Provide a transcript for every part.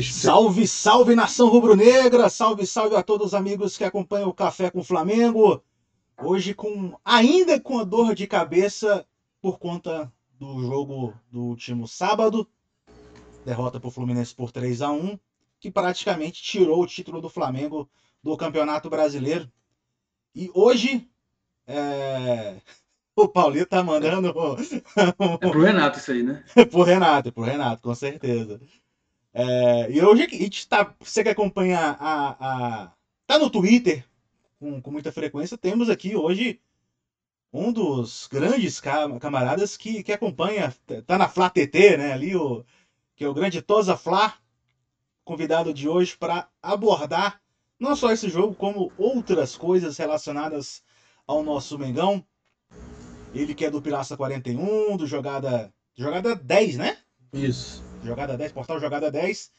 Salve, salve nação rubro-negra! Salve, salve a todos os amigos que acompanham o Café com o Flamengo. Hoje com ainda com a dor de cabeça por conta do jogo do último sábado, derrota para o Fluminense por 3 a 1, que praticamente tirou o título do Flamengo do Campeonato Brasileiro. E hoje é... o Paulinho tá mandando. é pro Renato isso aí, né? pro Renato, pro Renato, com certeza. É, e hoje a gente tá. Você que acompanha a. a tá no Twitter com, com muita frequência, temos aqui hoje um dos grandes camaradas que, que acompanha, tá na Flá TT, né? Ali, o, que é o grande Tosa Flá, convidado de hoje para abordar não só esse jogo, como outras coisas relacionadas ao nosso Mengão. Ele que é do Pilaça 41, do Jogada. Jogada 10, né? Isso. Jogada 10, Portal Jogada 10.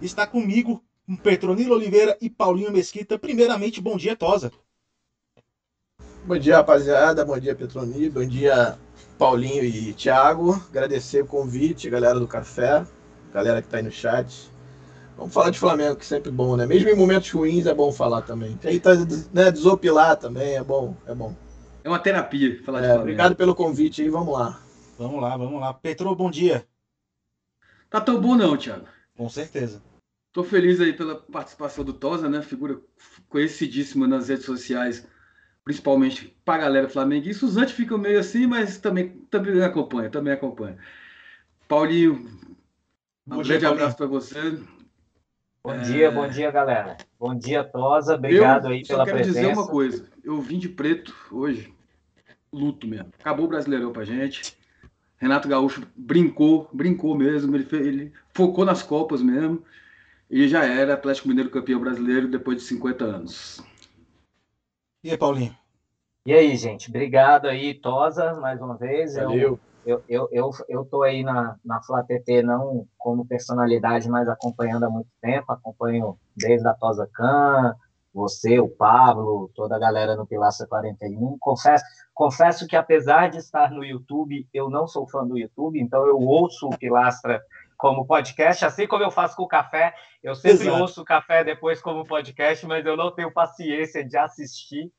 Está comigo, com Petronilo Oliveira e Paulinho Mesquita. Primeiramente, bom dia, Tosa. Bom dia, rapaziada. Bom dia, Petronilo. Bom dia, Paulinho e Thiago. Agradecer o convite, galera do café, galera que está aí no chat. Vamos falar de Flamengo, que é sempre bom, né? Mesmo em momentos ruins é bom falar também. Aí tá, né, desopilar também é bom, é bom. É uma terapia falar é, de Flamengo. Obrigado pelo convite aí, vamos lá. Vamos lá, vamos lá. Petro, bom dia. Tá tão bom não, Thiago. Com certeza. Tô feliz aí pela participação do Tosa, né? Figura conhecidíssima nas redes sociais, principalmente pra galera flamenguista. Os antes ficam meio assim, mas também, também acompanha, também acompanha. Paulinho, um grande abraço para você. Bom é... dia, bom dia, galera. Bom dia, Tosa. Obrigado eu aí pela presença. Eu quero dizer uma coisa. Eu vim de preto hoje. Luto mesmo. Acabou o Brasileirão pra gente. Renato Gaúcho brincou, brincou mesmo, ele, fez, ele focou nas Copas mesmo e já era Atlético Mineiro campeão brasileiro depois de 50 anos. E aí, Paulinho? E aí, gente? Obrigado aí, Tosa, mais uma vez. Valeu. Eu, eu, eu, eu tô aí na, na Flá TT não como personalidade, mas acompanhando há muito tempo, acompanho desde a Tosa Can, você, o Pablo, toda a galera no Pilastra 41. Confesso, confesso que apesar de estar no YouTube, eu não sou fã do YouTube, então eu ouço o Pilastra como podcast, assim como eu faço com o café. Eu sempre Exato. ouço o café depois como podcast, mas eu não tenho paciência de assistir.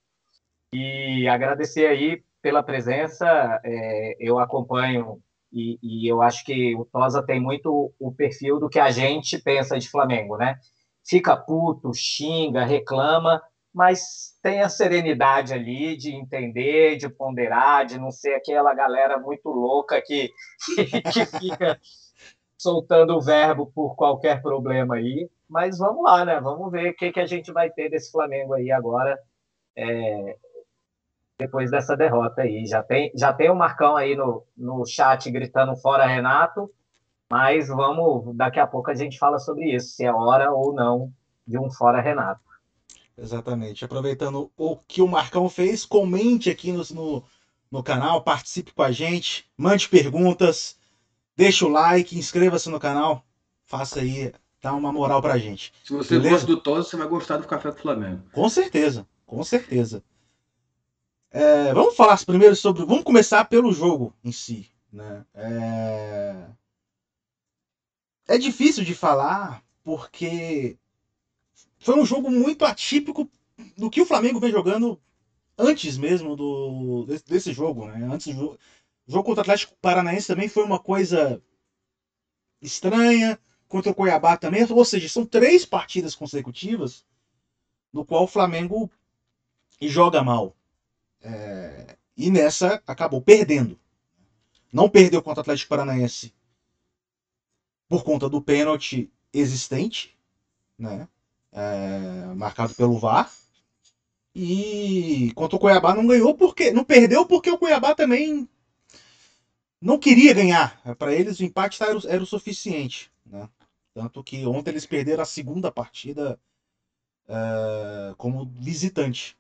E agradecer aí pela presença. É, eu acompanho e, e, eu acho que o Tosa tem muito o perfil do que a gente pensa de Flamengo, né? Fica puto, xinga, reclama, mas tem a serenidade ali de entender, de ponderar, de não ser aquela galera muito louca que, que fica soltando o verbo por qualquer problema aí. Mas vamos lá, né? Vamos ver o que, que a gente vai ter desse Flamengo aí agora, é, depois dessa derrota aí. Já tem, já tem o Marcão aí no, no chat gritando fora Renato. Mas vamos, daqui a pouco a gente fala sobre isso, se é hora ou não de um fora Renato. Exatamente. Aproveitando o que o Marcão fez, comente aqui no, no, no canal, participe com a gente, mande perguntas, deixa o like, inscreva-se no canal, faça aí, dá uma moral pra gente. Se você Beleza? gosta do Tosa, você vai gostar do Café do Flamengo. Com certeza, com certeza. É, vamos falar primeiro sobre. Vamos começar pelo jogo em si. Né? É... É difícil de falar porque foi um jogo muito atípico do que o Flamengo vem jogando antes mesmo do desse jogo, né? Antes do jogo, o jogo contra o Atlético Paranaense também foi uma coisa estranha, contra o Cuiabá também, ou seja, são três partidas consecutivas no qual o Flamengo joga mal. É, e nessa acabou perdendo. Não perdeu contra o Atlético Paranaense por conta do pênalti existente, né? É, marcado pelo VAR. E contra o Cuiabá não ganhou porque não perdeu porque o Cuiabá também não queria ganhar. Para eles o empate era, era o suficiente, né? Tanto que ontem eles perderam a segunda partida é, como visitante.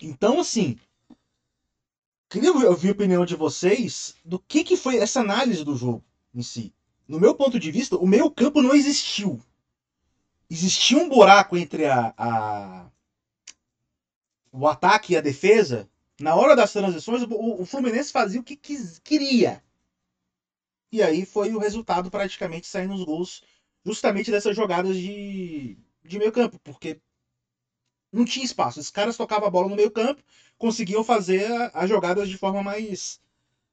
Então, assim, queria ouvir a opinião de vocês do que, que foi essa análise do jogo em si no meu ponto de vista, o meio campo não existiu. Existia um buraco entre a, a o ataque e a defesa. Na hora das transições, o, o Fluminense fazia o que quis, queria. E aí foi o resultado praticamente saindo os gols justamente dessas jogadas de, de meio campo, porque não tinha espaço. Os caras tocavam a bola no meio campo, conseguiam fazer as jogadas de forma mais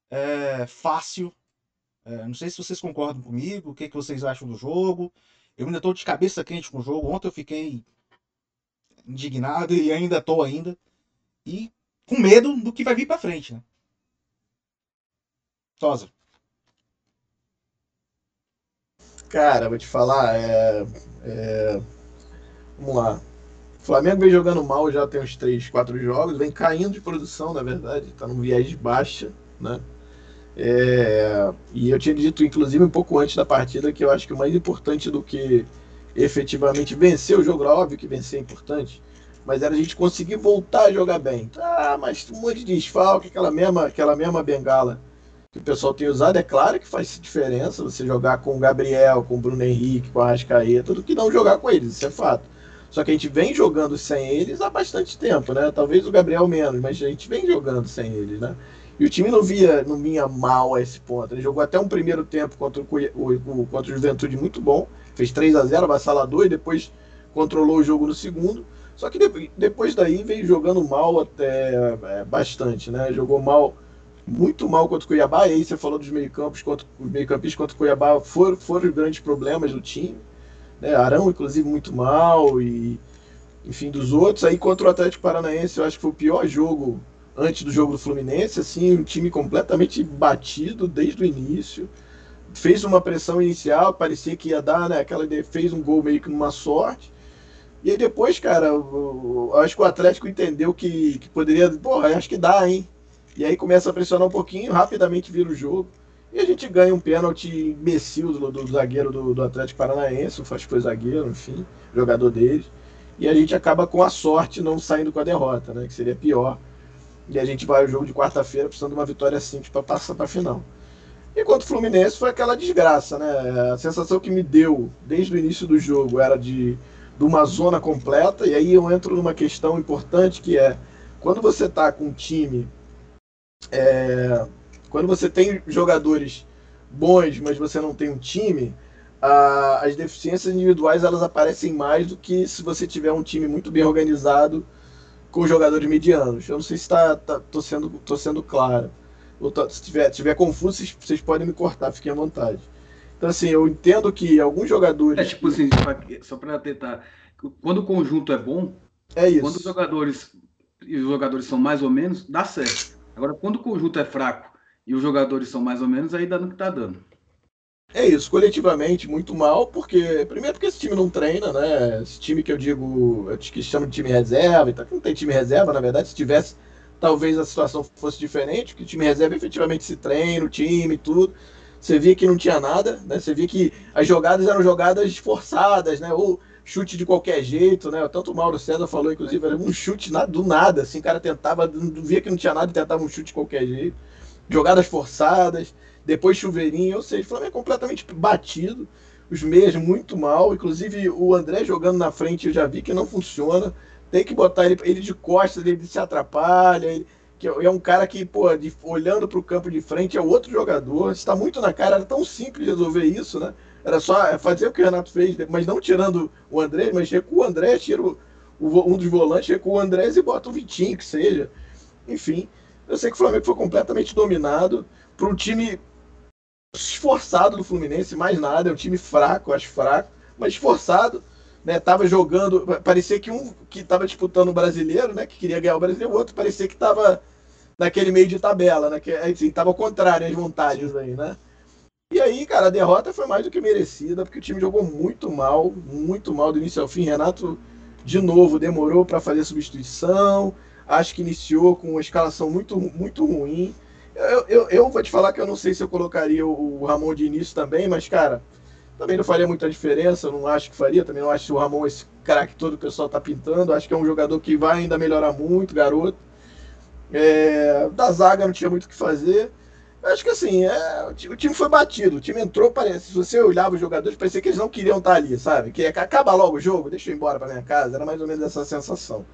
é, fácil. É, não sei se vocês concordam comigo, o que, que vocês acham do jogo. Eu ainda estou de cabeça quente com o jogo. Ontem eu fiquei indignado e ainda estou ainda. E com medo do que vai vir para frente, né? Tosa. Cara, vou te falar, é, é, vamos lá. O Flamengo vem jogando mal já tem uns 3, 4 jogos, vem caindo de produção, na verdade, está num viés de baixa, né? É, e eu tinha dito, inclusive, um pouco antes da partida, que eu acho que o mais importante do que efetivamente vencer o jogo, óbvio que vencer é importante, mas era a gente conseguir voltar a jogar bem. Ah, mas um monte de desfalque, aquela mesma, aquela mesma bengala que o pessoal tem usado, é claro que faz diferença você jogar com o Gabriel, com o Bruno Henrique, com a Arrascaeta, do que não jogar com eles, isso é fato. Só que a gente vem jogando sem eles há bastante tempo, né? Talvez o Gabriel menos, mas a gente vem jogando sem eles, né? E o time não via, não vinha mal a esse ponto. Ele jogou até um primeiro tempo contra o, o, contra o Juventude muito bom, fez 3 a 0 avassalador, e depois controlou o jogo no segundo. Só que depois daí veio jogando mal até é, bastante, né? Jogou mal muito mal contra o Cuiabá, e aí você falou dos meio-campos os meio-campistas contra o Cuiabá foram, foram os grandes problemas do time. Né? Arão, inclusive, muito mal, e enfim, dos outros. Aí contra o Atlético Paranaense, eu acho que foi o pior jogo antes do jogo do Fluminense, assim, um time completamente batido desde o início. Fez uma pressão inicial, parecia que ia dar, né? Aquela fez um gol meio que numa sorte. E aí depois, cara, acho que o Atlético entendeu que, que poderia, porra, acho que dá, hein? E aí começa a pressionar um pouquinho, rapidamente vira o jogo. E a gente ganha um pênalti imbecil do, do zagueiro do, do, Atlético Paranaense, acho que foi zagueiro, enfim, jogador deles. E a gente acaba com a sorte não saindo com a derrota, né? Que seria pior. E a gente vai ao jogo de quarta-feira precisando de uma vitória simples para passar para a final. Enquanto o Fluminense foi aquela desgraça, né? A sensação que me deu desde o início do jogo era de, de uma zona completa. E aí eu entro numa questão importante que é quando você tá com um time é, quando você tem jogadores bons, mas você não tem um time, a, as deficiências individuais elas aparecem mais do que se você tiver um time muito bem organizado com jogadores medianos. Eu não sei se está tá, tô sendo, tô sendo claro. Ou tá, se tiver, tiver confuso, vocês, vocês, podem me cortar, fiquem à vontade. Então, assim, eu entendo que alguns jogadores. É tipo assim, só para tentar. Quando o conjunto é bom, é isso. quando os jogadores, os jogadores são mais ou menos, dá certo. Agora, quando o conjunto é fraco e os jogadores são mais ou menos, aí dá no que tá dando. É isso, coletivamente muito mal, porque primeiro porque esse time não treina, né? Esse time que eu digo, eu que chamo de time reserva, então não tem time reserva, na verdade, se tivesse, talvez a situação fosse diferente, que o time reserva efetivamente se treina, o time, tudo. Você via que não tinha nada, né? Você via que as jogadas eram jogadas forçadas, né? Ou chute de qualquer jeito, né? Tanto o Mauro César falou, inclusive, era um chute do nada, assim, o cara tentava, via que não tinha nada tentava um chute de qualquer jeito. Jogadas forçadas, depois chuveirinho, ou seja, o Flamengo é completamente batido, os meias muito mal, inclusive o André jogando na frente eu já vi que não funciona, tem que botar ele, ele de costas, ele se atrapalha, ele, que é um cara que, pô, de, olhando para o campo de frente é outro jogador, está muito na cara, era tão simples resolver isso, né? Era só fazer o que o Renato fez, mas não tirando o André, mas recua o André, tira o, um dos volantes, recua o André e bota o Vitinho, que seja. Enfim, eu sei que o Flamengo foi completamente dominado por um time esforçado do Fluminense, mais nada, é um time fraco, acho fraco, mas esforçado, né? Tava jogando, parecia que um que tava disputando o brasileiro, né? Que queria ganhar o brasileiro, o outro parecia que tava naquele meio de tabela, né? Que assim, tava contrário as vontades aí, né? E aí, cara, a derrota foi mais do que merecida, porque o time jogou muito mal, muito mal do início ao fim. Renato, de novo, demorou para fazer a substituição. Acho que iniciou com uma escalação muito, muito ruim. Eu, eu, eu, vou te falar que eu não sei se eu colocaria o Ramon de início também, mas, cara, também não faria muita diferença. Eu não acho que faria. Também não acho que o Ramon, esse cara que todo o pessoal tá pintando. Acho que é um jogador que vai ainda melhorar muito, garoto. É, da zaga não tinha muito o que fazer. Acho que assim, é, o time foi batido. O time entrou, parece. Se você olhava os jogadores, parecia que eles não queriam estar ali, sabe? Que acaba logo o jogo, deixa eu ir embora para minha casa. Era mais ou menos essa sensação.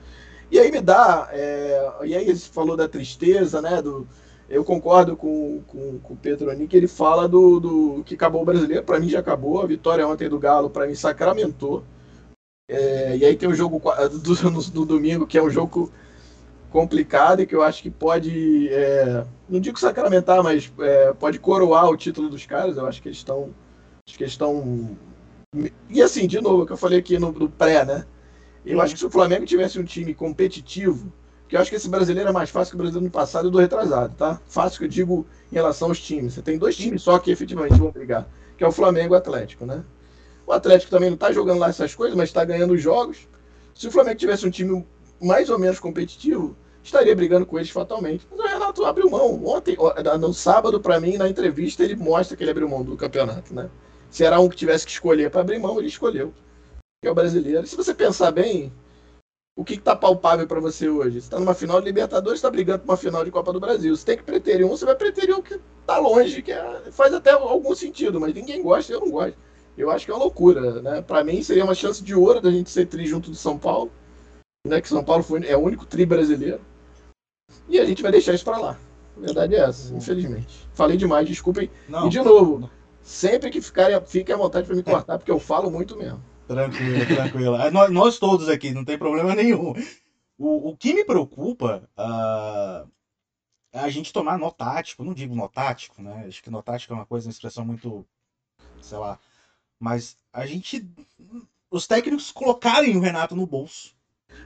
E aí me dá. É, e aí você falou da tristeza, né? Do, eu concordo com, com, com o Petroni, que ele fala do, do que acabou o brasileiro. Para mim já acabou. A vitória ontem do Galo, para mim, sacramentou. É, e aí tem o jogo do, do, do, domingo, que é um jogo complicado e que eu acho que pode, é, não digo sacramentar, mas é, pode coroar o título dos caras. Eu acho que eles estão. Acho que eles estão. E assim, de novo, o que eu falei aqui no, no pré, né? Eu acho que se o Flamengo tivesse um time competitivo porque eu acho que esse brasileiro é mais fácil que o brasileiro no passado e do retrasado, tá? Fácil que eu digo em relação aos times. Você tem dois times só que efetivamente vão brigar, que é o Flamengo e o Atlético, né? O Atlético também não está jogando lá essas coisas, mas está ganhando os jogos. Se o Flamengo tivesse um time mais ou menos competitivo, estaria brigando com eles fatalmente. Mas o Renato abriu mão. Ontem, no sábado, para mim, na entrevista, ele mostra que ele abriu mão do campeonato, né? Se era um que tivesse que escolher para abrir mão, ele escolheu. Que é o brasileiro. E se você pensar bem, o que está palpável para você hoje? Você está numa final de Libertadores, está brigando por uma final de Copa do Brasil. Você tem que preterir um, você vai preterir um que está longe, que é, faz até algum sentido, mas ninguém gosta, eu não gosto. Eu acho que é uma loucura, né? Para mim seria uma chance de ouro da gente ser tri junto do São Paulo, né? Que São Paulo foi, é o único tri brasileiro. E a gente vai deixar isso para lá. A verdade é essa, infelizmente. Falei demais, desculpem. Não, e de novo, sempre que ficarem, fiquem à vontade para me cortar, porque eu falo muito mesmo. Tranquilo, tranquilo. É, nós, nós, todos aqui, não tem problema nenhum. O, o que me preocupa uh, é a gente tomar nó tático. Não digo nó tático, né? Acho que nó tático é uma coisa, uma expressão muito. sei lá. Mas a gente. Os técnicos colocarem o Renato no bolso.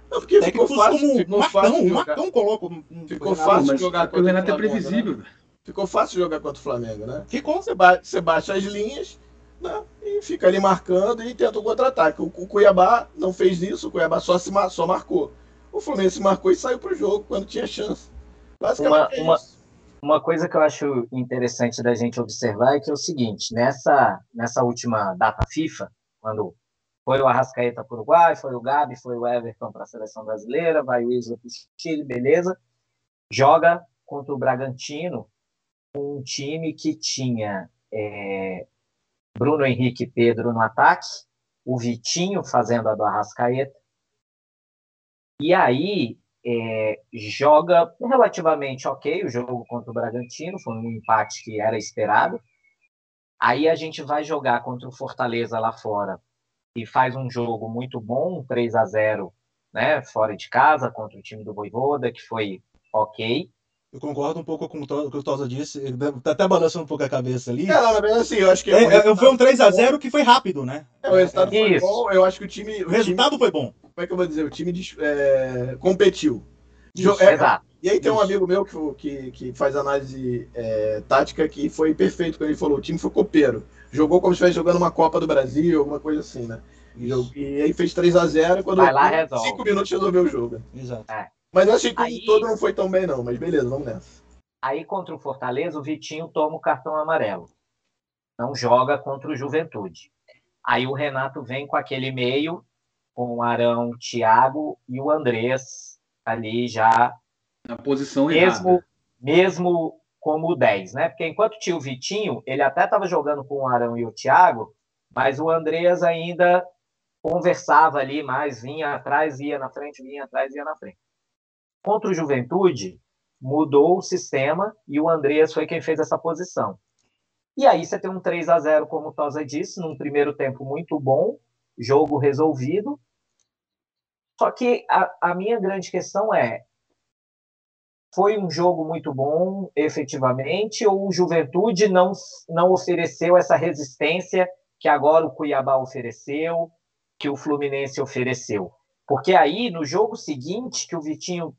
Não, porque técnicos ficou fácil, como ficou Marcão, fácil Marcão coloca. Ficou fácil jogar contra o Renato é previsível. Né? Ficou fácil jogar contra o Flamengo, né? Ficou. Você, ba você baixa as linhas né? e fica ali marcando e tenta o contra-ataque. O, o, Cuiabá não fez isso, o Cuiabá só, se, só marcou. O Fluminense marcou e saiu para o jogo quando tinha chance. Basicamente uma, é uma, uma coisa que eu acho interessante da gente observar é que é o seguinte: nessa, nessa última data FIFA, quando foi o Arrascaeta para o Uruguai, foi o Gabi, foi o Everton para a seleção brasileira, vai o Isla para o Chile, beleza. Joga contra o Bragantino, um time que tinha é, Bruno Henrique e Pedro no ataque, o Vitinho fazendo a do Arrascaeta. E aí é, joga relativamente ok o jogo contra o Bragantino, foi um empate que era esperado. Aí a gente vai jogar contra o Fortaleza lá fora e faz um jogo muito bom, 3 a 0 né, fora de casa contra o time do Voivoda, que foi ok. Eu concordo um pouco com o que o Tosa disse. Ele tá até balançando um pouco a cabeça ali. É, na verdade, assim, eu acho que. É, é, foi um 3x0 que foi rápido, né? É, o resultado foi bom. Eu acho que o time. O, o resultado time, foi bom. Como é que eu vou dizer? O time é, competiu. Isso, é, exato. E aí tem um amigo meu que, que, que faz análise é, tática que foi perfeito quando ele falou: o time foi copeiro. Jogou como se estivesse jogando uma Copa do Brasil, alguma coisa assim, né? E, e aí fez 3x0 e quando. Vai lá, resolve. 5 minutos resolveu o jogo. Exato. É. Mas eu achei que aí, todo não foi tão bem, não. Mas beleza, vamos nessa. Aí contra o Fortaleza, o Vitinho toma o cartão amarelo. Não joga contra o Juventude. Aí o Renato vem com aquele meio, com o Arão, o Thiago e o Andrés ali já. Na posição mesmo, errada. Mesmo como o 10, né? Porque enquanto tinha o Vitinho, ele até estava jogando com o Arão e o Thiago, mas o Andrés ainda conversava ali mais, vinha atrás, ia na frente, vinha atrás, ia na frente. Contra o Juventude, mudou o sistema e o Andreas foi quem fez essa posição. E aí você tem um 3 a 0 como o Tosa disse, num primeiro tempo muito bom, jogo resolvido. Só que a, a minha grande questão é: foi um jogo muito bom, efetivamente, ou o Juventude não, não ofereceu essa resistência que agora o Cuiabá ofereceu, que o Fluminense ofereceu? Porque aí, no jogo seguinte, que o Vitinho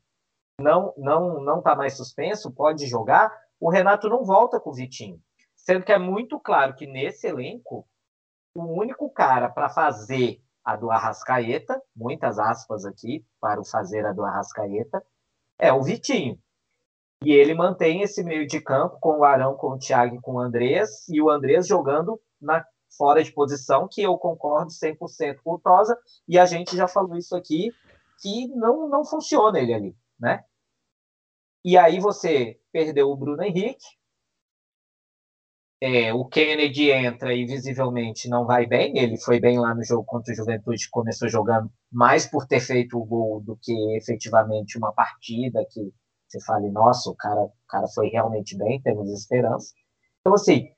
não não não está mais suspenso, pode jogar, o Renato não volta com o Vitinho. Sendo que é muito claro que nesse elenco, o único cara para fazer a do Arrascaeta, muitas aspas aqui para o fazer a do Arrascaeta, é o Vitinho. E ele mantém esse meio de campo com o Arão, com o Thiago e com o Andrés, e o Andrés jogando na fora de posição, que eu concordo 100% com o Tosa, e a gente já falou isso aqui, que não, não funciona ele ali né? E aí você perdeu o Bruno Henrique, é, o Kennedy entra e visivelmente não vai bem. Ele foi bem lá no jogo contra o Juventude, começou jogando mais por ter feito o gol do que efetivamente uma partida que você fale, nossa, o cara, o cara foi realmente bem, temos esperança. Então, assim,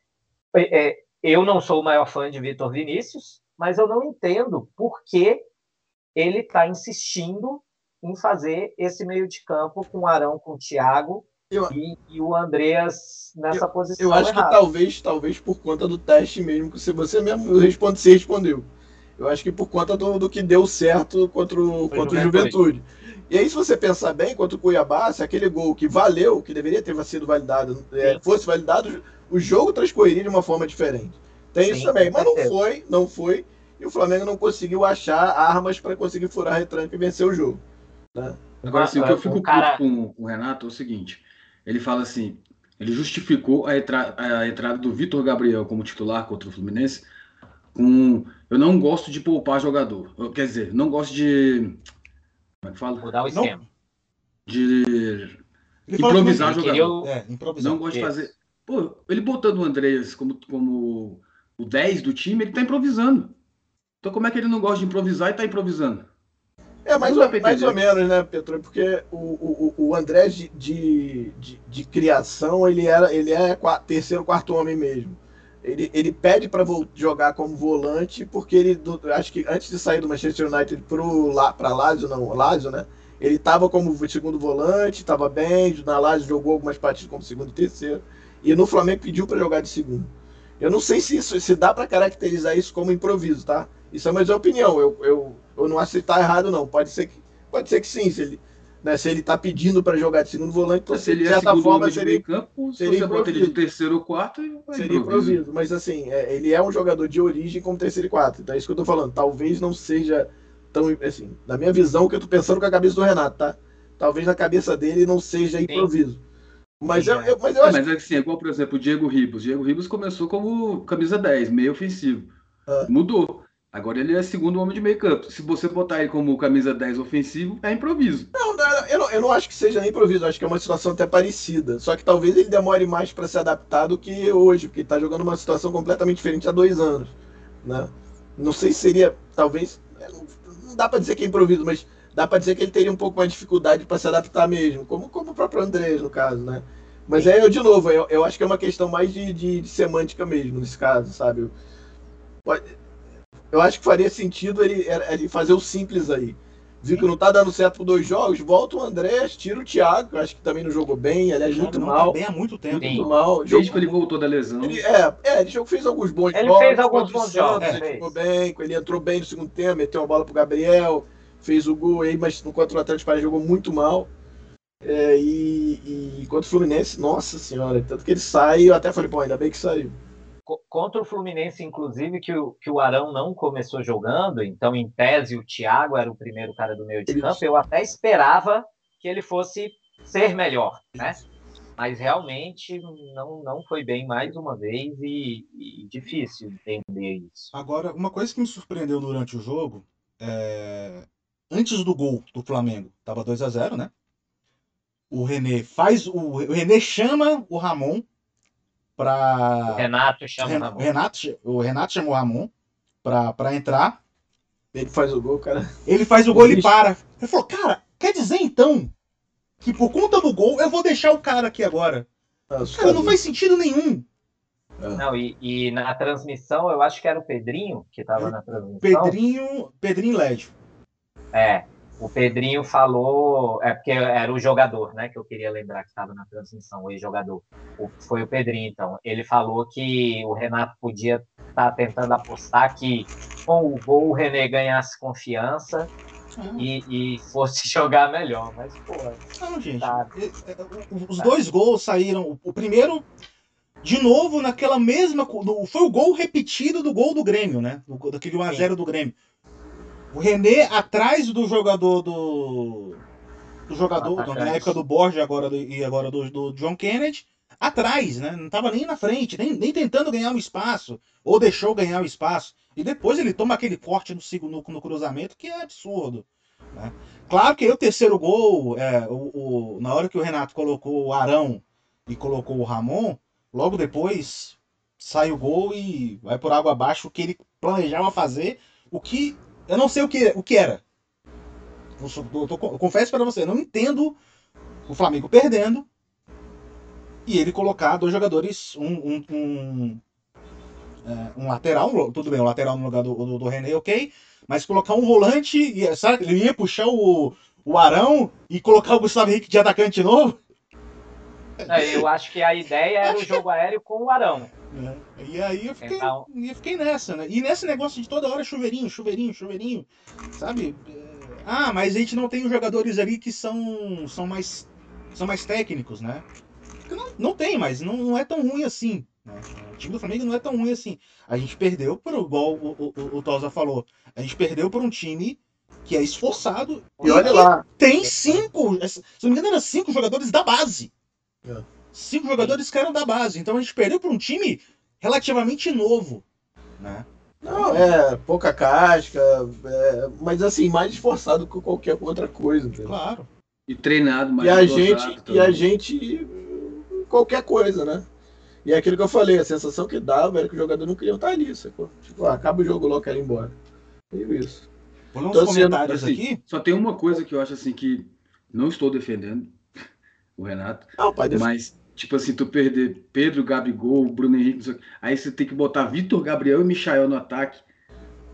é, é, eu não sou o maior fã de Vitor Vinícius, mas eu não entendo por que ele está insistindo em fazer esse meio de campo com o Arão, com o Thiago eu, e, e, o Andreas nessa eu, posição. Eu acho errada. que talvez, talvez por conta do teste mesmo, que se você mesmo responde, você respondeu. Eu acho que por conta do, do que deu certo contra o, contra o Juventude. E aí, se você pensar bem, contra o Cuiabá, se aquele gol que valeu, que deveria ter sido validado, é, fosse validado, o jogo transcorreria de uma forma diferente. Tem Sim, isso também, mas não foi, não foi. E o Flamengo não conseguiu achar armas para conseguir furar a retranca e vencer o jogo. Né? Agora, assim, o que eu fico cara... com, com o Renato é o seguinte: ele fala assim, ele justificou a, entra, a entrada do Vitor Gabriel como titular contra o Fluminense com eu não gosto de poupar jogador. Eu, quer dizer, não gosto de como é que fala? Mudar o esquema. Não, de improvisar jogador. É, improvisar. Não gosto de fazer. Pô, ele botando o Andreas como, como o 10 do time, ele tá improvisando. Então como é que ele não gosta de improvisar e tá improvisando? É, mais, ou, mais ou menos, né, Petro? Porque o, o, o André de, de, de, de, criação, ele, era, ele é quarto, terceiro, quarto homem mesmo. Ele, ele pede para jogar como volante, porque ele, do, acho que antes de sair do Manchester United para Lazio, não, Lazio, né? Ele estava como segundo volante, estava bem, na Lazio jogou algumas partidas como segundo e terceiro, e no Flamengo pediu para jogar de segundo. Eu não sei se isso se dá para caracterizar isso como improviso, tá? Isso é mais uma opinião. Eu, eu, eu não acho que está errado, não. Pode ser que, pode ser que sim. Se ele, né, se ele está pedindo para jogar de segundo volante, então, se ele de certa forma seria, campo, seria você bota ele de terceiro ou quarto, seria improviso. Mas assim, é, ele é um jogador de origem como terceiro e quarto. Então é isso que eu estou falando. Talvez não seja tão assim, na minha visão, que eu estou pensando com a cabeça do Renato, tá? Talvez na cabeça dele não seja improviso. Sim. Mas, eu, eu, mas eu é, acho. Mas é assim, é igual, por exemplo, o Diego Ribos. Diego Ribos começou como camisa 10, meio ofensivo. Ah. Mudou. Agora ele é segundo homem de meio campo. Se você botar ele como camisa 10 ofensivo, é improviso. Não, não eu, não eu não acho que seja improviso, acho que é uma situação até parecida. Só que talvez ele demore mais para se adaptar do que hoje, porque ele está jogando uma situação completamente diferente há dois anos. Né? Não sei se seria, talvez, é, não dá para dizer que é improviso, mas dá para dizer que ele teria um pouco mais de dificuldade para se adaptar mesmo, como, como o próprio Andrés, no caso, né? Mas é, eu, de novo, eu, eu acho que é uma questão mais de, de, de semântica mesmo, nesse caso, sabe? Pode eu acho que faria sentido ele, ele fazer o simples aí. Viu que não tá dando certo por dois jogos, volta o André, tira o Thiago, que eu acho que também não jogou bem, ele é muito mal. Tá bem há muito tempo. Muito mal. Desde que ele voltou da lesão. Ele, é, é, ele fez alguns bons ele jogos. Ele fez alguns bons jogos. Ele ficou bem, ele entrou bem no segundo tempo, meteu uma bola pro Gabriel, fez o gol aí, mas no contra o Atlético Paranaense jogou muito mal. É, e, e contra o Fluminense, nossa senhora, tanto que ele sai, eu até falei, pô, ainda bem que saiu contra o Fluminense, inclusive, que o, que o Arão não começou jogando, então, em tese, o Thiago era o primeiro cara do meio de campo, eu até esperava que ele fosse ser melhor, né? Mas realmente não, não foi bem mais uma vez e, e difícil entender isso. Agora, uma coisa que me surpreendeu durante o jogo, é... antes do gol do Flamengo, estava 2 a 0 né? O René faz. O, o René chama o Ramon para Renato chama Ren... Ramon. Renato, o Renato chamou o Ramon para entrar. Ele faz o gol, cara. Ele faz o gol, ele para. Ele falou, cara, quer dizer então que por conta do gol eu vou deixar o cara aqui agora? Nossa, cara, não faz sentido nenhum. É. Não, e, e, na transmissão eu acho que era o Pedrinho que estava na transmissão. Pedrinho, Pedrinho Lédio. É, o Pedrinho falou, é porque era o jogador, né, que eu queria lembrar que estava na transmissão, o ex-jogador. Foi o Pedrinho, então. Ele falou que o Renato podia estar tá tentando apostar que com o gol o René ganhasse confiança e, e, fosse jogar melhor. Mas, pô. Não, gente. Tá... Os dois gols saíram. O primeiro, de novo, naquela mesma. Foi o gol repetido do gol do Grêmio, né? Daquele 1x0 do Grêmio o René atrás do jogador do. Do jogador, ah, na época do Borges agora do, e agora do, do John Kennedy, atrás, né? Não estava nem na frente, nem, nem tentando ganhar um espaço, ou deixou ganhar o espaço. E depois ele toma aquele corte no, no, no cruzamento que é absurdo. Né? Claro que aí o terceiro gol, é, o, o, na hora que o Renato colocou o Arão e colocou o Ramon, logo depois sai o gol e vai por água abaixo o que ele planejava fazer, o que eu não sei o que, o que era. Eu, eu, eu confesso para você, eu não entendo o Flamengo perdendo e ele colocar dois jogadores, um, um, um, é, um lateral, um, tudo bem, o um lateral no lugar do, do, do, René, ok, mas colocar um volante, e, sabe, ele ia puxar o, o Arão e colocar o Gustavo Henrique de atacante novo. eu acho que a ideia era o jogo aéreo com o Arão. É, e aí eu fiquei, então... eu fiquei nessa, né? E nesse negócio de toda hora chuveirinho, chuveirinho, chuveirinho, sabe? Ah, mas a gente não tem os jogadores ali que são, são, mais, são mais técnicos, né? Não, não tem, mas não, não é tão ruim assim. Né? O time do Flamengo não é tão ruim assim. A gente perdeu por, igual o, o, o Tosa falou, a gente perdeu por um time que é esforçado e, e olha lá. tem cinco, se não me engano, eram cinco jogadores da base. É. Cinco jogadores que eram da base. Então a gente perdeu por um time relativamente novo. Né? Não, é pouca casca, é, mas assim, mais esforçado que qualquer outra coisa. Entendeu? Claro. E treinado mais e a gente E a gente. qualquer coisa, né? E é aquilo que eu falei, a sensação que dava era que o jogador não queria estar ali, sacou? Tipo, ah, acaba o jogo logo, quero ir embora. Meio isso. Vou ler uns então, comentários assim, aqui. Só tem uma coisa que eu acho assim que não estou defendendo o Renato. Não, pai, mas Tipo assim, tu perder Pedro, Gabigol, Bruno Henrique, aí você tem que botar Vitor Gabriel e Michael no ataque.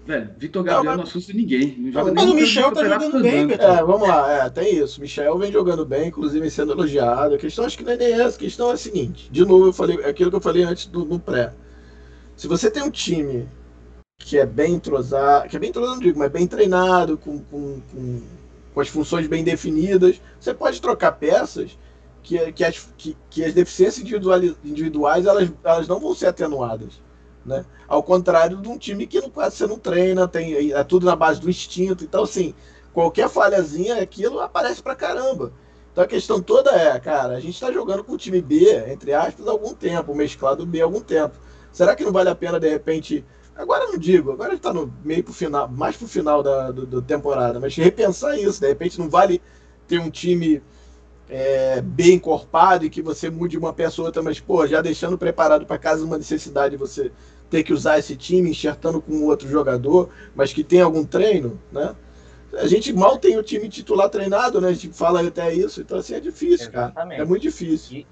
Velho, Vitor Gabriel não, mas... não assusta ninguém. Não joga mas o Michel tá jogando bem, Pedro. É, vamos lá, é, tem isso. O Michel vem jogando bem, inclusive sendo elogiado. A questão acho que não é nem essa, a questão é a seguinte. De novo, eu falei aquilo que eu falei antes do, no pré. Se você tem um time que é bem entrosado, que é bem entrosado, não digo, mas bem treinado, com, com, com, com as funções bem definidas, você pode trocar peças que, que, as, que, que as deficiências individuais elas, elas não vão ser atenuadas. Né? Ao contrário de um time que não, você não treina, tem, é tudo na base do instinto. Então, assim, qualquer falhazinha, aquilo aparece pra caramba. Então a questão toda é, cara, a gente está jogando com o time B, entre aspas, há algum tempo, mesclado B há algum tempo. Será que não vale a pena, de repente. Agora não digo, agora está no meio pro final, mais pro final da do, do temporada, mas repensar isso, de repente não vale ter um time é, bem encorpado e que você mude uma peça ou outra, mas pô, já deixando preparado para caso uma necessidade você ter que usar esse time, enxertando com outro jogador, mas que tem algum treino, né? A gente mal tem o time titular treinado, né? A gente fala até isso, então assim é difícil, Exatamente. cara. É muito difícil. E,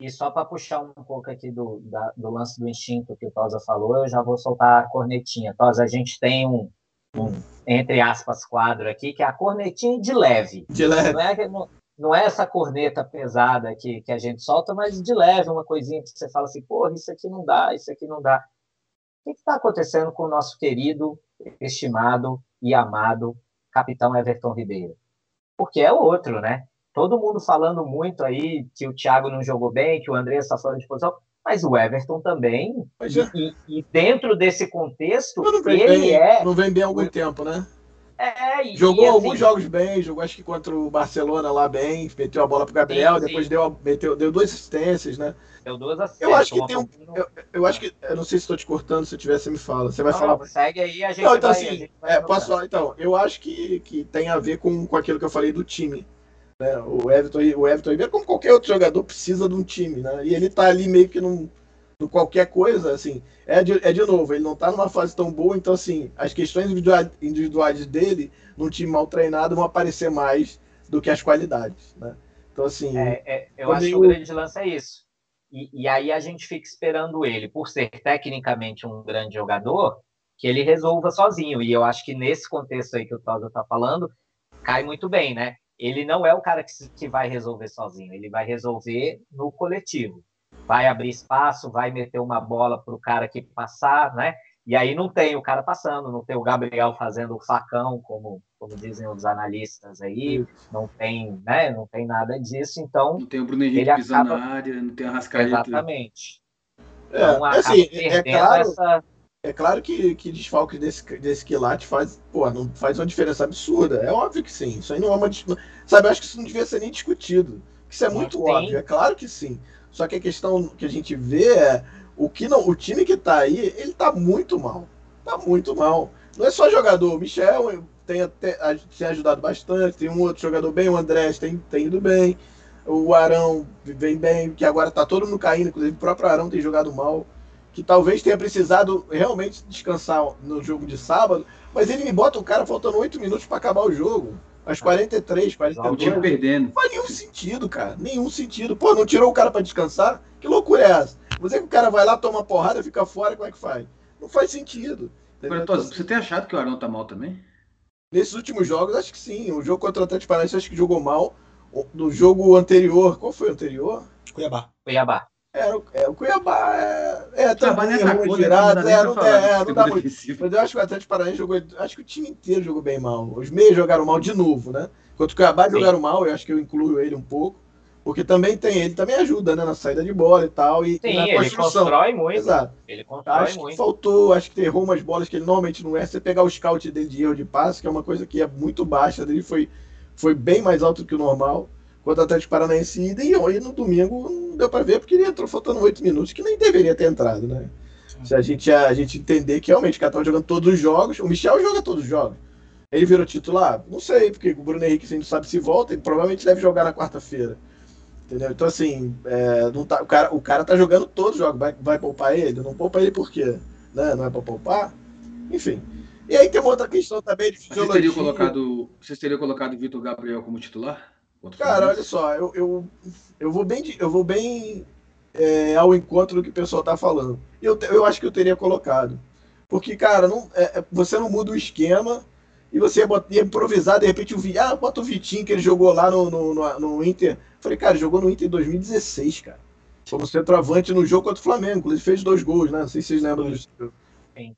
e só para puxar um pouco aqui do, da, do lance do instinto que o Tosa falou, eu já vou soltar a cornetinha. Tosa, a gente tem um, um entre aspas, quadro aqui, que é a cornetinha de leve. De leve. Não é, não, não é essa corneta pesada que, que a gente solta, mas de leve, uma coisinha que você fala assim, porra, isso aqui não dá, isso aqui não dá. O que está acontecendo com o nosso querido, estimado e amado capitão Everton Ribeiro? Porque é outro, né? Todo mundo falando muito aí que o Thiago não jogou bem, que o André está fora de posição, mas o Everton também. É. E, e, dentro desse contexto, ele bem, é. Não vem bem há algum tempo, né? É, jogou assim, alguns jogos bem, jogou acho que contra o Barcelona lá bem, meteu a bola pro Gabriel, sim, depois sim. Deu, meteu, deu duas assistências, né? Deu duas assistências. Eu acho que tem um. Eu, eu, acho que. Eu não sei se estou te cortando, se eu tiver, você me fala. Você vai não, falar. Não, segue aí, a gente não, então, vai, assim, é, posso falar, então, eu acho que, que tem a ver com, com aquilo que eu falei do time. Né? O Everton, o Everton Ribeiro, como qualquer outro jogador, precisa de um time, né? E ele tá ali meio que num qualquer coisa, assim, é de, é de novo, ele não tá numa fase tão boa, então, assim, as questões individuais, dele, num time mal treinado, vão aparecer mais do que as qualidades, né? Então, assim... É, é, eu acho que o grande lance é isso. E, e aí a gente fica esperando ele, por ser tecnicamente um grande jogador, que ele resolva sozinho. E eu acho que nesse contexto aí que o Tosa está falando, cai muito bem, né? Ele não é o cara que, que vai resolver sozinho, ele vai resolver no coletivo vai abrir espaço, vai meter uma bola para o cara que passar, né? E aí não tem o cara passando, não tem o Gabriel fazendo o facão, como, como dizem os analistas aí, não tem, né? Não tem nada disso, então. Não tem o Bruno Henrique pisando na área, não tem a Rascaeta. Exatamente. É, então, assim, é claro, essa... é claro que, que desfalques desse, desse quilate faz, pô, não faz uma diferença absurda. É óbvio que sim. Isso aí não é uma. Sabe, eu acho que isso não devia ser nem discutido. Isso é muito óbvio, é claro que sim. Só que a questão que a gente vê é o que não, o time que tá aí, ele tá muito mal. Tá muito mal. Não é só jogador. O Michel tem, até, tem ajudado bastante. Tem um outro jogador bem, o Andrés tem, tem ido bem. O Arão vem bem, que agora tá todo mundo caindo. Inclusive o próprio Arão tem jogado mal. Que talvez tenha precisado realmente descansar no jogo de sábado. Mas ele me bota o cara faltando oito minutos para acabar o jogo. Mas 43, O 42. time perdendo. Não faz nenhum sentido, cara. Nenhum sentido. Pô, não tirou o cara pra descansar? Que loucura é essa? Você que o cara vai lá, toma porrada, fica fora, como é que faz? Não faz sentido. Agora, Entendeu? Tosa, você tem achado que o Arão tá mal também? Nesses últimos jogos, acho que sim. O jogo contra o Atlético Paranaense, acho que jogou mal. O- No jogo anterior, qual foi o anterior? Cuiabá. Cuiabá. Era o, é, o Cuiabá. É, é Cuiabá também errou nem é, não, é, não dá muito. Mas eu acho que o Atlético Paranaense jogou. Acho que o time inteiro jogou bem mal. Os meios jogaram mal de novo, né? Enquanto o Cuiabá Sim. jogaram mal, eu acho que eu incluo ele um pouco. Porque também tem, ele também ajuda, né? Na saída de bola e tal. E, e Sim, na ele construção. constrói muito. Exato. Ele constrói Acho que muito. faltou, acho que errou umas bolas que ele normalmente não é. Você pegar o scout dele de erro de passe, que é uma coisa que é muito baixa dele, foi, foi bem mais alto que o normal. Quanto o Atlético Paranaense ida, e hoje no domingo não deu pra ver, porque ele entrou faltando oito minutos, que nem deveria ter entrado, né? Se a gente, a gente entender que realmente o cara tava jogando todos os jogos, o Michel joga todos os jogos. Ele virou titular? Não sei, porque o Bruno Henrique a gente não sabe se volta, ele provavelmente deve jogar na quarta-feira. Entendeu? Então, assim, é, não tá, o, cara, o cara tá jogando todos os jogos. Vai, vai poupar ele? Não poupa ele por quê? Né? Não é pra poupar? Enfim. E aí tem uma outra questão também de Vocês fisiologia. teriam colocado, vocês teriam colocado o Vitor Gabriel como titular? Cara, olha só, eu, eu, eu vou bem, eu vou bem é, ao encontro do que o pessoal tá falando. Eu, eu acho que eu teria colocado. Porque, cara, não, é, é, você não muda o esquema e você ia, ia improvisar, de repente, o Vi- ah, bota o Vitinho que ele jogou lá no, no, no, no Inter. Falei, cara, jogou no Inter em 2016, cara. Como centroavante no jogo contra o Flamengo. Ele fez dois gols, né? Não sei se vocês lembram disso. Sim.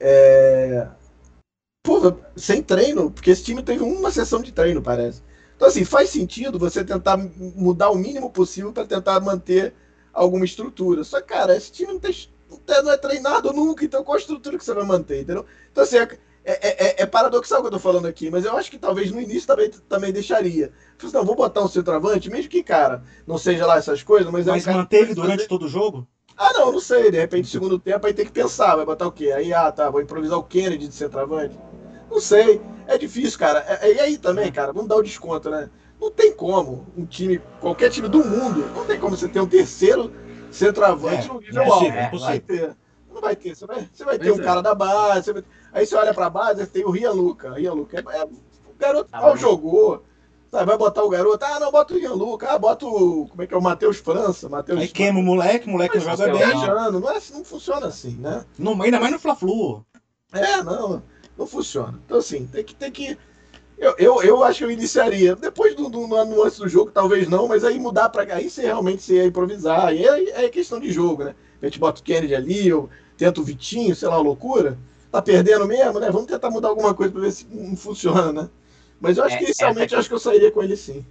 É... Pô, sem treino, porque esse time teve uma sessão de treino, parece. Então, assim, faz sentido você tentar mudar o mínimo possível para tentar manter alguma estrutura. Só que, cara, esse time não, tem, não é treinado nunca, então qual a estrutura que você vai manter, entendeu? Então, assim, é, é- é- é paradoxal o que eu tô falando aqui, mas eu acho que talvez no início também, também deixaria. Falei assim, não, vou botar um centroavante, mesmo que, cara, não seja lá essas coisas, mas é um Mas manter ele pode durante fazer- todo o jogo? ah, não, não sei. De repente, segundo tempo, aí tem que pensar. Vai botar o quê? Aí, ah, tá, vou improvisar o Kennedy de centroavante. Não sei. É difícil, cara. É- E aí também, cara, vamos dar o desconto, né? Não tem como um time, qualquer time do mundo, não tem como você ter um terceiro centroavante É, no nível é alto. é Não vai ter. Não vai ter. Você vai, você vai ter um é. cara da base. vai- Aí você olha pra base, tem o Rian Luca. Rian Luca é, é- o garoto Tá mal jogou. Sabe, vai botar o garoto. Ah, não, bota o Rian Luca. Ah, bota o. Como é que é? O Matheus França. Matheus Aí queima o moleque, o moleque não joga bem. viajando, não, é, não funciona assim, né? Não, ainda mais no Fla-Flu. É, não, não funciona. Então, assim, tem que. Tem que eu, eu, eu acho que eu iniciaria. Depois do, do, no nuance do jogo, talvez não, mas aí mudar pra cá. Aí você realmente ia improvisar. Aí é, é questão de jogo, né? A gente bota o Kennedy ali, ou tenta o Vitinho, sei lá, uma loucura. Tá perdendo mesmo, né? Vamos tentar mudar alguma coisa pra ver se não funciona, né? Mas eu acho É, que inicialmente eu acho que eu sairia com ele sim.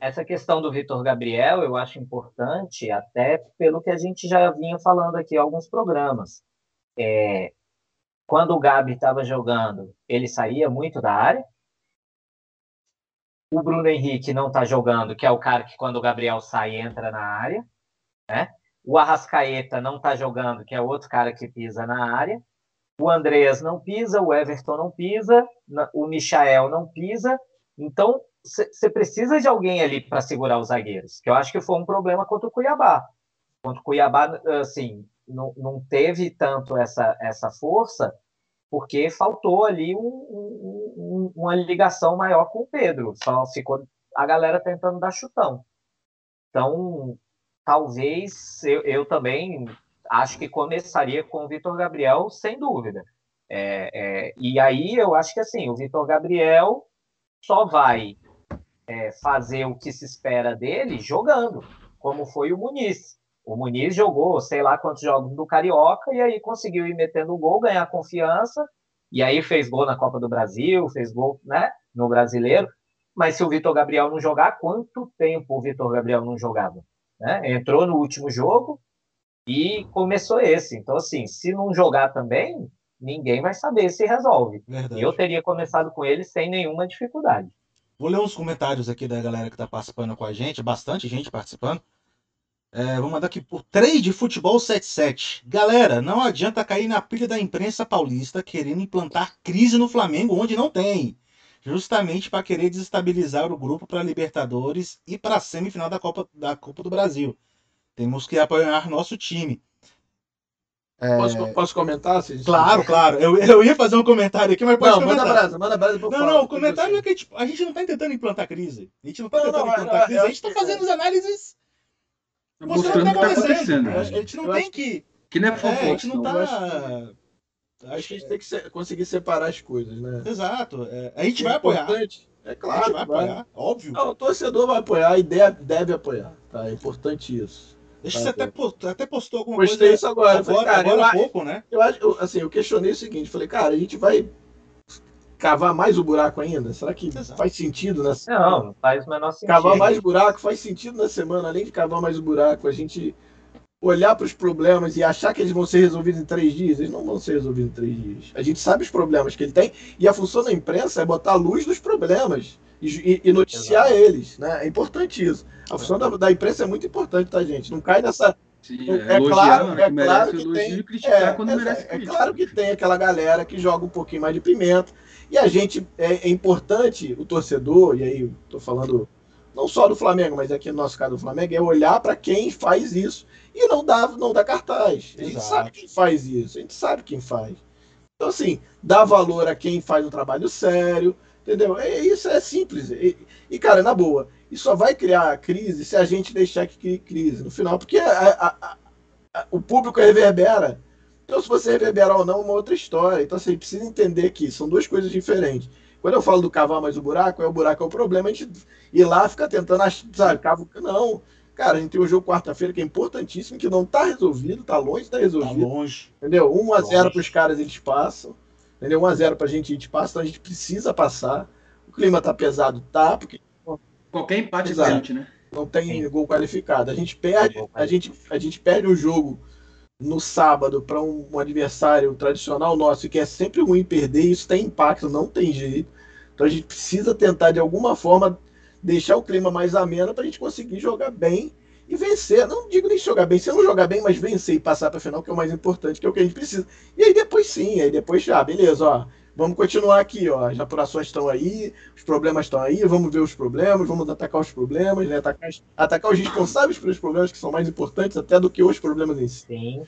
Essa questão do Vitor Gabriel eu acho importante, até pelo que a gente já vinha falando aqui em alguns programas. É, quando o Gabi estava jogando, ele saía muito da área. O Bruno Henrique não está jogando, que é o cara que quando o Gabriel sai entra na área. Né? O Arrascaeta não está jogando, que é outro cara que pisa na área. O Andreas não pisa, o Everton não pisa, o Michael não pisa. Então, você precisa de alguém ali para segurar os zagueiros, que eu acho que foi um problema contra o Cuiabá. Contra o Cuiabá, assim, não, não teve tanto essa, essa força, porque faltou ali um- um- um- uma ligação maior com o Pedro. Só ficou a galera tentando dar chutão. Então, talvez eu, eu também acho que começaria com o Vitor Gabriel, sem dúvida. É, é, e aí eu acho que assim, o Vitor Gabriel só vai é, fazer o que se espera dele jogando, como foi o Muniz. O Muniz jogou, sei lá quantos jogos do Carioca, e aí conseguiu ir metendo gol, ganhar confiança, e aí fez gol na Copa do Brasil, fez gol né, no Brasileiro. Mas se o Vitor Gabriel não jogar, quanto tempo o Vitor Gabriel não jogava? Né? Entrou no último jogo e começou esse. Então, assim, se não jogar também, ninguém vai saber se resolve. Verdade. Eu teria começado com ele sem nenhuma dificuldade. Vou ler uns comentários aqui da galera que tá participando com a gente, bastante gente participando. É, vou mandar aqui por 3 de Futebol 77. Galera, não adianta cair na pilha da imprensa paulista querendo implantar crise no Flamengo onde não tem. Justamente para querer desestabilizar o grupo para Libertadores e para a semifinal da Copa, da Copa do Brasil. Temos que apoiar nosso time. É, Posso, posso comentar? Se- Claro, claro. Eu, eu ia fazer um comentário aqui, mas pode Não, manda comentar. brasa, manda brasa pra eu Não, falar. não, o comentário é que tipo, a gente não tá tentando implantar crise. A gente não tá Não, tentando não, implantar crise, a gente tá que- fazendo as análises Mostrando o que tá acontecendo. A gente não Eu tem acho que. Que não é É, a fofoca, gente não não. tá. acho Acho que a gente tem que se- conseguir separar as coisas, né? Exato. é, a gente É vai apoiar. importante. É A claro, gente vai vai. apoiar, óbvio. Não, o torcedor vai apoiar e deve, deve apoiar, tá? É importante isso. Deixa você até, post- até postou alguma Postei coisa isso agora. eu falei, agora, cara, agora eu pouco, né? Eu acho, eu, assim, eu questionei o seguinte, falei, cara, a gente vai cavar mais o buraco ainda? Será que Exato. faz sentido na Não, não faz o menor sentido. cavar mais buraco? Faz sentido na semana, além de cavar mais o buraco, a gente olhar para os problemas e achar que eles vão ser resolvidos em três dias? Eles não vão ser resolvidos em três dias. A gente sabe os problemas que ele tem e a função da imprensa é botar a luz nos problemas e, e- noticiar Exato. eles, né? É importante isso. A função da, da imprensa é muito importante, tá, gente? Não cai nessa Sim, É é, elogiar claro- hora é claro que tem- É, quando é, merece é claro que tem aquela galera que joga um pouquinho mais de pimenta. E a gente, é, é importante, o torcedor, e aí tô falando não só do Flamengo, mas aqui no nosso caso do Flamengo, é olhar para quem faz isso e não dá, não dá cartaz. A gente Exato. sabe quem faz isso, a gente sabe quem faz. Então, assim, dá valor a quem faz um trabalho sério, entendeu? É, isso é simples. E, e, cara, na boa, isso só vai criar crise se a gente deixar que crie crise no final, porque a- a- a- o público reverbera. Então, se você reverberar ou não, é uma outra história. Então, você precisa entender que são duas coisas diferentes. Quando eu falo do cavar mais o buraco, é o buraco é o problema, a gente ir lá ficar tentando achar, sabe, cavo, não. Cara, a gente tem um jogo quarta-feira que é importantíssimo, que não tá resolvido, tá longe de estar Tá resolvido. longe. Entendeu? 1 a 0 Longe. para os caras eles passam. Entendeu? 1 a 0 pra gente a gente passa, então a gente precisa passar. O clima tá pesado, tá, porque Qualquer empate Exato. garante, né? não tem Sim. gol qualificado. A gente perde, a gente, a gente perde um jogo no sábado para um, um adversário tradicional nosso, que é sempre ruim perder, isso tem impacto, não tem jeito. Então a gente precisa tentar de alguma forma deixar o clima mais ameno para a gente conseguir jogar bem e vencer. Não digo nem jogar bem, se não jogar bem, mas vencer e passar para a final, que é o mais importante, que é o que a gente precisa. E aí depois sim, aí depois já, beleza, ó. Vamos continuar aqui, ó. As apurações estão aí, os problemas estão aí, vamos ver os problemas, vamos atacar os problemas, né? atacar, atacar os responsáveis pelos problemas que são mais importantes até do que os problemas em si. Sim.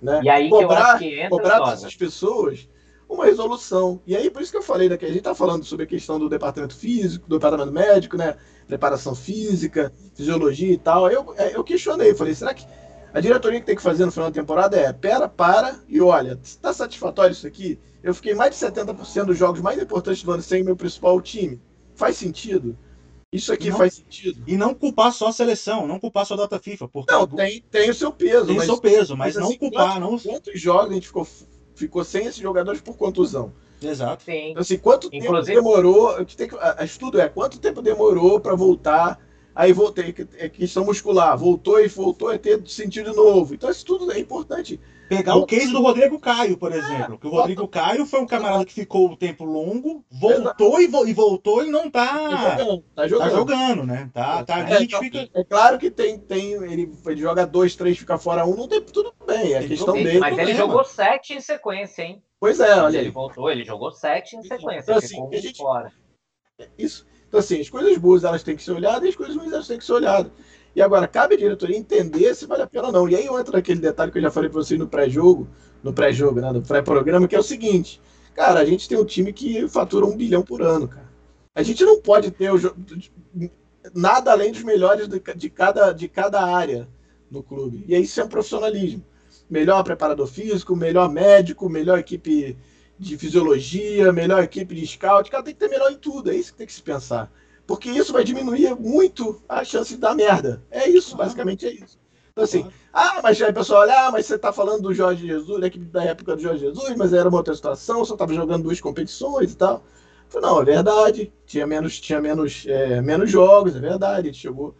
Né? E aí que Cobrar- que entra, Cobrar dessas pessoas uma resolução. E aí, por isso que eu falei daqui, a gente está falando sobre a questão do departamento físico, do departamento médico, né? Preparação física, fisiologia e tal. Eu, é, eu questionei, falei, será que a diretoria que tem que fazer no final da temporada é pera, para e olha, está satisfatório isso aqui? Eu fiquei mais de 70% dos jogos mais importantes do ano sem meu principal time. Faz sentido? Isso aqui Não. faz sentido? E não culpar só a seleção, não culpar só a data FIFA, porque Não, tem, tem o seu peso, tem o seu peso, mas, mas não assim, culpar, não. quantos jogos a gente ficou, ficou sem esses jogadores por contusão? Exato. Sim. Então, assim, quanto Inclusive- tempo demorou? O que tem que, a, a estudo é quanto tempo demorou para voltar? Aí voltei, que- é questão muscular, voltou e voltou a ter sentido novo. Então, isso tudo é importante. Pegar o case do Rodrigo Caio, por exemplo. Que o Rodrigo Caio foi um camarada que ficou um tempo longo, voltou e, vo- e voltou e não Tá tá, jogando, tá tá jogando. né? Tá, tá ali, É, a gente então, fica. é claro que tem, tem ele, ele joga dois, três, fica fora um, não tem tudo bem. É questão dele. Mas ele jogou sete em sequência, hein? Pois é, olha ele aí. voltou, ele jogou sete em sequência. Então, assim, ficou um gente- fora. Isso. Então, assim, as coisas boas elas têm que ser olhadas e as coisas ruins elas têm que ser olhadas. E agora, cabe à diretoria entender se vale a pena ou não. E aí entra aquele detalhe que eu já falei para vocês no pré-jogo, no pré-jogo, né, no pré-programa, que é o seguinte. Cara, a gente tem um time que fatura um bilhão por ano, cara. A gente não pode ter o nada além dos melhores de, cada, de cada área no clube. E isso é um profissionalismo. Melhor preparador físico, melhor médico, melhor equipe de fisiologia, melhor equipe de scout. Cara, tem que ter melhor em tudo. É isso que tem que se pensar. Porque isso vai diminuir muito a chance dar merda. É isso, basicamente é isso. Então, assim, ah, mas aí o pessoal olha, ah, mas você tá falando do Jorge Jesus, da equipe da época do Jorge Jesus, mas era uma outra situação, só tava jogando duas competições e tal. Eu falei, não, é verdade. Tinha menos, tinha menos, é, menos jogos, é verdade. Chegou.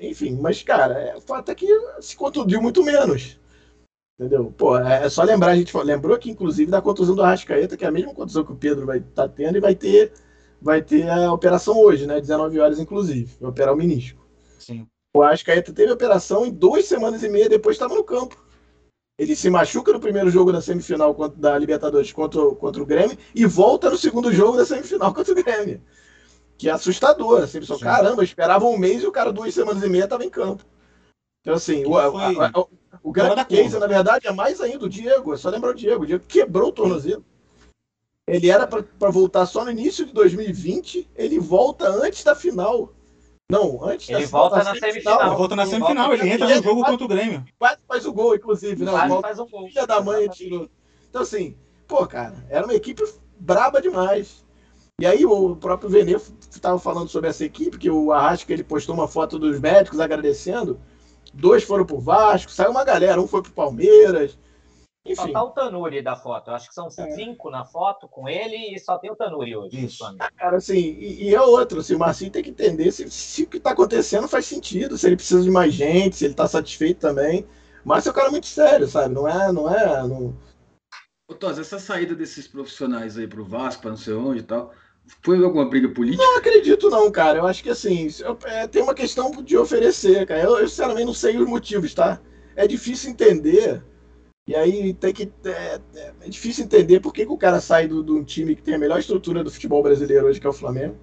Enfim, mas, cara, é, o fato é que se contundiu muito menos. Entendeu? Pô, é, é só lembrar, a gente lembrou que, inclusive, da contusão do Arrascaeta, que é a mesma contusão que o Pedro vai estar tendo, e vai ter, vai ter a operação hoje, né? 19 horas, inclusive. Vai operar o menisco. Sim. O Arrascaeta teve operação em duas semanas e meia depois estava no campo. Ele se machuca no primeiro jogo da semifinal contra- da Libertadores contra, o- contra o Grêmio e volta no segundo jogo da semifinal contra o Grêmio. Que é assustador. Assim, pessoal, Sim. caramba, esperava um mês e o cara duas semanas e meia estava em campo. Então, assim, o, a- a- o- O grande case, na verdade, é mais ainda o Diego. É só lembrar o Diego. O Diego quebrou o tornozelo. Ele era para voltar só no início de 2020. Ele volta antes da final. Não, antes Ele da volta da na Ele semifinal. volta na Ele semifinal, volta ele na entra no jogo contra o Grêmio. Quase faz o gol, inclusive, né? Quase O faz um gol. filha da mãe tirou. Então, assim, pô, cara, era uma equipe braba demais. E aí o próprio Venê estava falando sobre essa equipe, que o Arrasca ele postou uma foto dos médicos agradecendo. Dois foram pro Vasco, saiu uma galera, um foi pro Palmeiras. Só Enfim, tá o Tanuri da foto. Eu acho que são É. cinco na foto com ele e só tem o Tanuri hoje. Isso. Flamengo. cara, assim, e, e é outro, assim, o Marcinho tem que entender se, se o que tá acontecendo faz sentido, se ele precisa de mais gente, se ele tá satisfeito também. Mas é um cara muito sério, sabe? Não é, não é. Não... Ô, Tos, essa saída desses profissionais aí pro Vasco, pra não sei onde e tal, foi alguma briga política? Não acredito, não, cara. Eu acho que assim, eu- é, tem uma questão de oferecer, cara. Eu, eu, sinceramente não sei os motivos, tá? É difícil entender. E aí tem que. É, é- é difícil entender por que, que o cara sai do- de um time que tem a melhor estrutura do futebol brasileiro hoje, que é o Flamengo.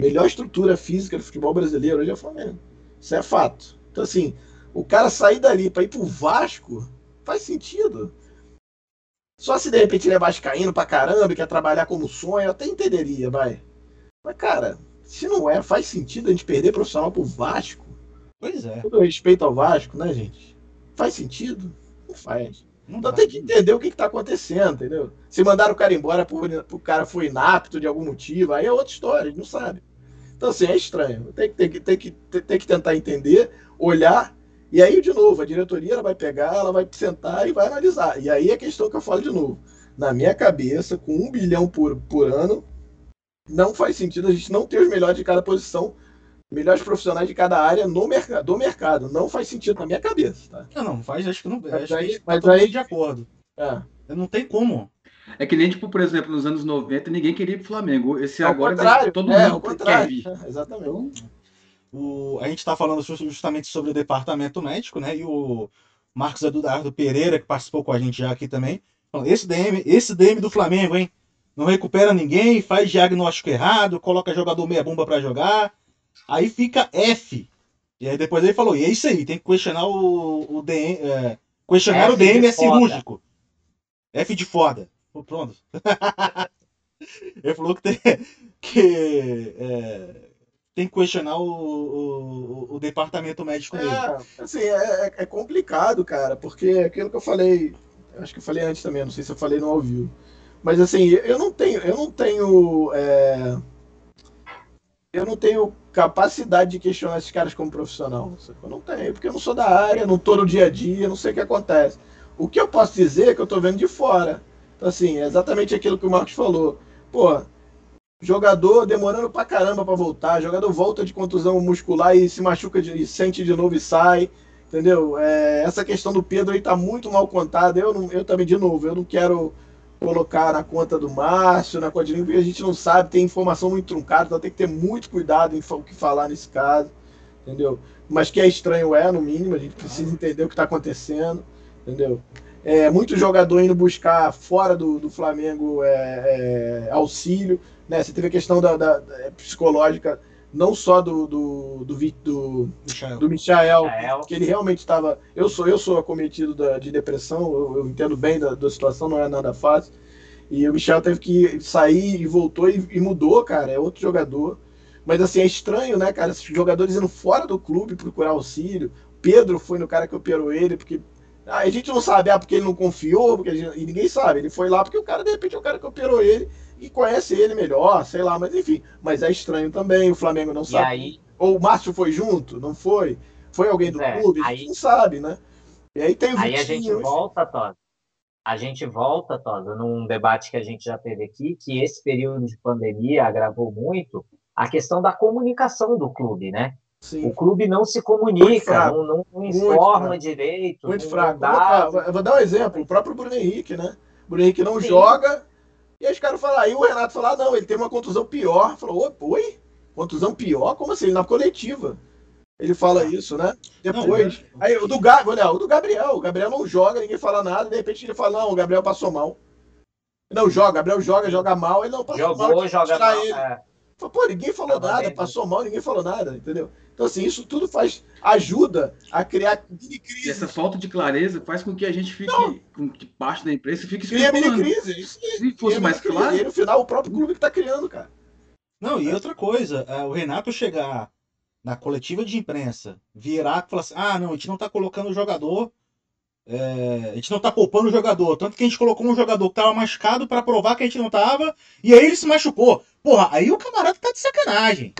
Melhor estrutura física do futebol brasileiro hoje é o Flamengo. Isso é fato. Então, assim, o cara sair dali pra ir pro Vasco faz sentido. Só se de repente ele é vascaíno pra caramba e quer trabalhar como sonho, eu até entenderia, vai. Mas, cara, se não é, faz sentido a gente perder profissional pro Vasco? Pois é. Todo respeito ao Vasco, né, gente? Faz sentido? Não faz. Então tem que entender o que, que tá acontecendo, entendeu? Se mandaram o cara embora por, o cara foi inapto de algum motivo, aí é outra história, não sabe. Então, assim, é estranho. Tem, que- tem, tem, que, tem que tentar entender, olhar, e aí, de novo, a diretoria ela vai pegar, ela vai sentar e vai analisar. E aí é a questão que eu falo de novo. Na minha cabeça, com um bilhão por, por ano, não faz sentido a gente não ter os melhores de cada posição, melhores profissionais de cada área no mercado, do mercado. Não faz sentido na minha cabeça, tá? Não, não, faz, acho que não. Mas Acho que aí- a gente tá mas aí- de acordo. É. Não tem como. É que nem, tipo, por exemplo, nos anos 90, ninguém queria ir pro Flamengo. Esse Ao agora contrário, todo é, mundo quer vir. É, exatamente. O, a gente está falando ju- justamente sobre o departamento médico, né? E o Marcos Eduardo Pereira, que participou com a gente já aqui também, esse DM, esse DM do Flamengo, hein? Não recupera ninguém, faz diagnóstico errado, coloca jogador meia bomba para jogar, aí fica F. E aí depois ele falou, e é isso aí, tem que questionar o, o DM, é, questionar F o DM é foda. cirúrgico. F de foda. Pô, Pronto. ele falou que tem que é, tem que questionar o, o, o departamento médico mesmo. É, assim, é, é- é complicado, cara, porque é aquilo que eu falei, acho que eu falei antes também, não sei se eu falei no ao vivo. Mas assim, eu não tenho, eu não tenho. é, eu não tenho capacidade de questionar esses caras como profissional. Eu não tenho, porque eu não sou da área, não tô no dia a dia, não sei o que acontece. O que eu posso dizer é que eu tô vendo de fora. Então, assim, é exatamente aquilo que o Marcos falou. Pô, jogador demorando pra caramba pra voltar, jogador volta de contusão muscular e se machuca de, e sente de novo e sai. Entendeu? É, essa questão do Pedro aí tá muito mal contada. Eu, não, eu também, de novo, eu não quero colocar na conta do Márcio, na conta de ninguém, porque a gente não sabe, tem informação muito truncada, então tem que ter muito cuidado em o que falar nesse caso, entendeu? Mas que é estranho é, no mínimo, a gente precisa entender o que está acontecendo, entendeu? É, muito jogador indo buscar fora do, do Flamengo é, é, auxílio, né? Você teve a questão da, da- da- psicológica, não só do, do, do, do, Michael. do Michael, Michael. que ele realmente estava. Eu sou eu sou acometido da, de depressão, eu, eu entendo bem da, da situação, não é nada fácil. E o Michel teve que sair e voltou e, e mudou, cara. É outro jogador. Mas assim, é estranho, né, cara? Esses jogadores indo fora do clube procurar auxílio. Pedro foi no cara que operou ele, porque. Ah, a gente não sabe, ah, porque ele não confiou, porque a gente- e ninguém sabe. Ele foi lá porque o cara, de repente, é o cara que operou ele e conhece ele melhor, sei lá, mas enfim. Mas é estranho também, o Flamengo não E sabe. aí, Ou o Márcio foi junto? Não foi? Foi alguém do É, clube? A gente aí- não sabe, né? E aí tem o aí a gente volta, Tosa. A gente volta, Tosa, num debate que a gente já teve aqui, que esse período de pandemia agravou muito a questão da comunicação do clube, né? O Sim, clube não se comunica, não, não, informa fraco. direito. muito fraco. dá- vou, vou dar um exemplo. O próprio Bruno Henrique, né? O Bruno Henrique não Sim. joga. E aí os caras falam, aí o Renato falou, ah, não, ele tem uma contusão pior. Falou, "Ô, oi? Contusão pior? Como assim? Na coletiva. Ele fala isso, né? Depois. Aí o do Gabriel, olha, o do Gabriel. O Gabriel não joga, ninguém fala nada. De repente ele fala, não, o Gabriel passou mal. Não joga, Gabriel joga, joga mal. Ele não passou mal. Jogou, tinha que joga mal. ele. é. Pô, ninguém falou Tava nada, bem, passou mal, ninguém falou nada, entendeu? Então, assim, isso tudo faz, ajuda a criar mini crise. essa falta de clareza faz com que a gente fique, com que parte da imprensa fique Cria mini crise. Isso. Se fosse mais claro, E no final, o próprio clube que tá criando, cara. Não, e outra coisa, é, o Renato chegar na coletiva de imprensa, virar e falar assim: ah, não, a gente não tá colocando o jogador, é, a gente não tá poupando o jogador. Tanto que a gente colocou um jogador que tava machucado pra provar que a gente não tava, e aí ele se machucou. Porra, aí o camarada tá de sacanagem.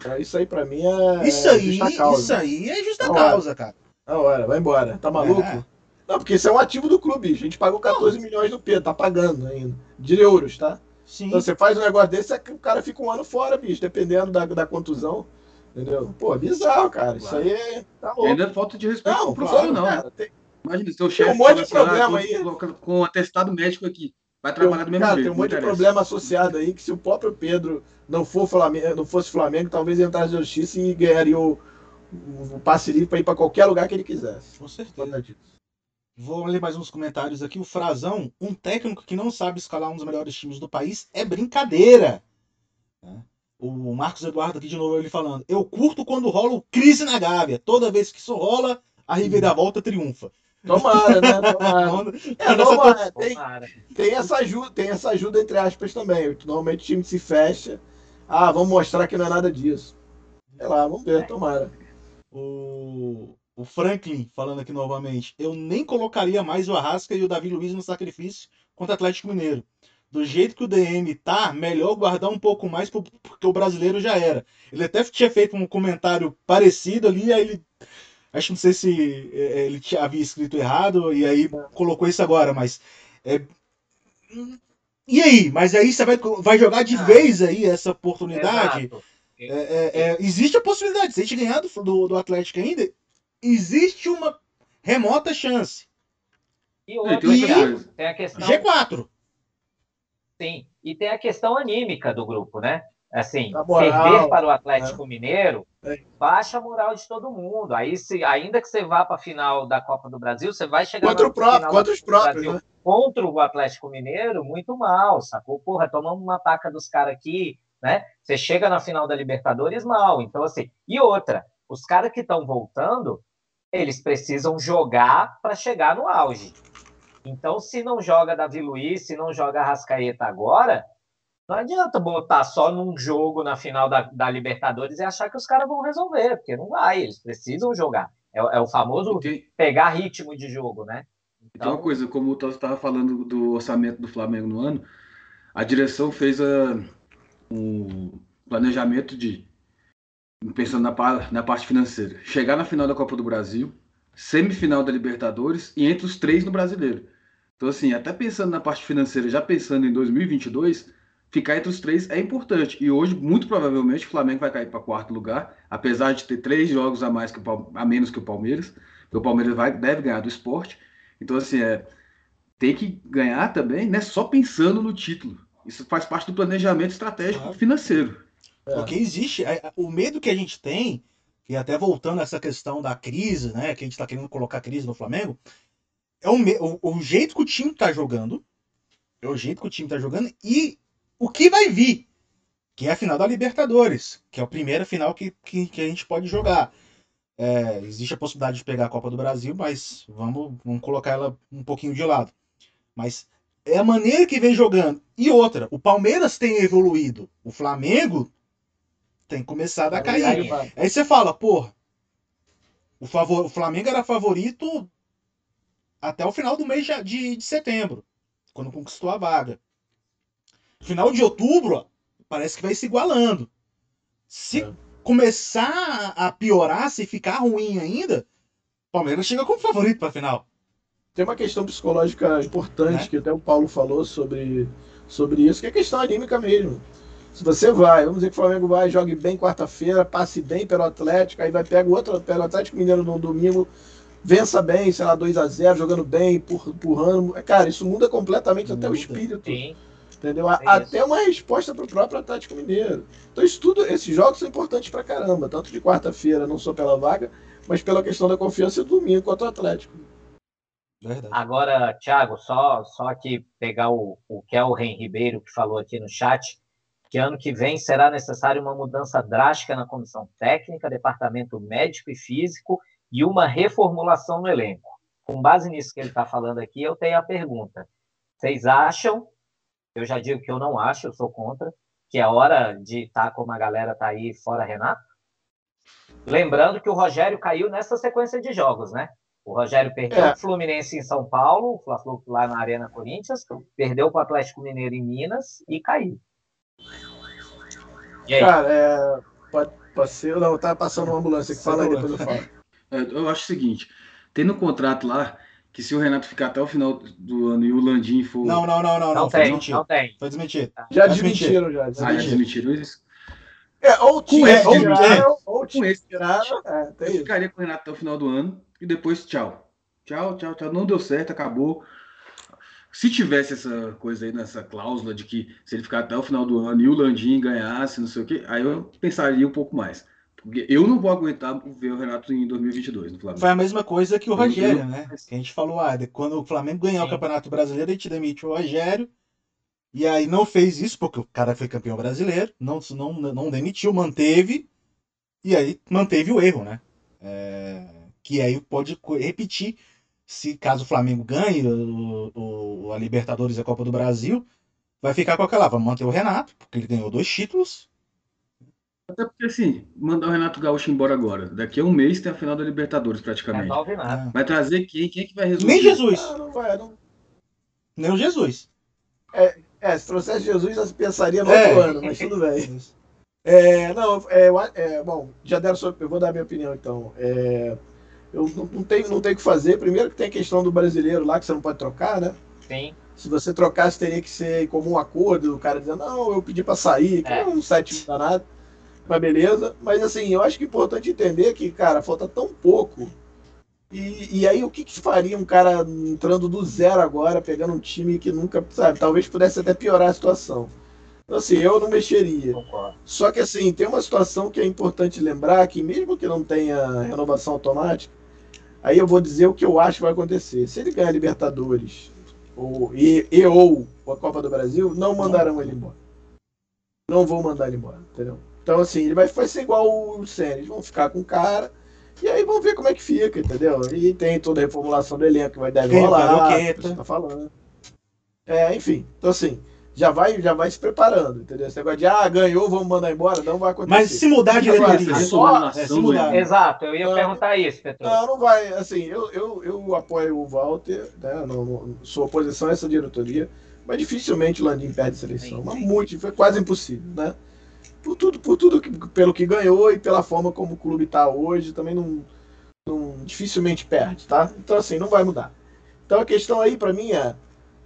Cara, Isso aí, pra mim, é. Isso é aí, justa causa. isso aí é justa Não, causa, cara. Na hora, vai embora. Tá maluco? É. Não, porque isso é um ativo do clube. A gente pagou 14 milhões do Pedro, tá pagando ainda. De euros, tá? Sim. Então você faz um negócio desse, é que o cara fica um ano fora, bicho, dependendo da, da contusão. Entendeu? Pô, bizarro, cara. Isso aí é- tá louco. ainda é falta de respeito Não, com o claro, profissional. cara. Tem, Imagina, seu um chefe monte de fala problema tô aí. Com um atestado médico aqui. Vai tem, trabalhar do mesmo cara, jeito. tem um monte de interessa. problema associado aí que se o próprio Pedro não, for Flamengo, não fosse Flamengo, talvez entrasse na justiça e ganharia o, o, passe livre pra ir pra qualquer lugar que ele quisesse. Com certeza. Vou ler mais uns comentários aqui. O Frazão, um técnico que não sabe escalar um dos melhores times do país, é brincadeira. Né? O Marcos Eduardo aqui de novo ele falando. Eu curto quando rola o crise na Gávea. Toda vez que isso rola, a reviravolta triunfa. Tomara, né? Tomara. É, normal, tem, Tomara. tem essa ajuda, tem essa ajuda entre aspas também. Normalmente o time se fecha. Ah, vamos mostrar que não é nada disso. Sei lá, vamos ver, tomara. O, o Franklin falando aqui novamente. Eu nem colocaria mais o Arrasca e o Davi Luiz no sacrifício contra o Atlético Mineiro. Do jeito que o DM tá, melhor guardar um pouco mais porque o brasileiro já era. Ele até tinha feito um comentário parecido ali, aí ele. Acho que não sei se é, ele tinha, havia escrito errado e aí colocou isso agora, mas. é, e aí? Mas aí você vai, vai jogar de Ah. vez aí essa oportunidade? É, é, é, existe a possibilidade, se a gente ganhar do, do, do Atlético ainda, existe uma remota chance. E E outra, coisa. tem a questão. G4. Sim, e tem a questão anímica do grupo, né? Assim, moral, perder para o Atlético Mineiro É. baixa a moral de todo mundo. Aí, se, ainda que você vá para a final da Copa do Brasil, você vai chegar Contra o próprio, contra os próprios, Brasil né? contra o Atlético Mineiro muito mal, sacou? Porra, tomamos uma taca dos caras aqui, né? Você chega na final da Libertadores mal. Então, assim, e outra, os caras que estão voltando, eles precisam jogar para chegar no auge. Então, se não joga Davi Luiz, se não joga Rascaeta agora, não adianta botar só num jogo na final da, da Libertadores e achar que os caras vão resolver, porque não vai, eles precisam jogar. É, é o famoso tem, pegar ritmo de jogo, né? e tem uma coisa, como o Tosso estava falando do orçamento do Flamengo no ano, a direção fez a, um planejamento de, pensando na, na parte financeira, chegar na final da Copa do Brasil, semifinal da Libertadores e entre os três no Brasileiro. Então, assim, até pensando na parte financeira, já pensando em 2022, ficar entre os três é importante. E hoje, muito provavelmente, o Flamengo vai cair para quarto lugar, apesar de ter três jogos a, mais que o, a menos que o Palmeiras. Porque o Palmeiras vai, deve ganhar do esporte. Então, assim, é, tem que ganhar também, não é só pensando no título. Isso faz parte do planejamento estratégico Claro. financeiro. É. Porque existe. é, O medo que a gente tem, e até voltando a essa questão da crise, né? Que a gente tá querendo colocar crise no Flamengo, é o, o, o jeito que o time tá jogando. É o jeito que o time tá jogando e o que vai vir. Que é a final da Libertadores, que é a primeira final que, que, que a gente pode jogar. É, existe a possibilidade de pegar a Copa do Brasil, mas vamos, vamos colocar ela um pouquinho de lado. Mas é a maneira que vem jogando. E outra, o Palmeiras tem evoluído. O Flamengo tem começado a cair. Aí você fala, pô, o, favor, o Flamengo era favorito até o final do mês de, de setembro, quando conquistou a vaga. Final de outubro, parece que vai se igualando. Se É. começar a piorar, se ficar ruim ainda, o Palmeiras chega como favorito para a final. Tem uma questão psicológica importante Né? que até o Paulo falou sobre, sobre isso, que é questão anímica mesmo. Se você vai, vamos dizer que o Flamengo vai, jogue bem quarta-feira, passe bem pelo Atlético, aí vai pega o outro pelo Atlético Mineiro no domingo, vença bem, sei lá, 2 a 0 jogando bem, empur- empurrando. Cara, isso muda completamente até o Muda. espírito. Sim. Entendeu? É isso. Até uma resposta para o próprio Atlético Mineiro. Então, isso tudo, esses jogos são importantes pra caramba, tanto de quarta-feira, não só pela vaga, mas pela questão da confiança do domingo contra o Atlético. Verdade. Agora, Thiago, só, só aqui pegar o, o Kelren Ribeiro que falou aqui no chat. que ano que vem será necessária uma mudança drástica na comissão técnica, departamento médico e físico e uma reformulação no elenco. Com base nisso que ele está falando aqui, eu tenho a pergunta: vocês acham? Eu já digo que eu não acho, eu sou contra, que é hora de estar tá como a galera está aí fora Renato? Lembrando que o Rogério caiu nessa sequência de jogos, né? O Rogério perdeu é. o Fluminense em São Paulo, o Fla-Flu lá na Arena Corinthians, perdeu para o Atlético Mineiro em Minas e caiu. E Cara, é, pode, pode ser. Não, tá passando uma ambulância que fala aí, depois eu falo. É, eu acho o seguinte: tem no contrato lá que se o Renato ficar até o final do ano e o Landim for. Não, não, não, não. Não, não tem, não tem. Foi desmentido. Já desmentiram, já. Desmentiram. Ah, já desmentiram isso? É, ou tinha, esse, ou tiraram, ou com esse tiraram. É, eu isso. ficaria com o Renato até o final do ano e depois tchau. Tchau, tchau, tchau. Não deu certo, acabou. Se tivesse essa coisa aí nessa cláusula de que se ele ficar até o final do ano e o Landim ganhasse, não sei o quê, aí eu pensaria um pouco mais. Porque eu não vou aguentar ver o Renato em 2022 no Flamengo. Foi a mesma coisa que o Rogério, né? Que a gente falou, ah, quando o Flamengo ganhar o Campeonato Brasileiro, a gente demite o Rogério e aí não fez isso, porque o cara foi campeão brasileiro, não, não, não demitiu, manteve, e aí manteve o erro, né? É, que aí pode repetir, se caso o Flamengo ganhe o, o, a Libertadores e a Copa do Brasil, vai ficar com aquela, vamos manter o Renato, porque ele ganhou dois títulos. Até porque assim, mandar o Renato Gaúcho embora agora. Daqui a um mês tem a final da Libertadores praticamente. É, vai trazer quem? Quem é que vai resolver? Nem Jesus. Ah, não vai, não. Nem o Jesus. É, é, se trouxesse Jesus, já pensaria no é. outro ano, mas tudo bem. É, não, é, é, bom, já deram sua, eu vou dar a minha opinião então. É, eu não, não tenho, não tenho o que fazer. Primeiro que tem a questão do brasileiro lá que você não pode trocar, né? Sim. Se você trocasse, teria que ser em comum acordo, o cara dizendo, não, eu pedi para sair, que é. não sai time danado. Mas beleza. Mas assim, eu acho que é importante entender que, cara, falta tão pouco e, e aí, o que, que faria um cara entrando do zero agora, pegando um time que nunca, sabe, talvez pudesse até piorar a situação. Então, assim, eu não mexeria. Só que, assim, tem uma situação que é importante lembrar, que mesmo que não tenha renovação automática, aí eu vou dizer o que eu acho que vai acontecer. Se ele ganhar a Libertadores ou, e, e ou a Copa do Brasil, não mandarão ele embora. Não vão mandar ele embora, entendeu? Então, assim, ele vai, vai ser igual o Senna. Eles vão ficar com o cara e aí vamos ver como é que fica, entendeu? E tem toda a reformulação do elenco que vai deve rolar, que você tá falando. É, enfim. Então assim, já vai, já vai se preparando, entendeu? Esse negócio de ah, ganhou, vamos mandar embora, não vai acontecer. Mas se mudar de diretoria, só, é, se mudar. Exato, eu ia não, perguntar isso, Petro. Não, não vai, assim, eu, eu, eu apoio o Walter, né? Não, sua oposição a essa diretoria, mas dificilmente o Landim perde seleção. Sim, sim. Mas muito, foi quase impossível, né? Por tudo, por tudo que, pelo que ganhou e pela forma como o clube está hoje, também não, não, dificilmente perde, tá? Então assim, não vai mudar. Então a questão aí para mim é,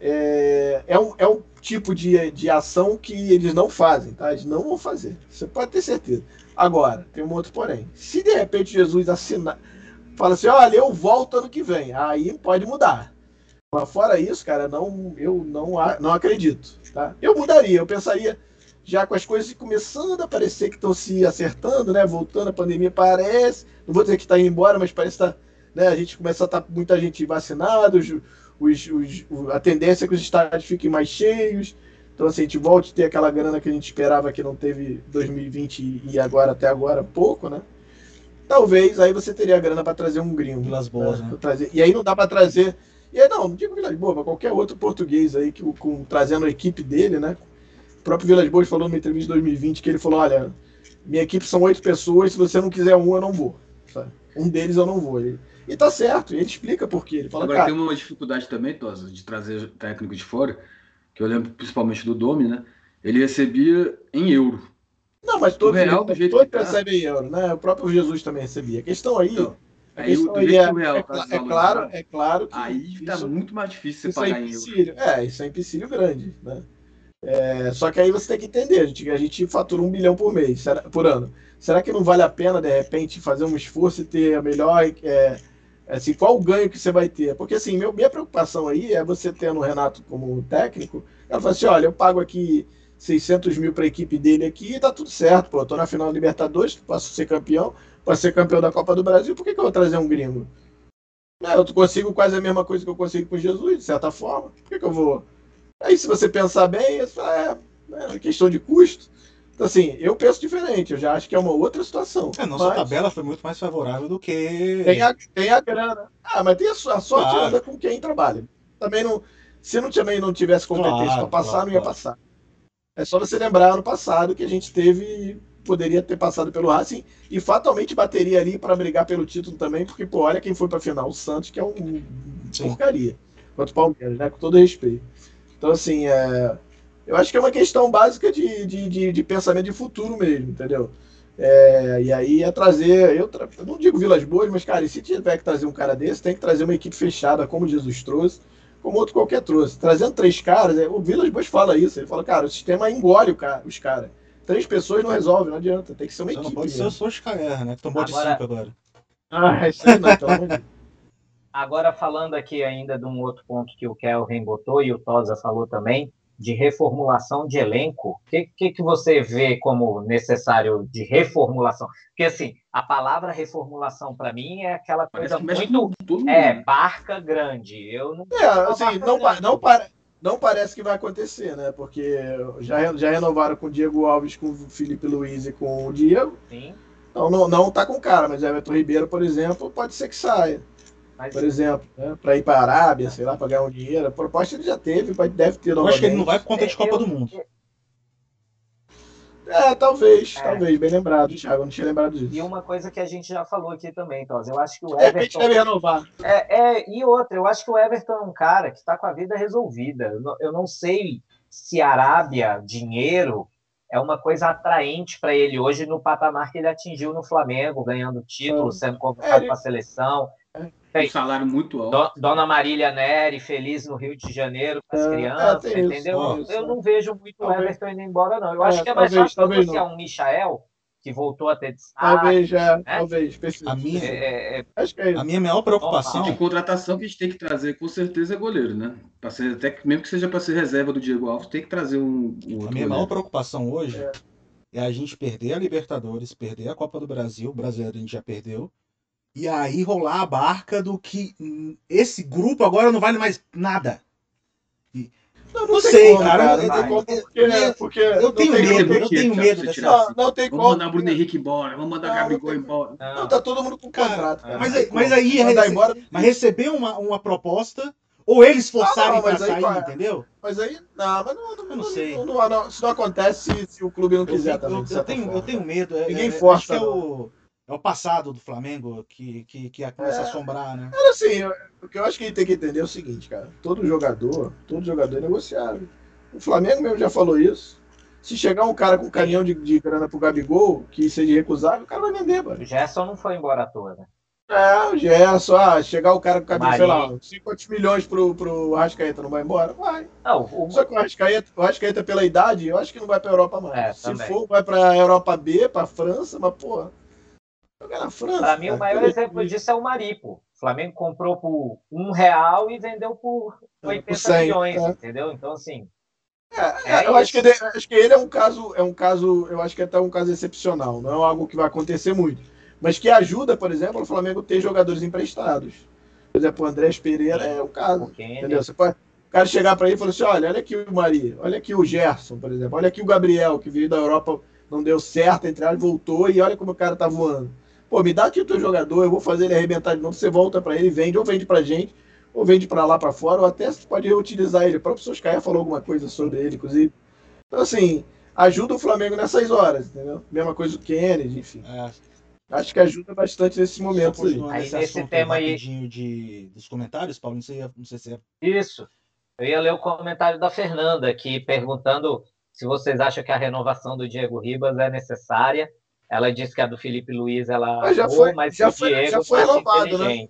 é, é, um, é um tipo de, de ação que eles não fazem, tá? Eles não vão fazer. Você pode ter certeza. Agora, tem um outro porém. Se de repente Jesus assinar, fala assim, olha, eu volto ano que vem, aí pode mudar. Mas fora isso, cara, não, eu não, não acredito, tá? Eu mudaria, eu pensaria já com as coisas começando a parecer que estão se acertando, né? Voltando a pandemia, parece. Não vou dizer que está indo embora, mas parece que tá, né? a gente começa a estar tá, muita gente vacinada, os, os, os, a tendência é que os estádios fiquem mais cheios. Então, assim, a gente volte a ter aquela grana que a gente esperava que não teve 2020 e agora, até agora, pouco, né? Talvez aí você teria a grana para trazer um gringo. Vilas Boas, né? né? Trazer. E aí não dá para trazer. E aí, não, não digo Vilas Boas, mas qualquer outro português aí que, com, trazendo a equipe dele, né? O próprio Vilas Boas falou numa entrevista de 2020 que ele falou: olha, minha equipe são oito pessoas, se você não quiser um, eu não vou. Sabe? Um deles eu não vou. Ele, e tá certo, ele explica por quê. Ele fala, Agora tem uma dificuldade também, Tosa, de trazer técnico de fora, que eu lembro principalmente do Domi, né? Ele recebia em euro. Não, mas todo, real, do jeito todo tá. recebe em euro, né? O próprio Jesus também recebia. A questão aí. Então, a questão aí é, real, é, tá é, claro, é claro que. Aí tá muito mais difícil você é pagar é em euro. É, isso é empecilho grande, né? É, só que aí você tem que entender, a gente, a gente fatura um bilhão por mês, por ano. Será que não vale a pena, de repente, fazer um esforço e ter a melhor. É, assim, qual o ganho que você vai ter? Porque, assim, meu, minha preocupação aí é você tendo o Renato como técnico, ela fala assim: olha, eu pago aqui 600 mil para a equipe dele aqui e tá tudo certo, pô, eu tô na final da Libertadores, posso ser campeão, posso ser campeão da Copa do Brasil, por que, que eu vou trazer um gringo? eu consigo quase a mesma coisa que eu consigo com Jesus, de certa forma, por que, que eu vou Aí se você pensar bem, é, é, outra questão de custo. Então, assim, eu penso diferente, eu já acho que é uma outra situação. A nossa Mas tabela foi muito mais favorável do que. Tem a, tem a grana. Ah, mas tem a, a sorte Claro. anda com quem trabalha. Também não. Se não, também não tivesse competência Claro, para passar, claro, não ia passar. É só você lembrar ano passado que a gente teve. Poderia ter passado pelo Racing e fatalmente bateria ali para brigar pelo título também, porque, pô, olha quem foi para final, o Santos, que é um Sim. porcaria. Quanto o Palmeiras, né? Com todo respeito. Então, assim, é, eu acho que é uma questão básica de, de, de, de pensamento de futuro mesmo, entendeu? É, e aí é trazer, eu, tra- eu não digo Vilas Boas, mas, cara, e se tiver que trazer um cara desse, tem que trazer uma equipe fechada, como Jesus trouxe, como outro qualquer trouxe. Trazendo três caras, é, o Vilas Boas fala isso, ele fala, cara, o sistema engole o cara, os caras. Três pessoas não resolve, não adianta, tem que ser uma Só não equipe. pode ser o mesmo. Solskjaer, né? Que tomou de Agora- 5 agora. Ah, isso aí não, pelo amor de Deus. Agora, falando aqui ainda de um outro ponto que o Kelvin botou e o Tosa falou também, de reformulação de elenco, o que, que, que você vê como necessário de reformulação? Porque, assim, a palavra reformulação, para mim, é aquela coisa muito... mundo. É, barca grande. Eu não... É, assim, não, pa- não, para- não parece que vai acontecer, né? Porque já, já renovaram com o Diego Alves, com o Felipe Luiz e com o Diego. Sim, Então não, não tá com cara, mas Everton Ribeiro, por exemplo, pode ser que saia. Mas Por exemplo, né? Para ir para a Arábia, sei lá, para ganhar um dinheiro. A proposta ele já teve, vai- deve ter Eu acho que ele não vai por conta de É, Copa eu- do Mundo. É, talvez, É. talvez, bem lembrado, Thiago, eu não tinha lembrado disso. E uma coisa que a gente já falou aqui também, Tosa, eu acho que o repente Everton... deve renovar. É, é, e outra, eu acho que o Everton é um cara que está com a vida resolvida. Eu não, sei se a Arábia, dinheiro, é uma coisa atraente para ele hoje no patamar que ele atingiu no Flamengo, ganhando título, É. sendo convocado É, ele- para a seleção. Um salário muito alto. Do- Dona Marília Neri, feliz no Rio de Janeiro com as É, crianças, é, tem isso, entendeu? ó. Eu- eu não vejo muito o Talvez. Everton indo embora, não. Eu É, acho que é mais talvez, fácil talvez negociar um Michael, que voltou a ter destaque. Talvez, é, talvez, precisa. A minha, É, é, é, Acho que é isso. a minha maior preocupação. De contratação que a gente tem que trazer, com certeza, é goleiro, né? Pra ser, até que, mesmo que seja para ser reserva do Diego Alves, tem que trazer um, um outro A minha goleiro. maior preocupação hoje É. é. a gente perder a Libertadores, perder a Copa do Brasil, o brasileiro a gente já perdeu, e aí rolar a barca do que esse grupo agora não vale mais nada. Não, Não tem sei, como, cara, Não eu- tem como, porque, eu- porque Eu não tenho tem medo, eu tenho medo dessa. tirar- Não, não tem Vamos como. mandar o Bruno Henrique embora, vamos mandar o Não, não Gabigol tem- embora. não. Não, tá todo mundo com Cara, contrato. cara. mas Não aí- mas aí rece- embora, Mas receber uma, uma proposta, ou eles forçarem Ah, não, pra aí sair, entendeu? Mas aí, não, mas não, não, Eu não sei. Não, não, não, isso não acontece se, se o clube não Eu, quiser fico- também. eu- eu tenho, forma. eu tenho medo. é- Ninguém é- força, Acho que é o, é o passado do Flamengo que, que, que começa a É. assombrar, né? Mas assim, eu- o que eu acho que a gente tem que entender é o seguinte, cara. Todo jogador, todo jogador é negociável. O Flamengo mesmo já falou isso. Se chegar um cara com um caminhão de, de grana pro Gabigol, que seja recusável, o cara vai vender, mano. O Gerson não foi embora à toa, né? É, o Gerson, ah, chegar o cara com caminhão, sei lá, Marinho. 50 milhões pro, pro Arrascaeta, não vai embora? Vai. Não, o, Só que o Arrascaeta, o Arrascaeta, pela idade, eu acho que não vai pra Europa mais. É, Se também. for, vai pra Europa B, pra França, mas, porra, jogar na França. Para mim, o maior exemplo disso é o Maripo. O Flamengo comprou por um real e vendeu por 80 por 100, milhões, é. entendeu? Então, assim, É, É eu acho que, ele, acho que ele é um caso, é um caso, eu acho que é até um caso excepcional, não é algo que vai acontecer muito. Mas que ajuda, por exemplo, o Flamengo ter jogadores emprestados. Por exemplo, o Andrés Pereira é um caso. ele- Entendeu? Você pode, o cara chegar para ele e falar assim: olha, olha aqui o Maria, olha aqui o Gerson, por exemplo, olha aqui o Gabriel, que veio da Europa, não deu certo, entre aspas, voltou e olha como o cara tá voando. Pô, me dá aqui o teu jogador, eu vou fazer ele arrebentar de novo, você volta para ele, vende, ou vende pra gente, ou vende para lá para fora, ou até você pode reutilizar ele. O próprio Soscaia falou alguma coisa sobre ele, inclusive. Então, assim, ajuda o Flamengo nessas horas, entendeu? Mesma coisa o Kennedy, enfim. É, Acho que ajuda bastante nesses só momentos aí. Aí, nesse nesse assunto tema aí- rapidinho de, dos comentários, Paulo, não sei, não sei se é Isso. Eu ia ler o comentário da Fernanda aqui, perguntando se vocês acham que a renovação do Diego Ribas é necessária. Ela disse que a do Felipe Luiz ela Mas já amou, foi- mas já que o foi- Diego já foi renovado, né?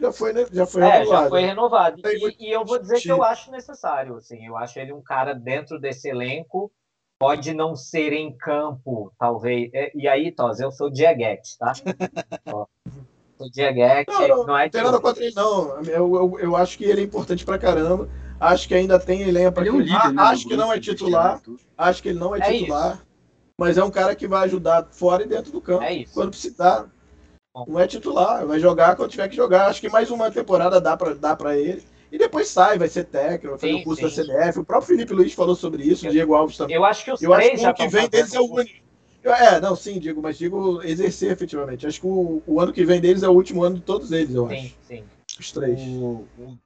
Já foi, né? Já foi É, já renovado. foi renovado. E, e eu vou dizer que eu acho necessário. Assim, eu acho ele um cara dentro desse elenco. Pode não ser em campo, talvez. É, E aí, Tos, eu sou Dieguete, tá? Sou Dieguete, Não, não, não, é Não tem nada contra ele, não. Eu, eu, eu acho que ele é importante pra caramba. Acho que ainda tem elenco pra Ele é um líder, Ah, né? Acho que não é titular. vestiário, Acho que ele não é, É titular. Mas é um cara que vai ajudar fora e dentro do campo. É isso. Quando precisar. Não é titular. Vai jogar quando tiver que jogar. Acho que mais uma temporada dá pra, dá pra ele. E depois sai, vai ser técnico, vai fazer Sim, o curso sim. da CBF. O próprio Felipe Luiz falou sobre isso, o Diego Alves também. Eu acho que os Eu acho três que o que vem deles é o único. É, não, sim, digo, mas digo exercer efetivamente. Acho que o, o ano que vem deles é o último ano de todos eles, eu Sim, acho. sim. Os três. O, o,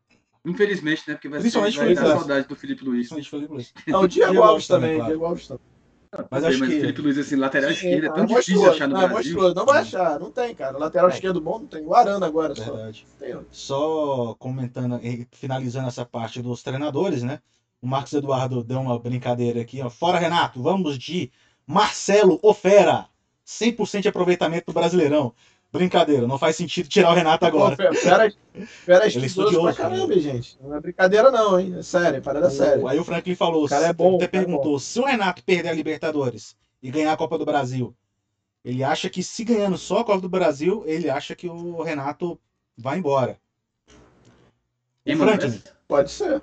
Infelizmente, né? Porque vai, ser, vai dar Luiz. saudade do Felipe Luiz. Felipe Luiz. Não, o Diego, Diego Alves também, claro. Diego Alves também. Mas acho mas que- o Felipe Luiz, assim, lateral esquerda, é Sim, tão é difícil achar no não, é Brasil. monstruoso. Não vai achar, não tem, cara. Lateral Tem. esquerdo bom não tem. O Arana agora só. Verdade. Tem. Só comentando e finalizando essa parte dos treinadores, né? O Marcos Eduardo deu uma brincadeira aqui, ó. Fora Renato, vamos de Marcelo Ofera. 100% de aproveitamento do Brasileirão. Brincadeira, não faz sentido tirar o Renato agora. Pô, Fera, fera é Ele é estudioso pra caramba, gente. Não é brincadeira não, hein. É sério, é parada séria. Aí o Franklin falou, O cara é bom, até o cara é perguntou, se o Renato perder a Libertadores e ganhar a Copa do Brasil, ele acha que se ganhando só a Copa do Brasil, ele acha que o Renato vai embora. O mandou Franklin? Pode ser.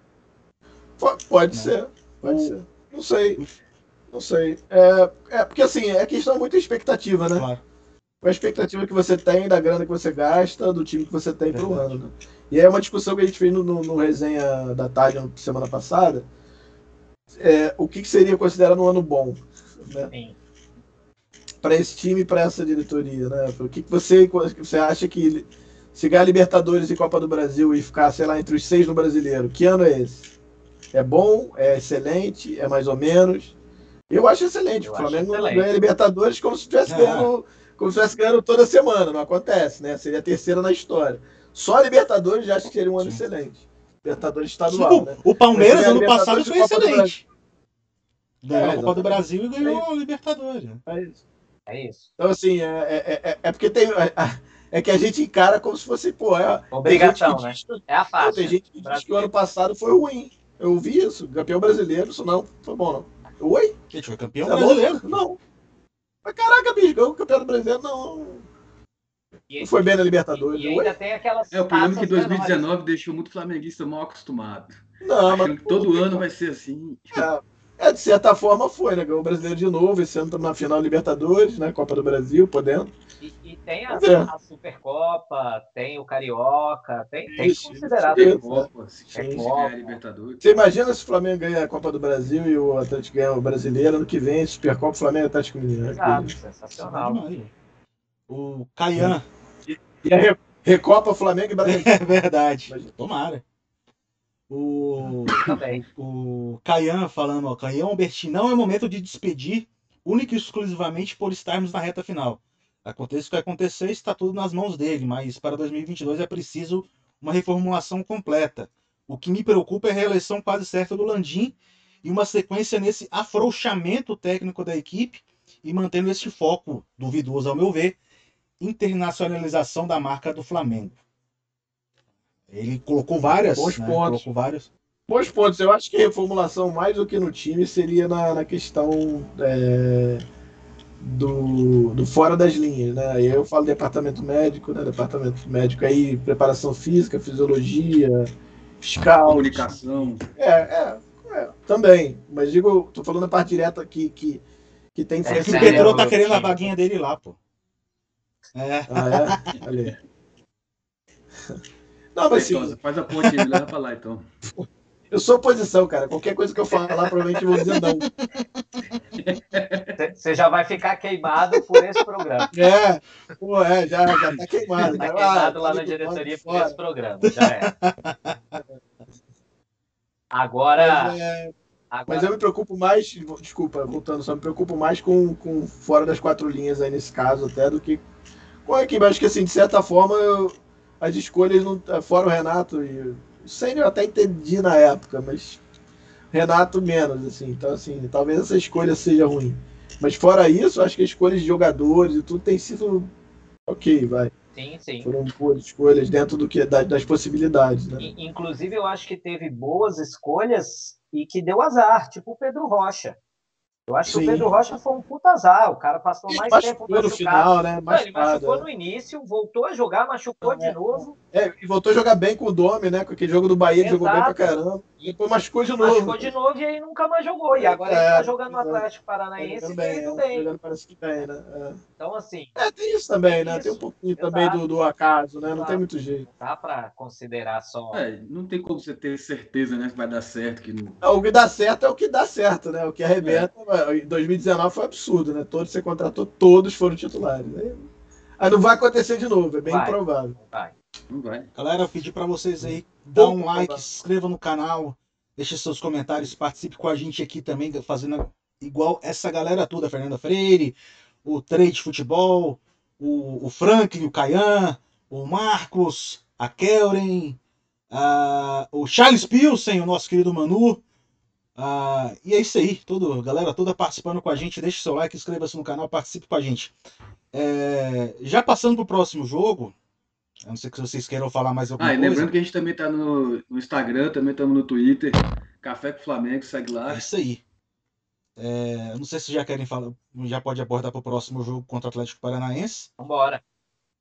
Po- Pode Não. ser. Pode O- ser. Não sei. Não sei. É, é porque assim, é questão muito de expectativa, né? claro. Qual a expectativa que você tem da grana que você gasta, do time que você tem pro Verdade. ano, né? E é uma discussão que a gente fez no, no- no resenha da tarde na semana passada. É, o que, que seria considerado um ano bom, né? para esse time e para essa diretoria, né? O que, que você, você acha que se ganhar Libertadores e Copa do Brasil e ficar, sei lá, entre os seis no Brasileiro, que ano é esse? É bom? É excelente? É mais ou menos? Eu acho excelente. Eu o Flamengo excelente. ganha Libertadores como se estivesse É. ganhando, como se estivesse ganhando toda semana. Não acontece, né? Seria a terceira na história. Só a Libertadores já acho que seria um ano Sim. excelente. Libertadores estadual, né? O Palmeiras ano passado foi e excelente. Ganhou É, a Copa do. Brasil e ganhou a Libertadores. né? É isso. É isso. Então, assim, é, é, é, é porque tem. É que a gente encara como se fosse, pô, é, Obrigação, né? gente diz- É a faixa. tem gente que diz que o ano passado foi ruim. Eu ouvi isso. Campeão brasileiro, isso não foi bom, não. Oi? Que foi campeão Você é brasileiro. Não. Mas caraca, bicho, ganhou o campeão brasileiro, não. E, Não foi bem na Libertadores. e Oi? ainda tem aquelas É, o problema é que taças 2019 deixou muito flamenguista mal acostumado. Não, mas. que todo ano vai ser assim. É, de certa forma foi, né? Ganhou o brasileiro de novo. Esse ano estamos na final Libertadores, né? Copa do Brasil, podendo. E, e tem a, ver. a Supercopa, tem o Carioca, tem, tem que considerar. tudo. Copa, se ganhar a Libertadores. Você imagina se o Flamengo ganha a Copa do Brasil e o Atlético ganha o brasileiro ano que vem, Supercopa, Flamengo e Atlético Mineiro. Exato, sensacional. O Caian, E a Re- Recopa, Flamengo e Brasil. é verdade. Imagina. Tomara. O, Também. o Caian falando, ó, Caian Albertin, não é momento de despedir única e exclusivamente por estarmos na reta final. Aconteça o que acontecer, está tudo nas mãos dele, mas para 2022 é preciso uma reformulação completa. O que me preocupa é a reeleição quase certa do Landim e uma sequência nesse afrouxamento técnico da equipe e mantendo esse foco duvidoso, ao meu ver, internacionalização da marca do Flamengo. Ele colocou várias, Bons né? pontos. colocou várias. Bons pontos. Eu acho que a reformulação, mais do que no time, seria na, na questão é, do, do fora das linhas, né? Aí eu falo departamento médico, né? Departamento médico aí, preparação física, fisiologia, fiscal. Comunicação. É, é, é, também. Mas digo, tô falando a parte direta que, que, que tem É que influência. o Pedro tá querendo a vaguinha dele lá, pô. É. Ah, é? Ali. Não, mas assim, Faz a ponte aí, leva pra lá então. eu sou oposição, cara. Qualquer coisa que eu falar, provavelmente eu vou dizer não. Você já vai ficar queimado por esse programa. É, pô, é, já, já tá queimado. Tá cara. queimado Ah, lá tá na diretoria por fora. esse programa. Já é. Agora, Mas, é, agora mas eu me preocupo mais, desculpa, voltando, só me preocupo mais com, com fora das quatro linhas aí nesse caso, até do que com a equipe. Acho que assim, de certa forma, eu- as escolhas, não, fora o Renato e o eu até entendi na época, mas Renato menos, assim. Então, assim, talvez essa escolha seja ruim. Mas fora isso, acho que as escolhas de jogadores e tudo tem sido ok, vai. sim, sim. Foram boas escolhas dentro do que da- das possibilidades, né? Inclusive, eu acho que teve boas escolhas e que deu azar, tipo o Pedro Rocha. Eu acho que Sim. o Pedro Rocha foi um puta azar. O cara passou mais tempo machucou no machucado. final, né? Não, Machucado, machucou é. no início, voltou a jogar, machucou É. de novo. É, e voltou a jogar bem com o Domi, né? Com aquele jogo do Bahia, ele jogou bem pra Exato. Caramba. Depois machucou de novo. Machucou de novo e aí nunca mais jogou. E agora ele É, tá jogando no é. Atlético Paranaense jogando e tá indo né? bem. Jogando parece que bem, né? É. Então, assim, É, tem isso também, né? Isso. Tem um pouquinho Exato. também do, do acaso, né? Não Exato. tem muito jeito. não dá pra considerar só. É, não tem como você ter certeza, né, que vai dar certo, que não... É, O que dá certo é o que dá certo, né? O que arrebenta. Em 2019 foi absurdo, né? Todos você contratou, todos foram titulares. Aí, aí não vai acontecer de novo, é bem Vai. improvável. Vai. não vai. Galera, eu pedi pra vocês aí, dá um like, se inscreva no canal, deixe seus comentários, participe com a gente aqui também, fazendo igual essa galera toda, a Fernanda Freire, o Trade Futebol, o, o Franklin, o Caian, o Marcos, a Kelren, ah, o Charles Pilsen, o nosso querido Manu. Ah, e é isso aí, tudo, galera toda participando com a gente. Deixe seu like, inscreva-se no canal, participe com a gente. É, já passando pro próximo jogo, a não ser que vocês queiram falar mais alguma Ah, e coisa. lembrando que a gente também tá no, no Instagram, também estamos no Twitter, Café com Flamengo, segue lá. É isso aí. É, eu não sei se já querem falar, já pode abordar para o próximo jogo contra o Atlético Paranaense. Vambora.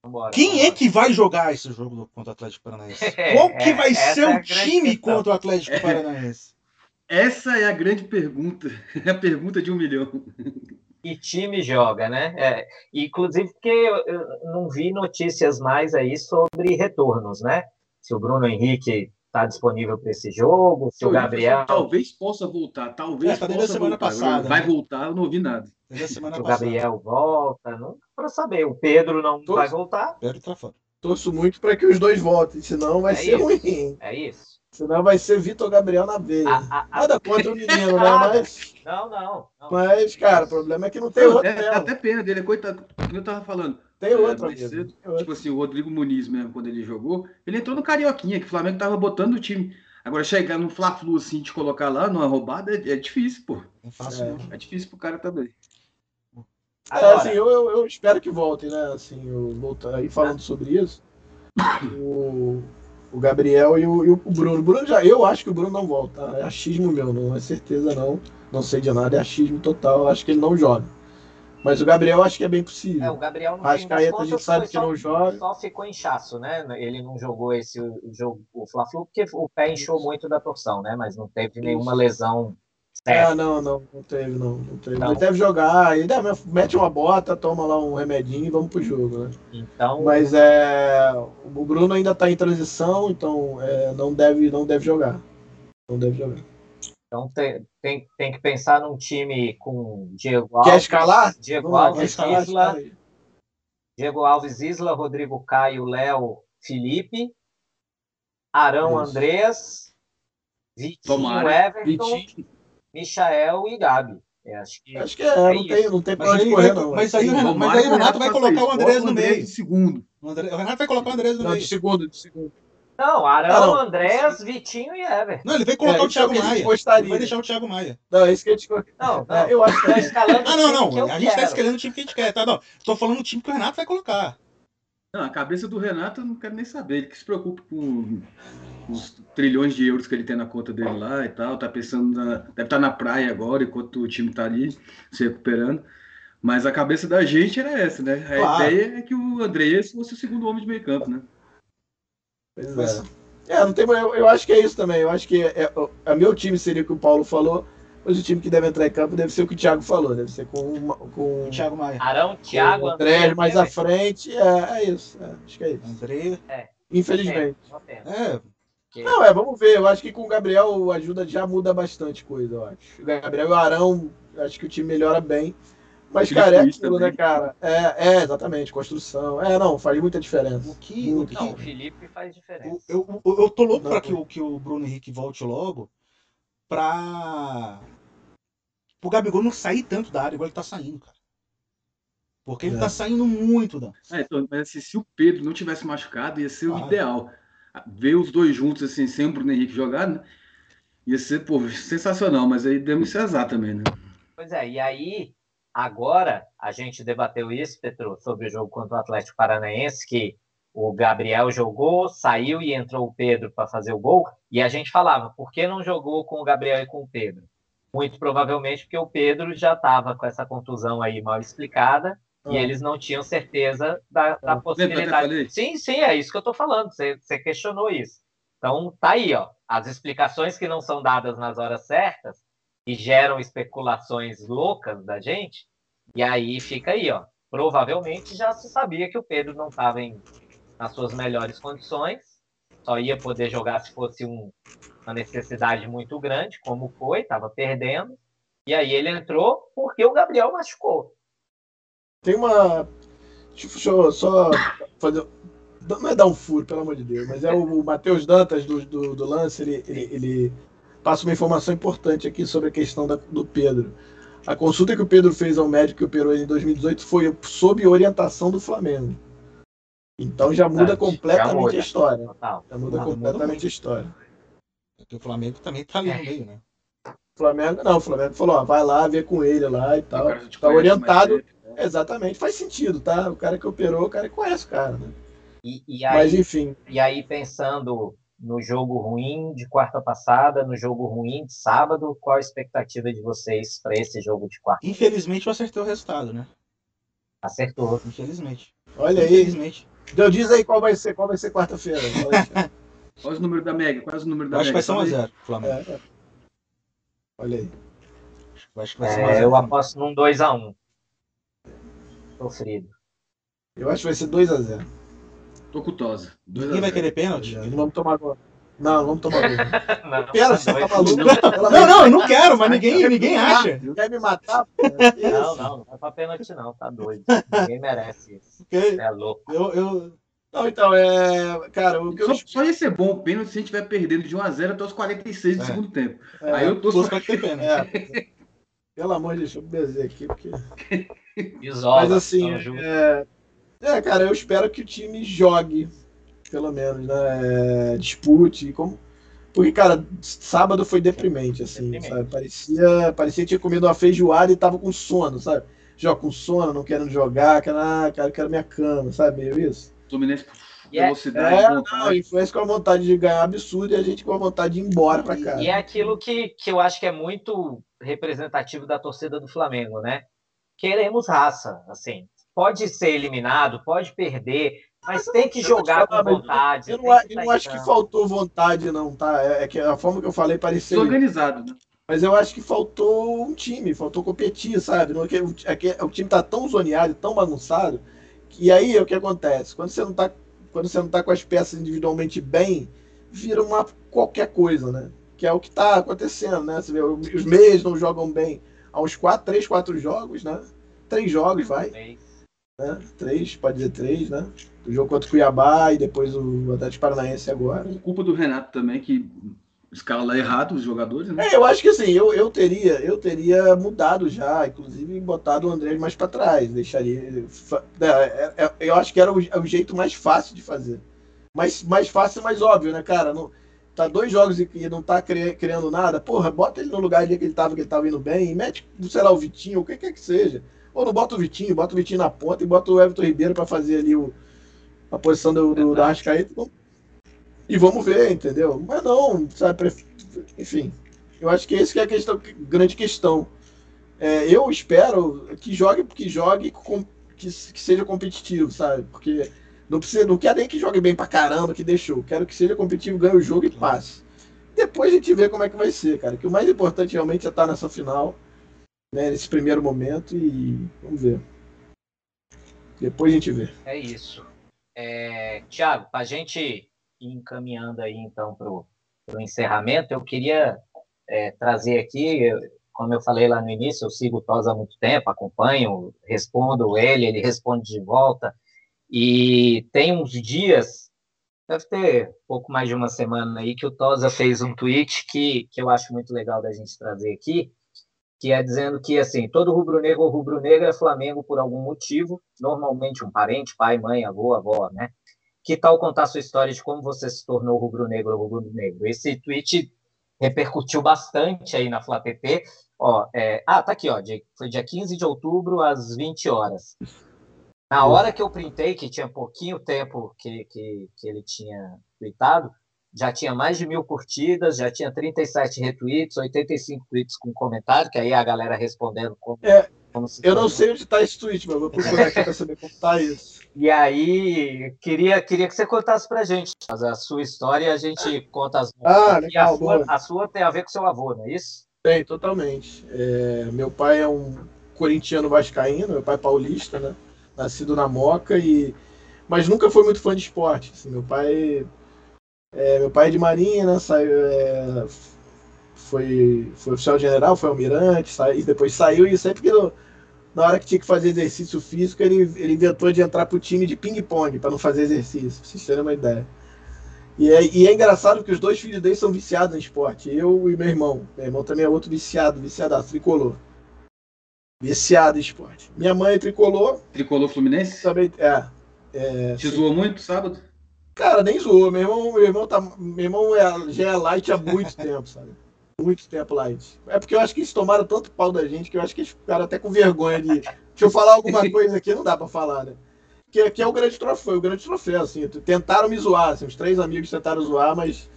Vambora. Quem é vambora. que vai jogar esse jogo contra o Atlético Paranaense? É, Qual que é, vai ser é a o time questão. contra o Atlético Paranaense? Essa é a grande pergunta, a pergunta de um milhão. Que time joga, né? É, inclusive porque eu, eu não vi notícias mais aí sobre retornos, né? Se o Bruno Henrique está disponível para esse jogo, se o Gabriel, Talvez possa voltar, talvez É, tá possa semana voltar. passada, vai né? voltar, eu não ouvi nada. Se o passada. Gabriel volta, não para saber. O Pedro não vai voltar, Pedro tá fora. Torço muito para que os dois voltem, senão vai É ser isso. ruim. é isso. Senão vai ser Vitor Gabriel na veia. A- a- a- Nada contra o menino, né? Mas, não, não, não. mas, cara, o problema é que não tem outro. é, é né? até pena dele, é coitado, como eu tava falando. Tem é, outro, cedo, Tem outro. Tipo assim, o Rodrigo Muniz mesmo, quando ele jogou, ele entrou no Carioquinha, que o Flamengo tava botando o time. Agora, chegar no Fla-Flu assim, te colocar lá numa roubada, é, é difícil, pô. É. É difícil pro cara também. É, Agora, assim, eu, eu, eu espero que voltem, né? Assim, eu voltar aí falando sobre isso. O, o Gabriel e o, e o Bruno. O Bruno já, eu acho que o Bruno não volta. É achismo meu, não é certeza não. Não sei de nada, é achismo total. Eu acho que ele não joga. Mas o Gabriel acho que é bem é, o possível. Gabriel das aí a gente sabe que só- não joga. Só ficou inchaço, né? Ele não jogou esse jogo, o Fla-Flu, porque o pé inchou muito da torção, né? Mas não teve nenhuma lesão séria. Ah, não, não, não teve, não. não teve. Não. Ele deve jogar, aí deve- mete uma bota, toma lá um remedinho e vamos pro jogo, né? Então, Mas é. O Bruno ainda tá em transição, então é, não, deve, não deve jogar. Não deve jogar. então tem, tem, tem que pensar num time com Diego Quer Alves, escalar? Diego quer Alves, escalar? Isla. Diego Alves, Isla, Rodrigo Caio, Léo, Felipe, Arão, Isso. Andreas, Vitinho, Tomara. Everton, Vitinho. Michael e Gabi. Eu acho que Acho que é, não, isso. tem, não tem pra Mas onde aí, correr, não. mas aí o Renato- mas aí o Renato vai colocar o Andrés no meio. de segundo. O, André- o Renato vai colocar o Andrés no Não, meio. de segundo, de segundo. Não, Arão, Ah, não. Andrés, Vitinho e Everton. Não, ele vai colocar É, o é Thiago Maia. gostaria. Ele vai deixar o Thiago Maia. Não, é isso que a gente. Não, não. É, eu acho que Tô escalando o Ah, não, não. A gente tá quero. escolhendo o time que a gente quer, tá? Não. Tô falando o time que o Renato vai colocar. Não, a cabeça do Renato eu não quero nem saber. Ele que se preocupa com os trilhões de euros que ele tem na conta dele lá e tal. Tá pensando na. Deve estar na praia agora, enquanto o time tá ali se recuperando. Mas a cabeça da gente era essa, né? A Claro. ideia é que o Andrés fosse o segundo homem de meio campo, né? Pois é. É, não tem, eu, eu acho que é isso também. Eu acho que é, é, o meu time seria o que o Paulo falou, mas o time que deve entrar em campo deve ser o que o Thiago falou, deve ser com, uma- com O Thiago Maia. Arão, Thiago, o André mais à frente. É, é isso. é, acho que é isso. André. Infelizmente. Uma pena. É, Não, é, vamos ver. Eu acho que com o Gabriel a ajuda já muda bastante coisa, eu acho. O Gabriel e o Arão, acho que o time melhora bem. Mas, cara, é aquilo, né, cara? É, é, exatamente, construção. É, não, faz muita diferença. o que. O que Não, o Felipe faz diferença. eu, eu, eu tô louco Não, pra que o, que o Bruno Henrique volte logo pra. Pro Gabigol não sair tanto da área igual ele tá saindo, cara. Porque ele É. tá saindo muito, Dan. É, então, mas assim, se o Pedro não tivesse machucado, ia ser o Claro. ideal. Ver os dois juntos, assim, sem o Bruno Henrique jogar, né? Ia ser, pô, sensacional, mas aí demos azar também, né? Pois é, e aí, agora, a gente debateu isso, Petro, sobre o jogo contra o Atlético Paranaense, que o Gabriel jogou, saiu e entrou o Pedro para fazer o gol, e a gente falava, por que não jogou com o Gabriel e com o Pedro? Muito provavelmente porque o Pedro já estava com essa contusão aí mal explicada, e Ah. eles não tinham certeza da, da Ah. Eu até possibilidade. Sim, sim, é isso que eu estou falando, você, você questionou isso. Então, tá aí, ó. as explicações que não são dadas nas horas certas e geram especulações loucas da gente. E aí fica aí, ó. Provavelmente já se sabia que o Pedro não estava nas suas melhores condições, só ia poder jogar se fosse um, uma necessidade muito grande, como foi, estava perdendo. E aí ele entrou porque o Gabriel machucou. Tem uma. Deixa eu só fazer. Não é dar um furo, pelo amor de Deus, mas é o, o Matheus Dantas do, do, do, lance, ele, ele, ele, passa uma informação importante aqui sobre a questão da, do Pedro. A consulta que o Pedro fez ao médico que operou ele em 2018 foi sob orientação do Flamengo. Então já muda completamente já muda. a história. Já muda completamente muda a história. Porque o Flamengo também tá ali no meio, né? Flamengo, não, o Flamengo falou, ó, vai lá, vê com ele lá e tal. Tá orientado. Exatamente, faz sentido, tá? O cara que operou, o cara que conhece o cara, né? E, e aí, Mas enfim. E aí, pensando no jogo ruim de quarta passada, no jogo ruim de sábado, qual a expectativa de vocês para esse jogo de quarta? Infelizmente eu acertei o resultado, né? Acertou. Infelizmente. Olha aí. Infelizmente. Então diz aí qual vai ser, qual vai ser quarta-feira. Qual é o número da Mega? Qual é o número da Acho Mega? Acho que vai ser 1x0, Flamengo. É. Olha aí. Acho que vai ser 1 é, Eu aposto num 2x1. Sofrido. Eu acho que vai ser 2x0. Tô com tosa. Ninguém vai querer pênalti? Não vamos tomar agora. Não, não vamos tomar agora. não, Pera, você tá maluco? Não, não, não, eu não quero, mas ninguém, ninguém acha. Quer me matar? Não, não, não é pra pênalti não, tá doido. Ninguém merece isso. Okay. É louco. Eu, eu, não, então, é. Cara, o que só, eu... só ia ser bom o pênalti se a gente estiver perdendo de 1x0 até os 46 do é. segundo tempo. É, Aí eu tô só. É. Pelo amor de Deus, deixa eu bezer aqui, porque. Isola, Mas assim, é... é... cara, eu espero que o time jogue, pelo menos, né? É, dispute. Como... Porque, cara, sábado foi deprimente, assim, deprimente. sabe? Parecia, parecia que tinha comido uma feijoada e tava com sono, sabe? Joga com sono, não querendo jogar, quero, ah, cara, quero minha cama, sabe? Meio isso. Fluminense é velocidade, é. Não, influência com a vontade de ganhar absurdo e a gente com a vontade de ir embora para casa. E é aquilo que, que eu acho que é muito representativo da torcida do Flamengo, né? Queremos raça, assim. Pode ser eliminado, pode perder, mas tem que jogar com vontade. Eu não, eu não acho que faltou vontade, não, tá? É, é que a forma que eu falei parecia. Organizado, né? Mas eu acho que faltou um time, faltou competir, sabe? É é o time tá tão zoneado, tão bagunçado, e aí o que acontece? Quando você não tá, quando você não tá com as peças individualmente bem, vira uma qualquer coisa, né? Que é o que está acontecendo, né? Você vê, os meios não jogam bem há uns quatro, três, quatro jogos, né? Três jogos, vai. Né? Três, pode dizer três, né? O jogo contra o Cuiabá e depois o Atlético Paranaense agora. Culpa do Renato também, que escala errado os jogadores, né? É, eu acho que assim, eu, eu teria eu teria mudado já, inclusive botado o André mais para trás, deixaria é, é, é, eu acho que era o, o, jeito mais fácil de fazer. Mais, mais fácil, mais óbvio, né, cara? Não, tá dois jogos e, e não tá cri, criando nada, porra, bota ele no lugar ali que ele tava, que ele tava indo bem, e mete, sei lá, o Vitinho, o que quer que seja. Ou não bota o Vitinho, bota o Vitinho na ponta e bota o Everton Ribeiro para fazer ali o, a posição do, do, do Arrascaeta. E vamos ver, entendeu? Mas não, sabe? Enfim, eu acho que esse que é a questão, grande questão. É, eu espero que jogue, que jogue, com, que, que, seja competitivo, sabe? Porque não precisa, não quero nem que jogue bem pra caramba, que deixou. Quero que seja competitivo, ganhe o jogo e passe. Depois a gente vê como é que vai ser, cara. Que o mais importante realmente é estar nessa final, né, nesse primeiro momento e vamos ver. Depois a gente vê. É isso. É, Tiago, pra gente encaminhando aí então para o encerramento, eu queria é, trazer aqui, como eu falei lá no início, eu sigo o Tosa há muito tempo, acompanho, respondo ele, ele responde de volta, e tem uns dias, deve ter pouco mais de uma semana aí, que o Tosa fez um tweet que, que eu acho muito legal da gente trazer aqui, que é dizendo que assim todo rubro-negro ou rubro-negra é Flamengo por algum motivo, normalmente um parente, pai, mãe, avô, avó, né? Que tal contar sua história de como você se tornou rubro-negro rubro-negro? Esse tweet repercutiu bastante aí na FlaPP. Ó, é... Ah, tá aqui, ó. Foi dia 15 de outubro, às 20 horas. Na hora que eu printei, que tinha pouquinho tempo que, que, que ele tinha tweetado, já tinha mais de mil curtidas, já tinha 37 retweets, 85 tweets com comentário, que aí a galera respondendo como. É, Eu não sei onde está esse tweet, mas vou procurar aqui para saber como está isso. E aí, queria, queria que você contasse para a gente a sua história e a gente conta as Ah, legal, a sua, a sua tem a ver com seu avô, não é isso? Tem, totalmente. É, meu pai é um corintiano vascaíno, meu pai é paulista, né? Nascido na Moca e mas nunca foi muito fã de esporte. Assim, meu pai é, meu pai é de marinha, né? Saiu, é, foi, foi oficial general, foi almirante, saiu, depois saiu e sempre que na hora que tinha que fazer exercício físico, ele, ele inventou de entrar pro time de ping-pong para não fazer exercício, pra vocês terem uma ideia. E é, e é engraçado que os dois filhos dele são viciados em esporte, eu e meu irmão. Meu irmão também é outro viciado, viciado, tricolor. Viciado em esporte. Minha mãe é tricolor. Tricolor Fluminense? Também, é. é Te zoou muito sábado? Cara, nem zoou. Meu irmão, meu irmão, tá, meu irmão é, já é light há muito tempo, sabe? Muito tempo light. É porque eu acho que eles tomaram tanto pau da gente que eu acho que eles ficaram até com vergonha de. Deixa eu falar alguma coisa aqui, não dá pra falar, né? Que, que é o grande troféu, o grande troféu, assim. Tentaram me zoar, assim, os três amigos tentaram zoar, mas,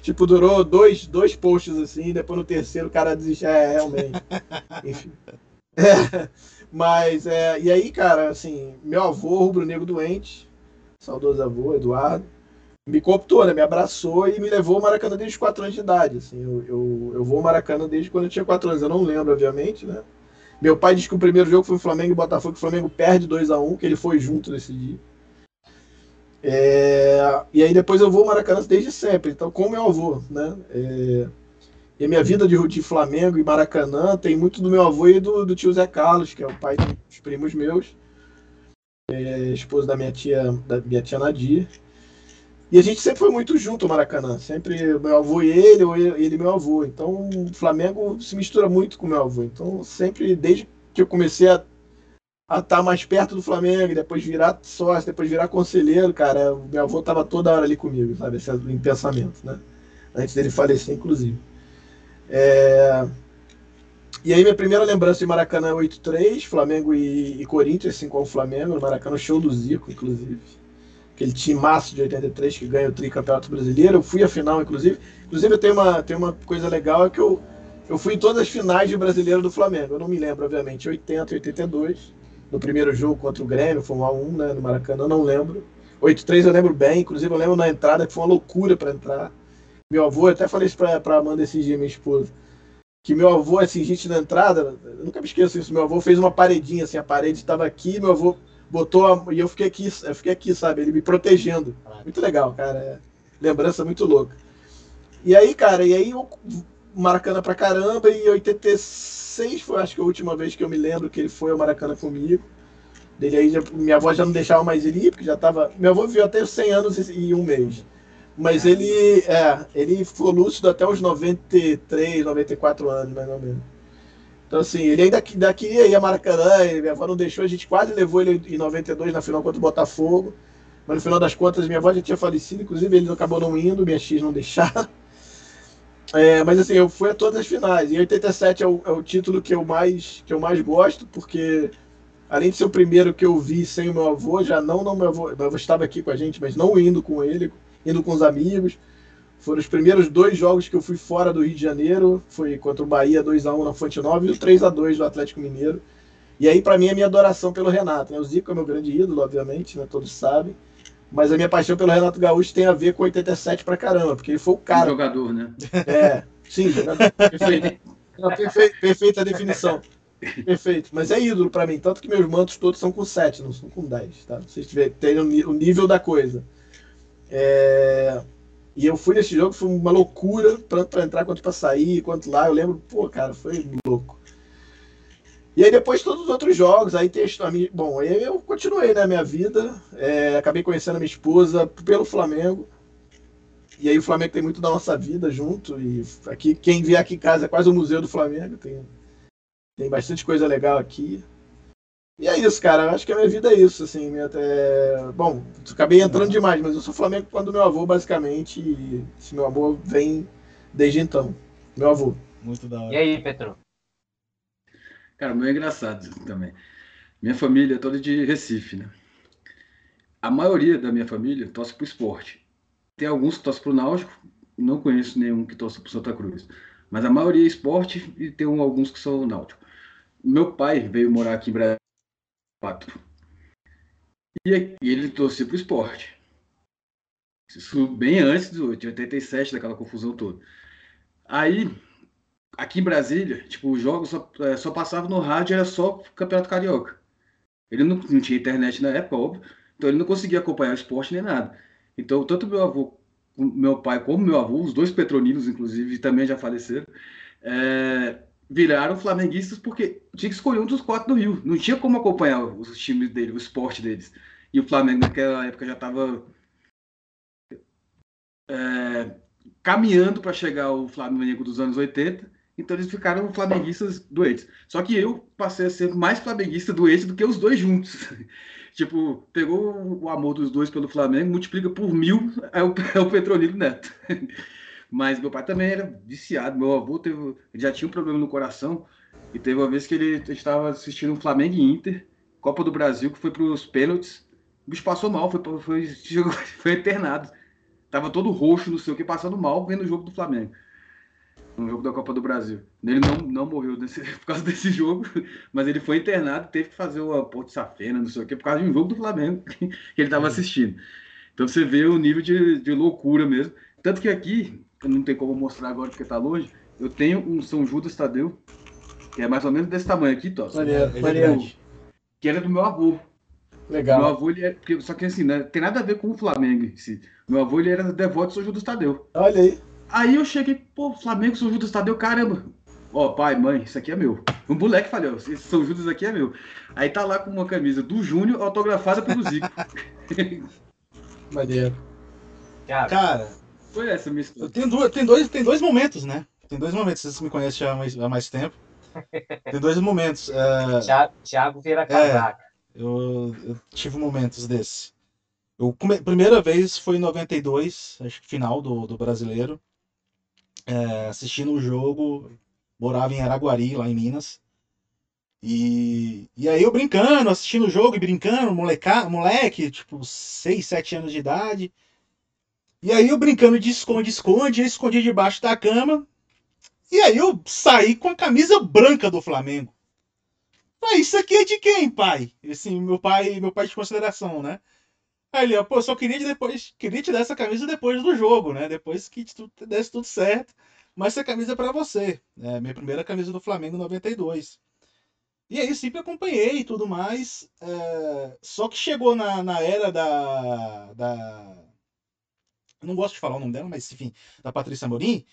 tipo, durou dois, dois posts assim, depois no terceiro o cara desistiu. É, realmente. Enfim. É, mas, é, e aí, cara, assim, meu avô, rubro-negro doente, saudoso avô, Eduardo, me cooptou, né? Me abraçou e me levou ao Maracanã desde os 4 anos de idade. Assim, eu, eu, eu vou ao Maracanã desde quando eu tinha 4 anos. Eu não lembro, obviamente, né? Meu pai disse que o primeiro jogo foi o Flamengo e Botafogo, que o Flamengo perde 2 a 1 que ele foi junto nesse dia. É, e aí depois eu vou ao Maracanã desde sempre, então com meu avô, né? É, e a minha vida de, de Flamengo e Maracanã tem muito do meu avô e do, do tio Zé Carlos, que é o pai dos primos meus, é, esposo da minha tia, da minha tia Nadir. E a gente sempre foi muito junto ao Maracanã, sempre meu avô e ele, ou ele e meu avô. Então o Flamengo se mistura muito com meu avô. Então sempre, desde que eu comecei a estar mais perto do Flamengo, depois virar sócio, depois virar conselheiro, cara, o meu avô estava toda hora ali comigo, sabe? Esse é em pensamento, né? Antes dele falecer, inclusive. É... E aí, minha primeira lembrança de Maracanã é 8-3, Flamengo e, e Corinthians, assim como o Flamengo, no Maracanã, show do Zico, inclusive. Aquele time massa de 83 que ganha o tricampeonato brasileiro. Eu fui à final, inclusive. Inclusive, eu tenho uma, tenho uma coisa legal, é que eu, eu fui em todas as finais de brasileiro do Flamengo. Eu não me lembro, obviamente, 80 e 82. No primeiro jogo contra o Grêmio, foi um x 1 né, no Maracanã, não lembro. 8-3 eu lembro bem, inclusive eu lembro na entrada que foi uma loucura para entrar. Meu avô, eu até falei isso pra, pra Amanda esses dias, minha esposa que meu avô, assim, gente na entrada, nunca me esqueço isso, meu avô fez uma paredinha, assim, a parede estava aqui, meu avô botou, a, e eu fiquei aqui, eu fiquei aqui, sabe, ele me protegendo. Muito legal, cara, é, lembrança muito louca. E aí, cara, e aí eu Maracanã pra caramba, e em 86 foi, acho que a última vez que eu me lembro que ele foi ao Maracanã comigo. Dele aí, já, minha avó já não deixava mais ele ir, porque já tava, meu avô viveu até 100 anos e um mês. Mas ele, é, ele ficou lúcido até os 93, 94 anos, mais ou menos. Então, assim, ele ainda, queria ir a Maracanã, minha avó não deixou, a gente quase levou ele em 92 na final contra o Botafogo. Mas no final das contas, minha avó já tinha falecido, inclusive ele acabou não indo, minha X não deixaram. É, mas assim, eu fui a todas as finais. E 87 é o, é o título que eu, mais, que eu mais gosto, porque além de ser o primeiro que eu vi sem o meu avô, já não, não meu avô, meu avô estava aqui com a gente, mas não indo com ele, indo com os amigos. Foram os primeiros dois jogos que eu fui fora do Rio de Janeiro. Foi contra o Bahia 2x1 na Fonte Nova e o 3x2 do Atlético Mineiro. E aí, para mim, é minha adoração pelo Renato. Né? O Zico é meu grande ídolo, obviamente, né? todos sabem. Mas a minha paixão pelo Renato Gaúcho tem a ver com 87 pra caramba, porque ele foi o cara. Um jogador, né? É, sim, jogador. Perfeito. Não, perfeito, perfeita definição. Perfeito. Mas é ídolo para mim. Tanto que meus mantos todos são com 7, não são com 10. Tá? Vocês terem o nível da coisa. É... E eu fui nesse jogo, foi uma loucura, tanto para entrar quanto para sair, quanto lá. Eu lembro, pô, cara, foi louco. E aí depois todos os outros jogos, aí tem a minha, bom, aí eu continuei na né, minha vida, é, acabei conhecendo a minha esposa pelo Flamengo. E aí o Flamengo tem muito da nossa vida junto e aqui quem vier aqui em casa é quase o museu do Flamengo, tem tem bastante coisa legal aqui. E é isso, cara. Eu acho que a minha vida é isso, assim. Minha, é... Bom, acabei entrando demais, mas eu sou Flamengo quando meu avô, basicamente. E esse meu avô vem desde então. Meu avô. Muito da hora. E aí, Petro? Cara, meu é engraçado também. Minha família é toda de Recife, né? A maioria da minha família torce pro esporte. Tem alguns que torcem pro Náutico, não conheço nenhum que torce pro Santa Cruz. Mas a maioria é esporte e tem alguns que são Náutico. meu pai veio morar aqui em Brasília. E ele torcia pro esporte. Isso bem antes do, de 87, daquela confusão toda. Aí, aqui em Brasília, tipo, os jogos só, é, só passavam no rádio, era só Campeonato Carioca. Ele não, não tinha internet na época, óbvio, então ele não conseguia acompanhar o esporte nem nada. Então, tanto meu avô, meu pai como meu avô, os dois petroninos, inclusive, também já faleceram, é, viraram flamenguistas porque tinha que escolher um dos quatro do Rio. Não tinha como acompanhar os times dele, o esporte deles. E o Flamengo naquela época já estava é, caminhando para chegar ao Flamengo dos anos 80. Então eles ficaram flamenguistas doentes. Só que eu passei a ser mais flamenguista doente do que os dois juntos. tipo, pegou o amor dos dois pelo Flamengo, multiplica por mil, é o, é o Petronilo Neto. Mas meu pai também era viciado. Meu avô teve, já tinha um problema no coração. E teve uma vez que ele estava assistindo um Flamengo e Inter, Copa do Brasil, que foi para os pênaltis. O bicho passou mal, foi, foi, foi internado. Tava todo roxo, não sei o que, passando mal vendo o jogo do Flamengo. No jogo da Copa do Brasil. Ele não, não morreu desse, por causa desse jogo, mas ele foi internado, teve que fazer uma Porto Safena, não sei o que, por causa de um jogo do Flamengo que ele estava assistindo. Então você vê o nível de, de loucura mesmo. Tanto que aqui, não tem como mostrar agora porque tá longe, eu tenho um São Judas Tadeu, que é mais ou menos desse tamanho aqui, Toss. Que era do meu avô. Legal. Meu avô, ele é, porque, só que assim, né, tem nada a ver com o Flamengo em si. Meu avô, ele era devoto de São Judas Tadeu. Olha aí. Aí eu cheguei, pô, Flamengo, São Judas Tadeu, caramba. Ó, pai, mãe, isso aqui é meu. Um moleque falou, esse São Judas aqui é meu. Aí tá lá com uma camisa do Júnior autografada pelo Zico. Maneiro. Cara, Foi essa minha história. eu tenho duas, tem, dois, tem dois momentos, né? Tem dois momentos, vocês me conhecem há mais, há mais tempo. Tem dois momentos. é, Thiago vira casaca. eu, eu tive momentos desse. Eu come... Primeira vez foi em 92, acho que final do, do brasileiro. É, assistindo o jogo, morava em Araguari, lá em Minas. E, e aí eu brincando, assistindo o jogo e brincando, moleca, moleque, tipo, 6, 7 anos de idade. E aí eu brincando de esconde-esconde, escondi debaixo da cama. E aí eu saí com a camisa branca do Flamengo. Falei, isso aqui é de quem, pai? Assim, meu pai, meu pai de consideração, né? Aí ele, pô, só queria, depois, queria te dar essa camisa depois do jogo, né? Depois que tu desse tudo certo. Mas essa camisa é pra você. É minha primeira camisa do Flamengo em 92. E aí sempre acompanhei e tudo mais. é, Só que chegou na, na era da, da. Eu Não gosto de falar o nome dela, mas enfim, da Patrícia Amorim.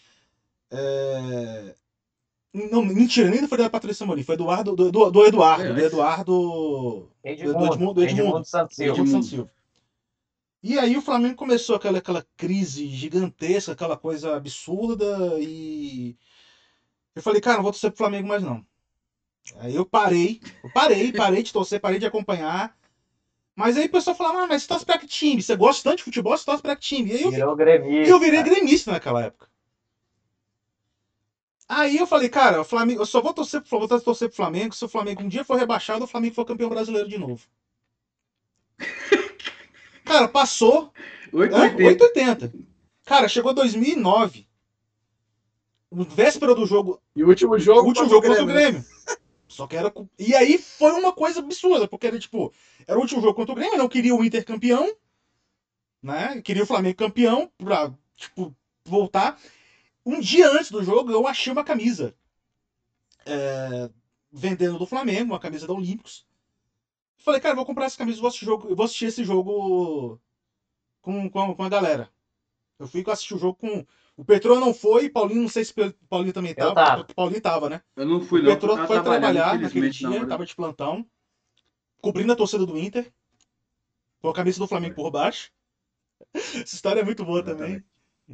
é, Não, mentira, nem foi da Patrícia Amorim, foi do, Eduardo, do, do, do Eduardo. Do É. Eduardo. Edmundo, do Edmundo- do Edmundo. Edmundo Santos Silva. Edmundo Santos Silva. E aí o Flamengo começou aquela, aquela crise gigantesca, aquela coisa absurda, e eu falei, cara, não vou torcer pro Flamengo mais não. Aí eu parei, eu parei, parei de torcer, parei de acompanhar. Mas aí o pessoal falava, ah, mas você torce pra que time? Você gosta tanto de futebol, você torce pra que time? E aí eu, Virou gremista. eu virei gremista naquela época. Aí eu falei, cara, o Flamengo, eu só vou torcer pro, vou torcer pro Flamengo se o Flamengo um dia for rebaixado, o Flamengo for campeão brasileiro de novo. Cara, passou, é, 880. 880. Cara, chegou 2009. Véspera do jogo, E o último jogo. o último jogo contra o Grêmio. Só que era. E aí foi uma coisa absurda, porque era tipo, era o último jogo contra o Grêmio, eu não queria o Inter campeão, né? Queria o Flamengo campeão pra, tipo, voltar. Um dia antes do jogo, eu achei uma camisa é, vendendo do Flamengo, uma camisa da Olímpicos. Falei, cara, vou comprar essa camisa, vou assistir, jogo, vou assistir esse jogo com, com, com a galera. Eu fui assistir o jogo com. O Petrô não foi, Paulinho, não sei se o Paulinho também Eu tava. tava. Paulinho tava, né? Eu não fui, O não. Petrô eu tava foi trabalhar naquele dia, hora. tava de plantão, cobrindo a torcida do Inter, com a camisa do Flamengo por baixo. Essa história é muito boa também.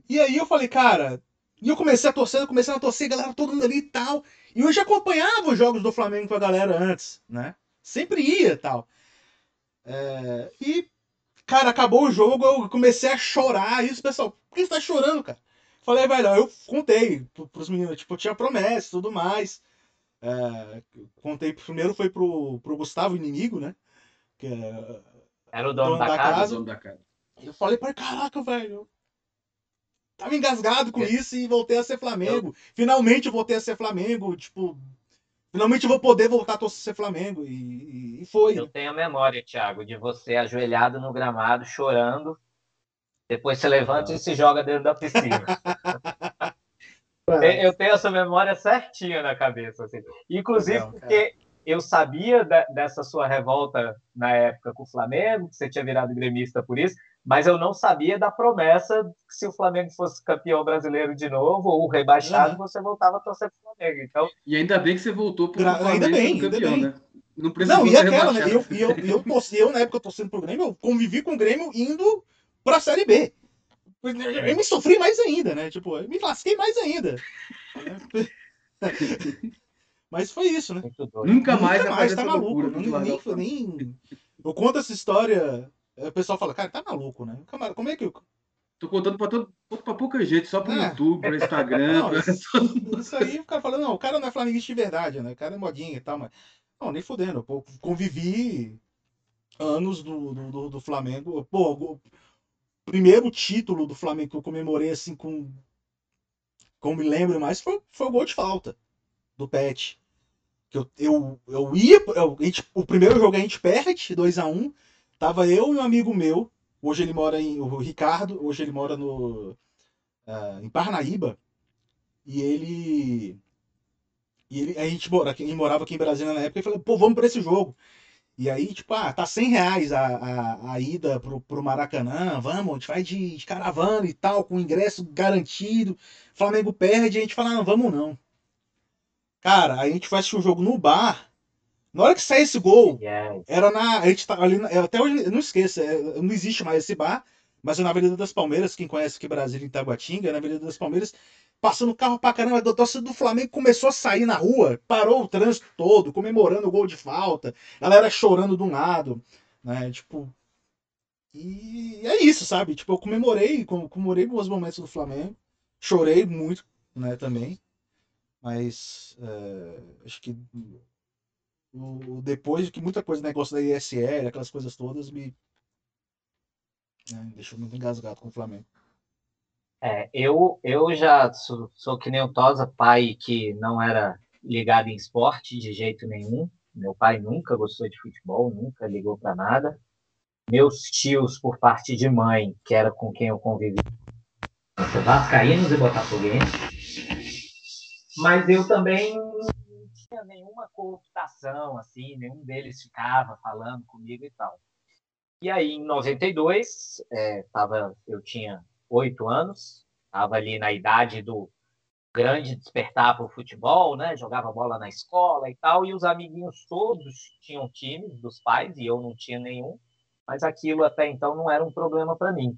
E aí eu falei, cara, e eu comecei a torcer, eu comecei a torcer, a galera todo mundo ali e tal. E eu já acompanhava os jogos do Flamengo com a galera antes, né? Sempre ia e tal. É, e, cara, acabou o jogo, eu comecei a chorar. E os pessoal, por que você tá chorando, cara? Falei, velho, eu contei pro- pros meninos, tipo, eu tinha promessa e tudo mais. É, contei primeiro foi pro, pro Gustavo Inimigo, né? Que é, Era o dono Dono da, da casa. casa. Dono da casa. eu falei pra caraca, velho. eu Tava engasgado com É. isso e voltei a ser Flamengo. Finalmente eu voltei a ser Flamengo. Tipo, finalmente eu vou poder voltar a torcer Flamengo. E, e foi. Eu tenho a memória, Thiago, de você ajoelhado no gramado, chorando. Depois você levanta e se joga dentro da piscina. eu tenho essa memória certinha na cabeça. Assim. Inclusive, Não, porque eu sabia da, dessa sua revolta na época com o Flamengo, que você tinha virado gremista por isso, mas eu não sabia da promessa que se o Flamengo fosse campeão brasileiro de novo ou rebaixado, uhum. você voltava a torcer para o Flamengo. Então... E ainda bem que você voltou para o Flamengo ainda bem, campeão, ainda bem. né? Não, não e aquela, né? Eu, eu, eu, torci, eu, na época, torcendo pro Grêmio, eu convivi com o Grêmio indo para a Série B. Eu me sofri mais ainda, né? Tipo, eu me lasquei mais ainda. Mas foi isso, né? Nunca mais, Nunca mais tá maluco. Loucura, nem, nem, nem, eu conto essa história, o pessoal fala, cara, tá maluco, né? Como é que eu. Tô contando pra, todo, pra pouca gente, só pro é. YouTube, pro Instagram. Não, pra... isso, isso, aí o cara falando, não, o cara não é flamenguista de verdade, né? O cara é modinha e tal, mas. Não, nem fudendo. Pô, convivi anos do, do, do Flamengo. Pô, primeiro título do Flamengo que eu comemorei assim com. Como me lembro mais, foi, foi o gol de falta do Pet que eu, eu, eu ia. Eu, gente, o primeiro jogo a gente perde, 2x1. Um, tava eu e um amigo meu. Hoje ele mora em. O Ricardo, hoje ele mora no. Uh, em Parnaíba. E ele. E ele, a gente mora, morava aqui em Brasília na época e falou, pô, vamos para esse jogo. E aí, tipo, ah, tá 100 reais a, a, a ida pro, pro Maracanã, vamos, a gente vai de, de caravana e tal, com ingresso garantido. Flamengo perde, a gente fala, não, vamos não. Cara, a gente foi assistir o jogo no bar. Na hora que sai esse gol, era na. A gente tá ali. Na, até hoje, eu não esqueço, é, não existe mais esse bar, mas na Avenida das Palmeiras. Quem conhece aqui Brasília, em Taguatinga, é na Avenida das Palmeiras. Passando carro pra caramba, a torcida do Flamengo começou a sair na rua, parou o trânsito todo, comemorando o gol de falta, galera chorando de um lado, né? Tipo. E é isso, sabe? Tipo, eu comemorei, comemorei bons momentos do Flamengo, chorei muito, né, também. Mas é, acho que o, depois que muita coisa, negócio da ISL, aquelas coisas todas, me né, deixou muito engasgado com o Flamengo. É, eu, eu já sou, sou que nem o Tosa, pai que não era ligado em esporte de jeito nenhum. Meu pai nunca gostou de futebol, nunca ligou para nada. Meus tios, por parte de mãe, que era com quem eu convivi, vascaínos e botafoguenses mas eu também não tinha nenhuma cooptação, assim, nenhum deles ficava falando comigo e tal. E aí, em 92, é, tava, eu tinha oito anos, estava ali na idade do grande despertar para o futebol, né? Jogava bola na escola e tal, e os amiguinhos todos tinham times dos pais e eu não tinha nenhum, mas aquilo até então não era um problema para mim.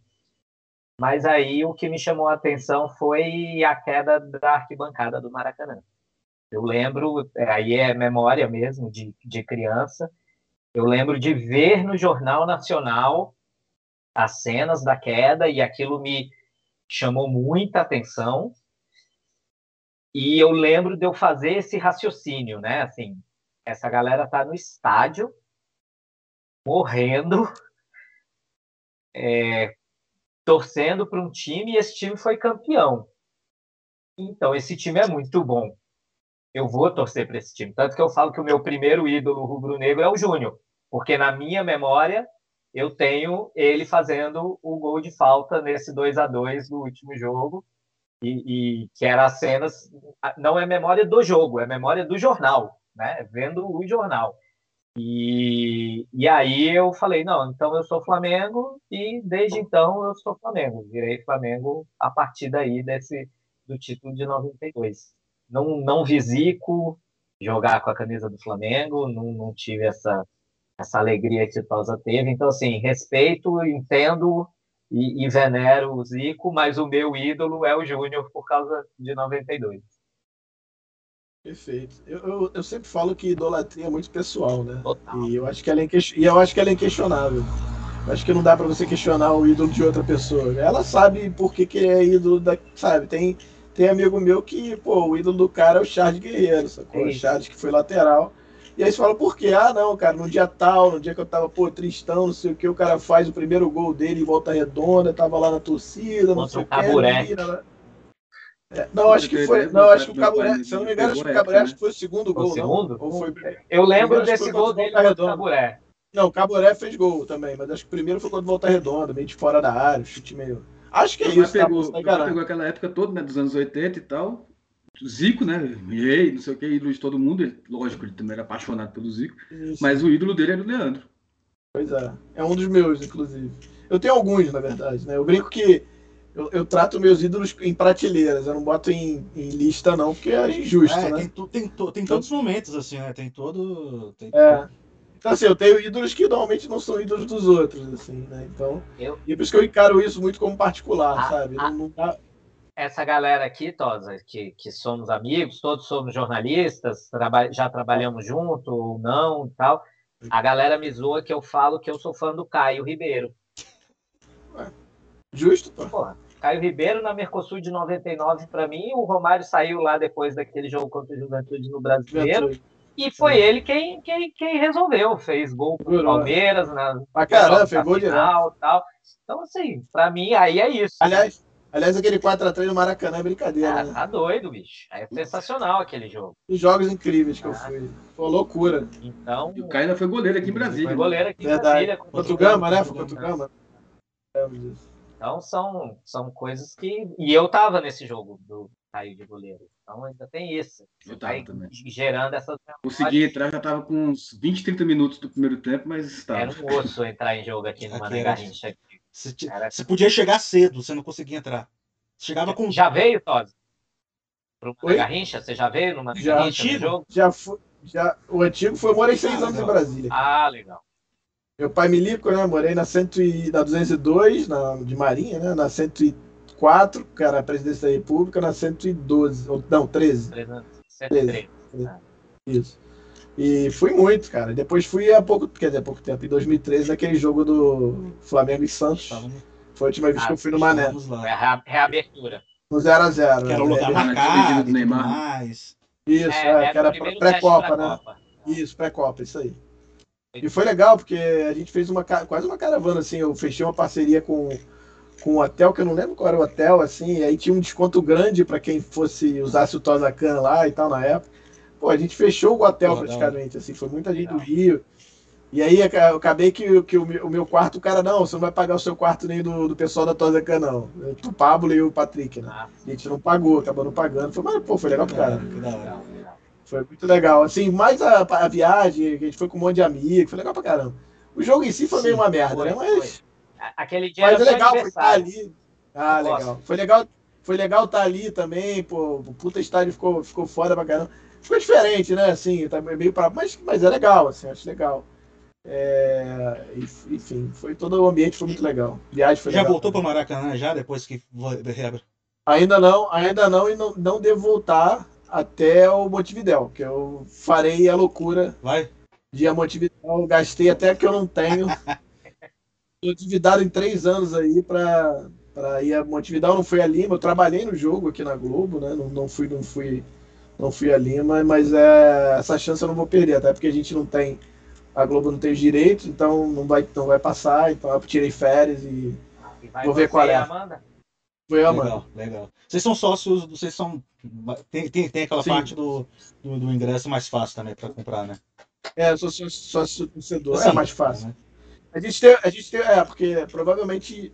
Mas aí o que me chamou a atenção foi a queda da arquibancada do Maracanã. Eu lembro, é, aí é memória mesmo de, de criança, eu lembro de ver no Jornal Nacional as cenas da queda e aquilo me chamou muita atenção. E eu lembro de eu fazer esse raciocínio, né? Assim, essa galera tá no estádio, morrendo, é, torcendo para um time e esse time foi campeão. Então, esse time é muito bom. Eu vou torcer para esse time. Tanto que eu falo que o meu primeiro ídolo rubro-negro é o Júnior, porque na minha memória eu tenho ele fazendo o gol de falta nesse 2 a 2 do último jogo. E, e, que era as cenas, não é memória do jogo, é memória do jornal, né? Vendo o jornal. E, e aí eu falei, não, então eu sou Flamengo e desde então eu sou Flamengo. Virei Flamengo a partir daí desse do título de 92. Não, não visico jogar com a camisa do Flamengo, não, não tive essa, essa alegria que o Tosa teve. Então, assim, respeito, entendo e, e venero o Zico, mas o meu ídolo é o Júnior por causa de 92. Perfeito. Eu, eu, eu, sempre falo que idolatria é muito pessoal, né? Total. E eu acho que ela é, e eu acho que ela é inquestionável. Eu acho que não dá para você questionar o ídolo de outra pessoa. Ela sabe por que, que é ídolo da. Sabe, tem, tem amigo meu que, pô, o ídolo do cara é o Charles Guerreiro, sacou? É o Charles que foi lateral. E aí você fala, por quê? Ah, não, cara, no dia tal, no dia que eu tava, pô, tristão, não sei o que, o cara faz o primeiro gol dele em volta redonda, tava lá na torcida, não sei o que. É, não, acho que foi. Não, acho que o Caburé, se eu não me engano, acho que o Caburé acho que foi o segundo Foi o gol, segundo? não? Ou foi? Eu lembro desse gol contra dele Volta contra o Redonda. Taburé. Não, o Caburé fez gol também, mas acho que o primeiro foi contra o Volta Redonda, meio de fora da área, chute meio. Acho que é isso, tá? pegou, enganado. pegou aquela época toda, né, dos anos 80 e tal. Zico, né? Rei, não sei o que, ídolo de todo mundo. Ele, lógico, ele também era apaixonado pelo Zico. Isso, Mas o ídolo dele era o Leandro. Pois é. É um dos meus, inclusive. Eu tenho alguns, na verdade, né? Eu brinco que eu, eu trato meus ídolos em prateleiras, eu não boto em, em lista, não, porque é injusto, É, né? tem, tu- tem, to- tem todos os momentos, assim, né? Tem todo. Tem, É. Então, assim, eu tenho ídolos que normalmente não são ídolos dos outros, assim, né? Então, Eu- e é por isso que eu encaro isso muito como particular, Ah, sabe? ah. Não, não dá... Essa galera aqui, Tosa, que, que somos amigos, todos somos jornalistas, traba- já trabalhamos junto ou não e tal. A galera me zoa que eu falo que eu sou fã do Caio Ribeiro. Justo, pô. Porra, Caio Ribeiro na Mercosul de 99 para mim, o Romário saiu lá depois daquele jogo contra o Juventude no Brasileiro e foi ele quem, quem, quem resolveu, fez gol com o Palmeiras na Pra caramba, na fez gol direto. final, e tal. Então assim, para mim aí é isso. Aliás, aliás, aquele 4x3 no Maracanã é brincadeira, Ah, né? tá doido, bicho. É sensacional aquele jogo. Os jogos incríveis que eu Ah. fui. Foi loucura. Então, E o Caio ainda foi goleiro aqui em Brasília. foi né? goleiro aqui em Verdade. Brasília. Contra o Gama, né? Foi contra o Gama. Então são, são coisas que. E eu tava nesse jogo do Caio de goleiro. Então ainda tem isso. Eu tava também. gerando essas. Consegui entrar, já tava com uns 20, 30 minutos do primeiro tempo, mas estava. Era um osso entrar em jogo aqui no Aqui Mané Garrincha. aqui. Você, Era- você podia chegar cedo, você não conseguia entrar. Você chegava com. Já veio, Tosi? Pro Mané? Garrincha? Você já veio no Mané Já. Garrincha no Antigo? jogo? Já foi. Já, o antigo foi, eu morei seis anos em. Brasília. Ah, legal. Meu pai milico, né? Morei na, 100 e, na 202, na, de Marinha, né? Na 104, que era a presidência da República, na 112, ou, não, 13, 103. isso. E fui muito, cara. Depois fui há pouco, quer dizer, há pouco tempo, em 2013, naquele jogo do Flamengo e Santos. Foi a última vez Ah, que eu fui no Mané, estávamos Foi lá. a rea- reabertura. no 0x0. Que era o lugar Ah, despedida marcado do e Neymar. mais. Isso, É, é, era que era primeiro pré-Copa, né? Copa. Isso, pré-Copa, isso aí. E foi legal, porque a gente fez uma, quase uma caravana, assim, eu fechei uma parceria com, com um hotel, que eu não lembro qual era o hotel, assim, e aí tinha um desconto grande para quem fosse, usasse o Tosacan lá e tal, na época. Pô, a gente fechou o hotel praticamente, assim, foi muita gente do Legal. Rio. E aí eu acabei que, que o, meu, o meu quarto, o cara, não, você não vai pagar o seu quarto nem do, do pessoal da Tosacan, não. O Pablo e o Patrick, né? Ah, A gente não pagou, acabou não pagando. Foi, mas, pô, foi legal pro cara. Legal. Foi muito legal. Assim, mais a, a viagem, que a gente foi com um monte de amigos, foi legal pra caramba. O jogo em si foi Sim, meio uma merda, foi, né? Mas, A- Aquele dia mas era é legal foi estar aniversário. ali. Ah, gosto. legal. Foi legal. Foi legal estar ali também, pô. O puta estádio ficou, ficou foda pra caramba. Ficou diferente, né? Assim, tá meio pra. Mas, mas é legal, assim, acho legal. É, enfim, foi todo o ambiente foi muito legal. Viagem foi Já legal. voltou para Maracanã já, depois que reabre? Ainda não, ainda não, e não, não devo voltar até o Montevidéu, que eu farei a loucura Vai? de a Montevidéu, gastei até que eu não tenho. Estou endividado em três anos aí para ir a Montevidéu, não fui a Lima, eu trabalhei no jogo aqui na Globo, né? Não, não fui, não fui, não fui a Lima, mas é, essa chance eu não vou perder, até porque a gente não tem, a Globo não tem os direitos, então não vai, não vai passar, então eu tirei férias e E vai Vou ver qual e é. a Amanda? foi a mano. Legal, legal. Vocês são sócios, vocês são. Tem, tem, tem aquela Sim. parte do, do, do ingresso mais fácil também para comprar, né? É, eu sou sócio torcedor, é mais fácil. Né? A gente tem, a gente tem, é, porque provavelmente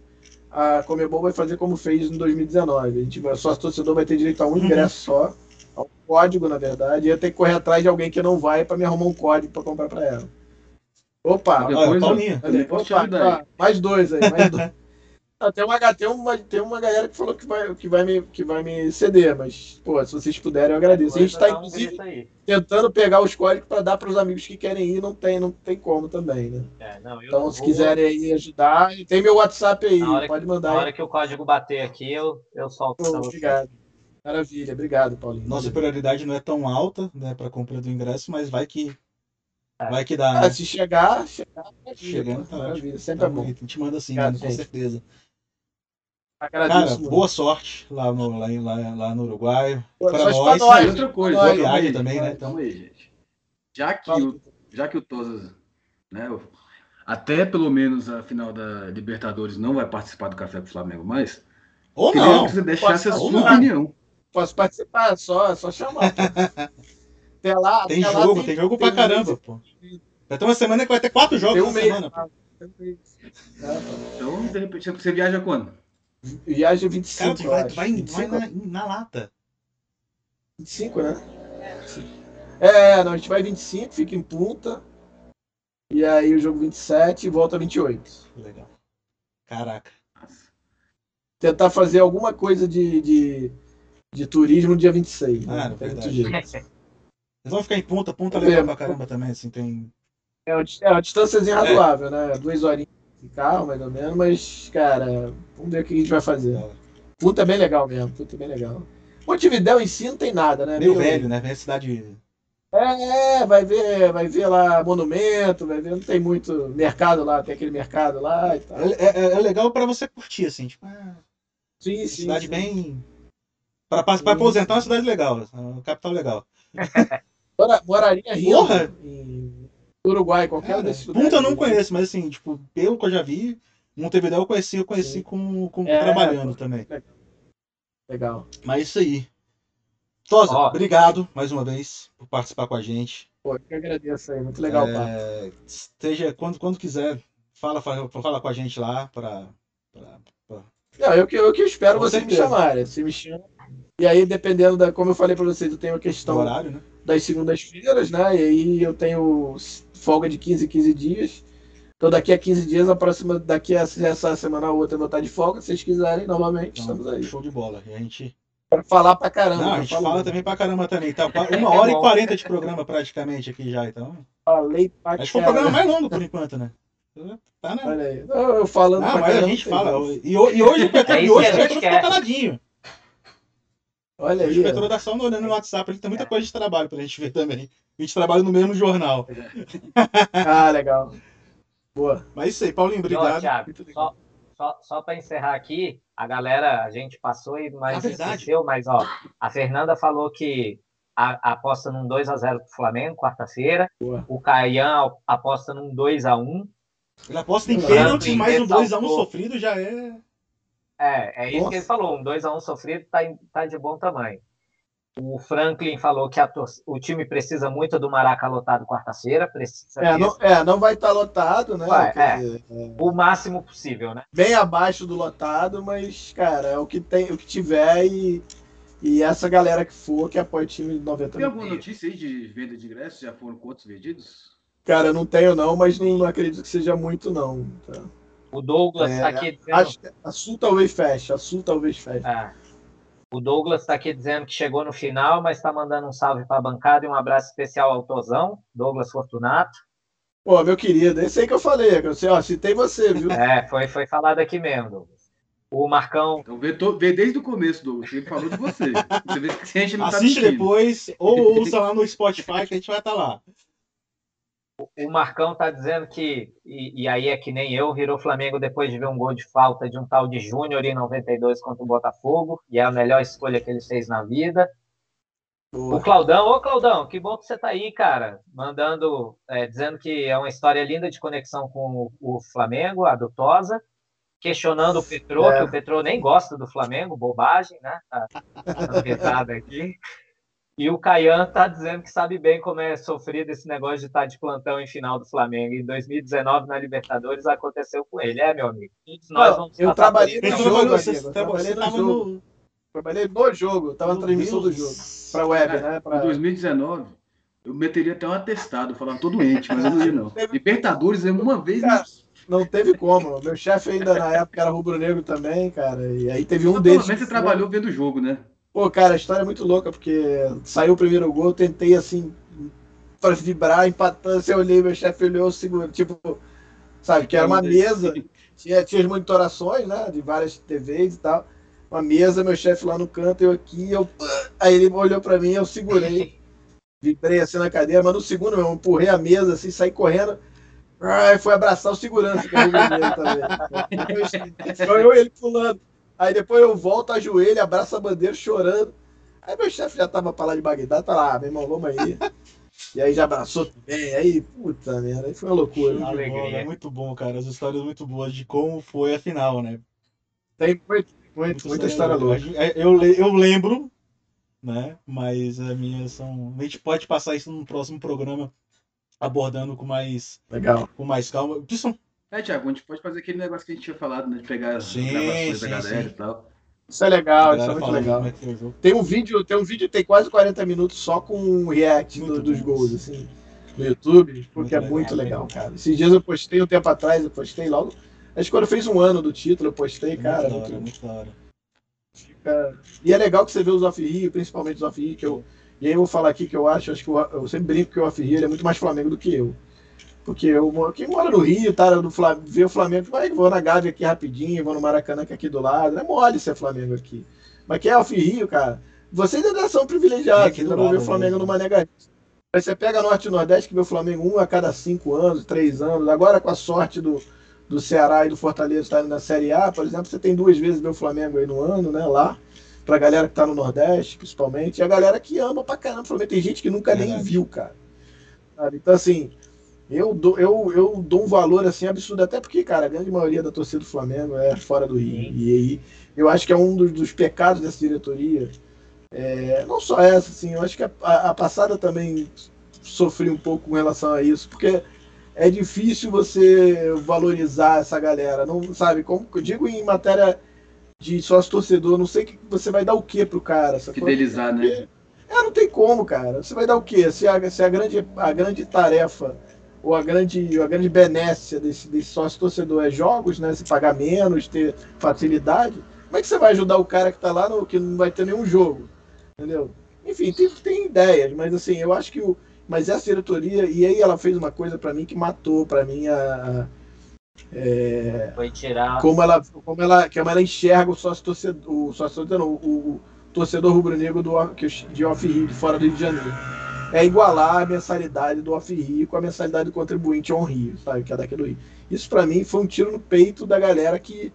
a Comebol vai fazer como fez em 2019. A gente vai, sócio torcedor vai ter direito a um Uhum. ingresso só, a um código, na verdade, e eu tenho que correr atrás de alguém que não vai para me arrumar um código para comprar para ela. Opa, Depois, Olha, te opa, opa, mais dois aí, mais dois. Tem, uma, tem, uma, tem uma galera que falou que vai, que, vai me, que vai me ceder, mas, pô, se vocês puderem, eu agradeço. A gente está, um inclusive, aí. tentando pegar os códigos para dar para os amigos que querem ir, não tem, não tem como também, né? É, não, eu Então, se vou- quiserem aí ajudar, tem meu WhatsApp aí, Na hora pode Na mandar hora aí. que o código bater aqui, eu, eu solto Pô. Obrigado. Maravilha, obrigado, Paulinho. Nossa prioridade não é tão alta, né, para compra do ingresso, mas vai que. É. Vai que dá. Ah, Né? se chegar, chegar, Chegando, tá maravilha, sempre é bom. A gente te manda assim, Obrigado, né, com certeza. Agradeço Cara, boa sorte lá no, lá, lá, lá no Uruguai. Sorte nós, pra nós. E outra coisa, Boa viagem aí, também, né? Então- aí, gente. Já que Fala. o, já que o Tosas, né, até pelo menos a final da Libertadores não vai participar do Café com o Flamengo mais, Ou queria não! que você deixasse a sua opinião. posso participar, só, só chamar. Até lá, Tem até lá jogo, tem, jogo pra um caramba, mês- pô. Vai ter uma semana que vai ter quatro jogos Tem na um mês. semana, tá? Tem pô. Então, de repente, você viaja quando? Viagem 25, Cara, tu vai, tu vai, vai 25, na, na lata. 25, né? É, não, a gente vai 25, fica em punta. E aí o jogo 27 e volta 28. Legal. Caraca. Tentar fazer alguma coisa de, de, de turismo no dia 26. né? Ah, Não tem muito verdade. jeito. Eles vão ficar em ponta, ponta legal pra caramba também, assim, tem. É uma, é uma distânciazinha razoável, né? Duas horinhas de carro, mais ou menos, mas, cara, vamos ver o que a gente vai fazer. Punta é bem legal mesmo, Punta é bem legal. Montevidéu em si não tem nada, né? Meio Meio- velho, né? Vem a cidade. É, vai ver, vai ver lá monumento, vai ver, não tem muito mercado lá, tem aquele mercado lá e tal. É, é- é legal pra você curtir, assim, tipo, ah, Sim, sim. cidade sim. bem. Pra, pra, pra aposentar é uma cidade legal, é uma capital legal. Mora- Moraria rindo Porra! em Uruguai, qualquer um Cara, desses Punta eu não conheço, mas assim, tipo, pelo que eu já vi, Montevideo eu conheci, eu conheci Sim. com, com É, trabalhando pô. também. Legal. Mas isso aí. Tosa, Ó. obrigado mais uma vez por participar com a gente. Pô, eu que agradeço aí, muito legal. É, esteja quando, quando quiser, fala, fala, fala com a gente lá pra. pra- Não, eu que, eu que espero Com vocês me certeza. chamarem. Você me chama. E aí, dependendo da. Como eu falei pra vocês, eu tenho a questão horário, né? das segundas-feiras, né? E aí eu tenho folga de 15 em 15 dias. Então daqui a 15 dias, a próxima, daqui a essa semana a outra eu vou estar de folga. Se vocês quiserem, novamente, Então, estamos aí. show de bola. E a gente. Pra falar pra caramba. Não, a gente fala também pra caramba também. Tá uma hora e bom. quarenta de programa praticamente aqui já, então. Falei pra Acho que foi o programa mais longo por enquanto, né? Tá, né? Olha aí. Não, eu falando Ah, pra mas a caramba. gente fala. E, ho- e hoje o É e hoje Petro quer. ficou caladinho. Olha Hoje o aí. Petro tá só olhando no WhatsApp, ele tem muita coisa de trabalho pra gente ver também. A gente trabalha no mesmo jornal. Ah, legal. Boa. Mas é isso aí, Paulinho, obrigado. Thiago, Muito legal. só, só, só para encerrar aqui, a galera, a gente passou e mas verdade. esqueceu, mas ó, a Fernanda falou que a, aposta num 2 a 0 pro Flamengo quarta-feira. O Caian aposta num 2 a 1 Ele aposta em Não, pênalti, não, mas um não, 2x1 não. sofrido já é. É, é isso Nossa. que ele falou. Um 2 a 1 sofrido tá, tá de bom tamanho. O Franklin falou que tor- o time precisa muito do Maraca lotado quarta-feira, precisa É não, é, não vai estar lotado, né? Vai, é. dizer, é o máximo possível, né? bem abaixo do lotado, mas, cara, é o que tem, o que tiver e, e essa galera que for que apoia o time de 90 Tem alguma notícia aí de venda de ingressos? Já foram quantos vendidos? Cara, eu não tenho não, mas não, não acredito que seja muito não. tá? O Douglas É, está aqui dizendo. Acho que a Sul talvez feche, a Sul talvez feche. É. O Douglas está aqui dizendo que chegou no final, mas está mandando um salve para a bancada e um abraço especial ao Tozão, Douglas Fortunato. Pô, meu querido, esse aí que eu falei, que eu sei, ó, citei você, viu? É, foi, foi falado aqui mesmo, Douglas. O Marcão, Então vê, to- vê desde o começo, Douglas. Ele falou de você. Você vê que se a gente não tá Assiste mentindo. depois ou ouça lá no Spotify que a gente vai estar lá. O Marcão tá dizendo que, e, e aí é que nem eu, virou Flamengo depois de ver um gol de falta de um tal de Júnior em 92 contra o Botafogo, e é a melhor escolha que ele fez na vida. O. Claudão, ô Claudão, que bom que você tá aí, cara. Mandando, é, dizendo que é uma história linda de conexão com o, o Flamengo, a do Tosa. Questionando o Petrô, É. que o Petrô nem gosta do Flamengo, bobagem, né? Tá risada aqui. E o Caian tá dizendo que sabe bem como é sofrido esse negócio de estar de plantão em final do Flamengo. Em 2019, na Libertadores, aconteceu com ele. É, meu amigo. Todos nós vamos eu trabalhei no jogo, você, eu tá- trabalhei no jogo. Trabalhei no jogo, tava transmitindo o jogo. Pra web, né? Em Pra... 2019, eu meteria até um atestado, falando tô doente, mas eu não ia não. Libertadores é uma vez. Cara, né? Não teve como. Meu chefe ainda na época era rubro-negro também, cara. E aí teve um deles. pelo menos você trabalhou vendo o jogo, né? Pô, cara, a história é muito louca, porque saiu o primeiro gol, eu tentei assim, pra vibrar, empatando, assim, eu olhei, meu chefe olhou, segurou, tipo, sabe, que era uma mesa, tinha, tinha as monitorações, né, de várias TVs e tal, uma mesa, meu chefe lá no canto, eu aqui, eu, aí ele olhou pra mim, eu segurei, vibrei assim na cadeira, mas no segundo eu empurrei a mesa, assim, saí correndo, Ai, foi abraçar o segurança que rubro-negro também. Depois, eu, eu e ele pulando. Aí depois eu volto, ajoelho, abraço a bandeira, chorando. Aí meu chefe já tava pra lá de Bagdá, tá lá, meu irmão, vamos aí. E aí já abraçou também, aí, puta merda, aí foi uma loucura. De Alegria. bola, é muito bom, cara. As histórias muito boas de como foi a final, né? Tem muito, muito, muita história louca. Eu, le- eu lembro né? Mas as minhas são. A gente pode passar isso no próximo programa abordando com mais, Legal. com mais calma. Que são É, Thiago, a gente pode fazer aquele negócio que a gente tinha falado, né? De pegar as Sim, gravações sim, da galera sim. e tal. Isso é legal, isso é muito legal. é jogo. Tem um vídeo, tem um vídeo que tem quase 40 minutos só com o react do- Muito dos gols, assim, no YouTube, porque é legal. muito legal, cara. Esses dias eu postei um tempo atrás, eu postei logo. Acho que quando fez um ano do título, eu postei, cara. muito da muito- hora, muito da hora. fica- E é legal que você vê os off-Rio, principalmente os off-Rio, que eu. E aí eu vou falar aqui que eu acho, acho que o- eu sempre brinco que o off-Rio é muito mais Flamengo do que eu. Porque eu, quem mora no Rio, tá, do Fla- vê o Flamengo, vai, vou na Gávea aqui rapidinho, vou no Maracanã que é aqui do lado. É mole ser Flamengo aqui. Mas quem é off-Rio, cara, vocês ainda são É privilegiados, aqui do ainda não vê o Flamengo mesmo. numa negativa. Aí você pega Norte e Nordeste, que vê o Flamengo um a cada cinco anos, três anos. Agora, com a sorte do, do Ceará e do Fortaleza estarem na Série A, por exemplo, você tem duas vezes ver o Flamengo aí no ano, né? Lá. Pra galera que tá no Nordeste, principalmente. E a galera que ama pra caramba o Flamengo. Tem gente que nunca nem Verdade. viu, cara. Então, assim, eu dou, eu, eu dou um valor assim absurdo, até porque, cara, a grande maioria da torcida do Flamengo é fora do Rio. E aí, eu acho que é um dos, dos pecados dessa diretoria. É, não só essa, assim, eu acho que a, a- passada também sofri um pouco com relação a isso, porque é difícil você valorizar essa galera, não sabe? Como eu digo em matéria de sócio torcedor, não sei que você vai dar o que pro cara? Fidelizar, né? É, não tem como, cara. Você vai dar o quê? Se a, se a, grande, a grande tarefa ou a grande, a grande benécia desse, desse sócio torcedor é jogos, né? Se pagar menos, ter facilidade, como é que você vai ajudar o cara que tá lá no, que não vai ter nenhum jogo? Entendeu? Enfim, tem, tem ideias, mas assim, eu acho que o. Mas essa diretoria, e aí ela fez uma coisa pra mim que matou pra mim a. é, Foi tirar. como ela, como ela, como ela enxerga o sócio torcedor, o sócio torcedor, não, o, o torcedor rubro-negro de off-Rio, fora do Rio de Janeiro. É igualar a mensalidade do off-Rio com a mensalidade do contribuinte on-Rio, sabe, que é daqui do Rio. Isso pra mim foi um tiro no peito da galera que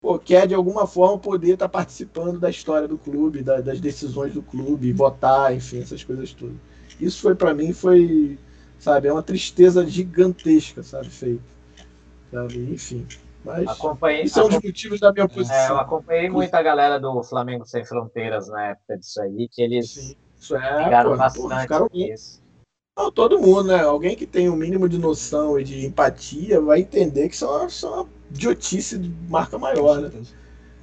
pô, quer de alguma forma poder estar participando da história do clube, da- das decisões do clube, votar, enfim, essas coisas todas. Isso foi pra mim foi, sabe, é uma tristeza gigantesca, sabe, feito. Sabe, enfim. Mas Acompanhei, isso é um dos motivos da minha É, eu posição. acompanhei muito a galera do Flamengo Sem Fronteiras na época disso aí, que eles Sim, isso é, ligaram pô, bastante ficaram- nisso. Não, todo mundo, né? Alguém que tem um mínimo de noção e de empatia vai entender que isso é uma, isso é uma idiotice de marca maior, né?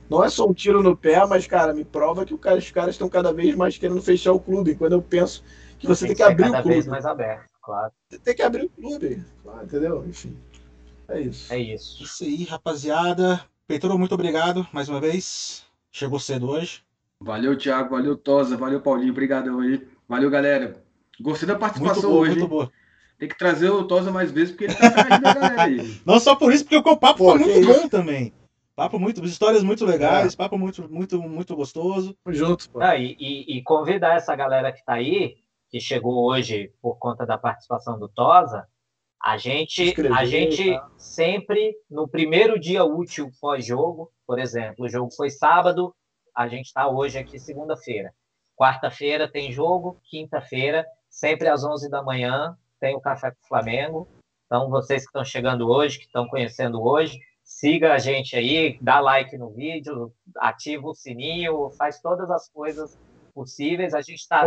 Não é só um tiro no pé, mas, cara, me prova que o cara- os caras estão cada vez mais querendo fechar o clube. Quando eu penso que você tem que ser abrir cada o clube. vez mais aberto, claro. Você tem que abrir o clube. claro, entendeu? Enfim. É isso. É isso. Isso aí, rapaziada. Petrô, muito obrigado mais uma vez. Chegou cedo hoje. Valeu, Thiago. Valeu, Tosa. Valeu, Paulinho. Obrigadão aí. Valeu, galera. Gostei da Muito participação boa, hoje. muito boa. Tem que trazer o Tosa mais vezes, porque ele tá atrás da galera aí. Não só por isso, porque o papo Pô, foi muito isso. bom também. Papo muito, histórias muito legais, papo muito, muito, muito gostoso. Tamo junto, pô. Não, e, e- e convidar essa galera que está aí, que chegou hoje por conta da participação do Tosa, a gente, Escrever, a gente tá? sempre, no primeiro dia útil pós-jogo, por exemplo, o jogo foi sábado, a gente está hoje aqui segunda-feira. Quarta-feira tem jogo, quinta-feira, sempre às 11 da manhã, tem o Café com o Flamengo. Então, vocês que estão chegando hoje, que estão conhecendo hoje, siga a gente aí, dá like no vídeo, ativa o sininho, faz todas as coisas possíveis. A gente está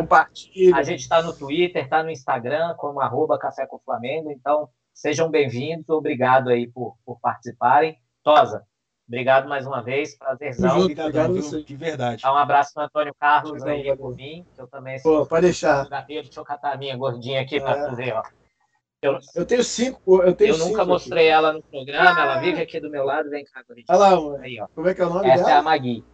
a gente está no Twitter, está no Instagram, como arroba Café com Flamengo. Então, sejam bem-vindos. Obrigado aí por, por participarem. Tosa, obrigado mais uma vez. Prazerzão. Obrigado viu? você. De verdade. Dá um abraço no Antônio Carlos Valeu, aí por mim, que eu também Pô, sou pode deixar. Deixa eu catar a minha gordinha aqui para É. fazer, ó. Eu, Eu tenho cinco. Eu, tenho eu nunca cinco mostrei aqui. ela no programa, ela vive aqui do meu lado. Vem cá, gordinha. Olha lá, mano. Aí, ó. Como é que é o nome Essa é a dela? Magui.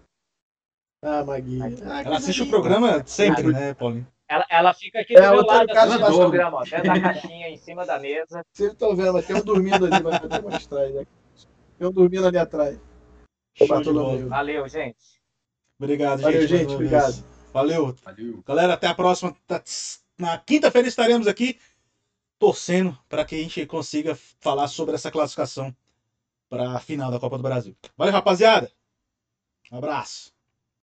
Ah, Magui. Ah, Ela assiste o programa sempre, né, Paulinho? Ela, ela fica aqui É, do meu o Antônio lado, assim, adora. programa, ó, dentro da caixinha, em cima da mesa. Vocês estão vendo, mas tem um dormindo ali, vai até mostrar. Né? Tem um dormindo ali atrás. Valeu, gente. Obrigado, Valeu, gente. gente, obrigado. Valeu. Valeu. Galera, até a próxima. Tá- Na quinta-feira estaremos aqui torcendo para que a gente consiga falar sobre essa classificação para a final da Copa do Brasil. Valeu, rapaziada. Um abraço.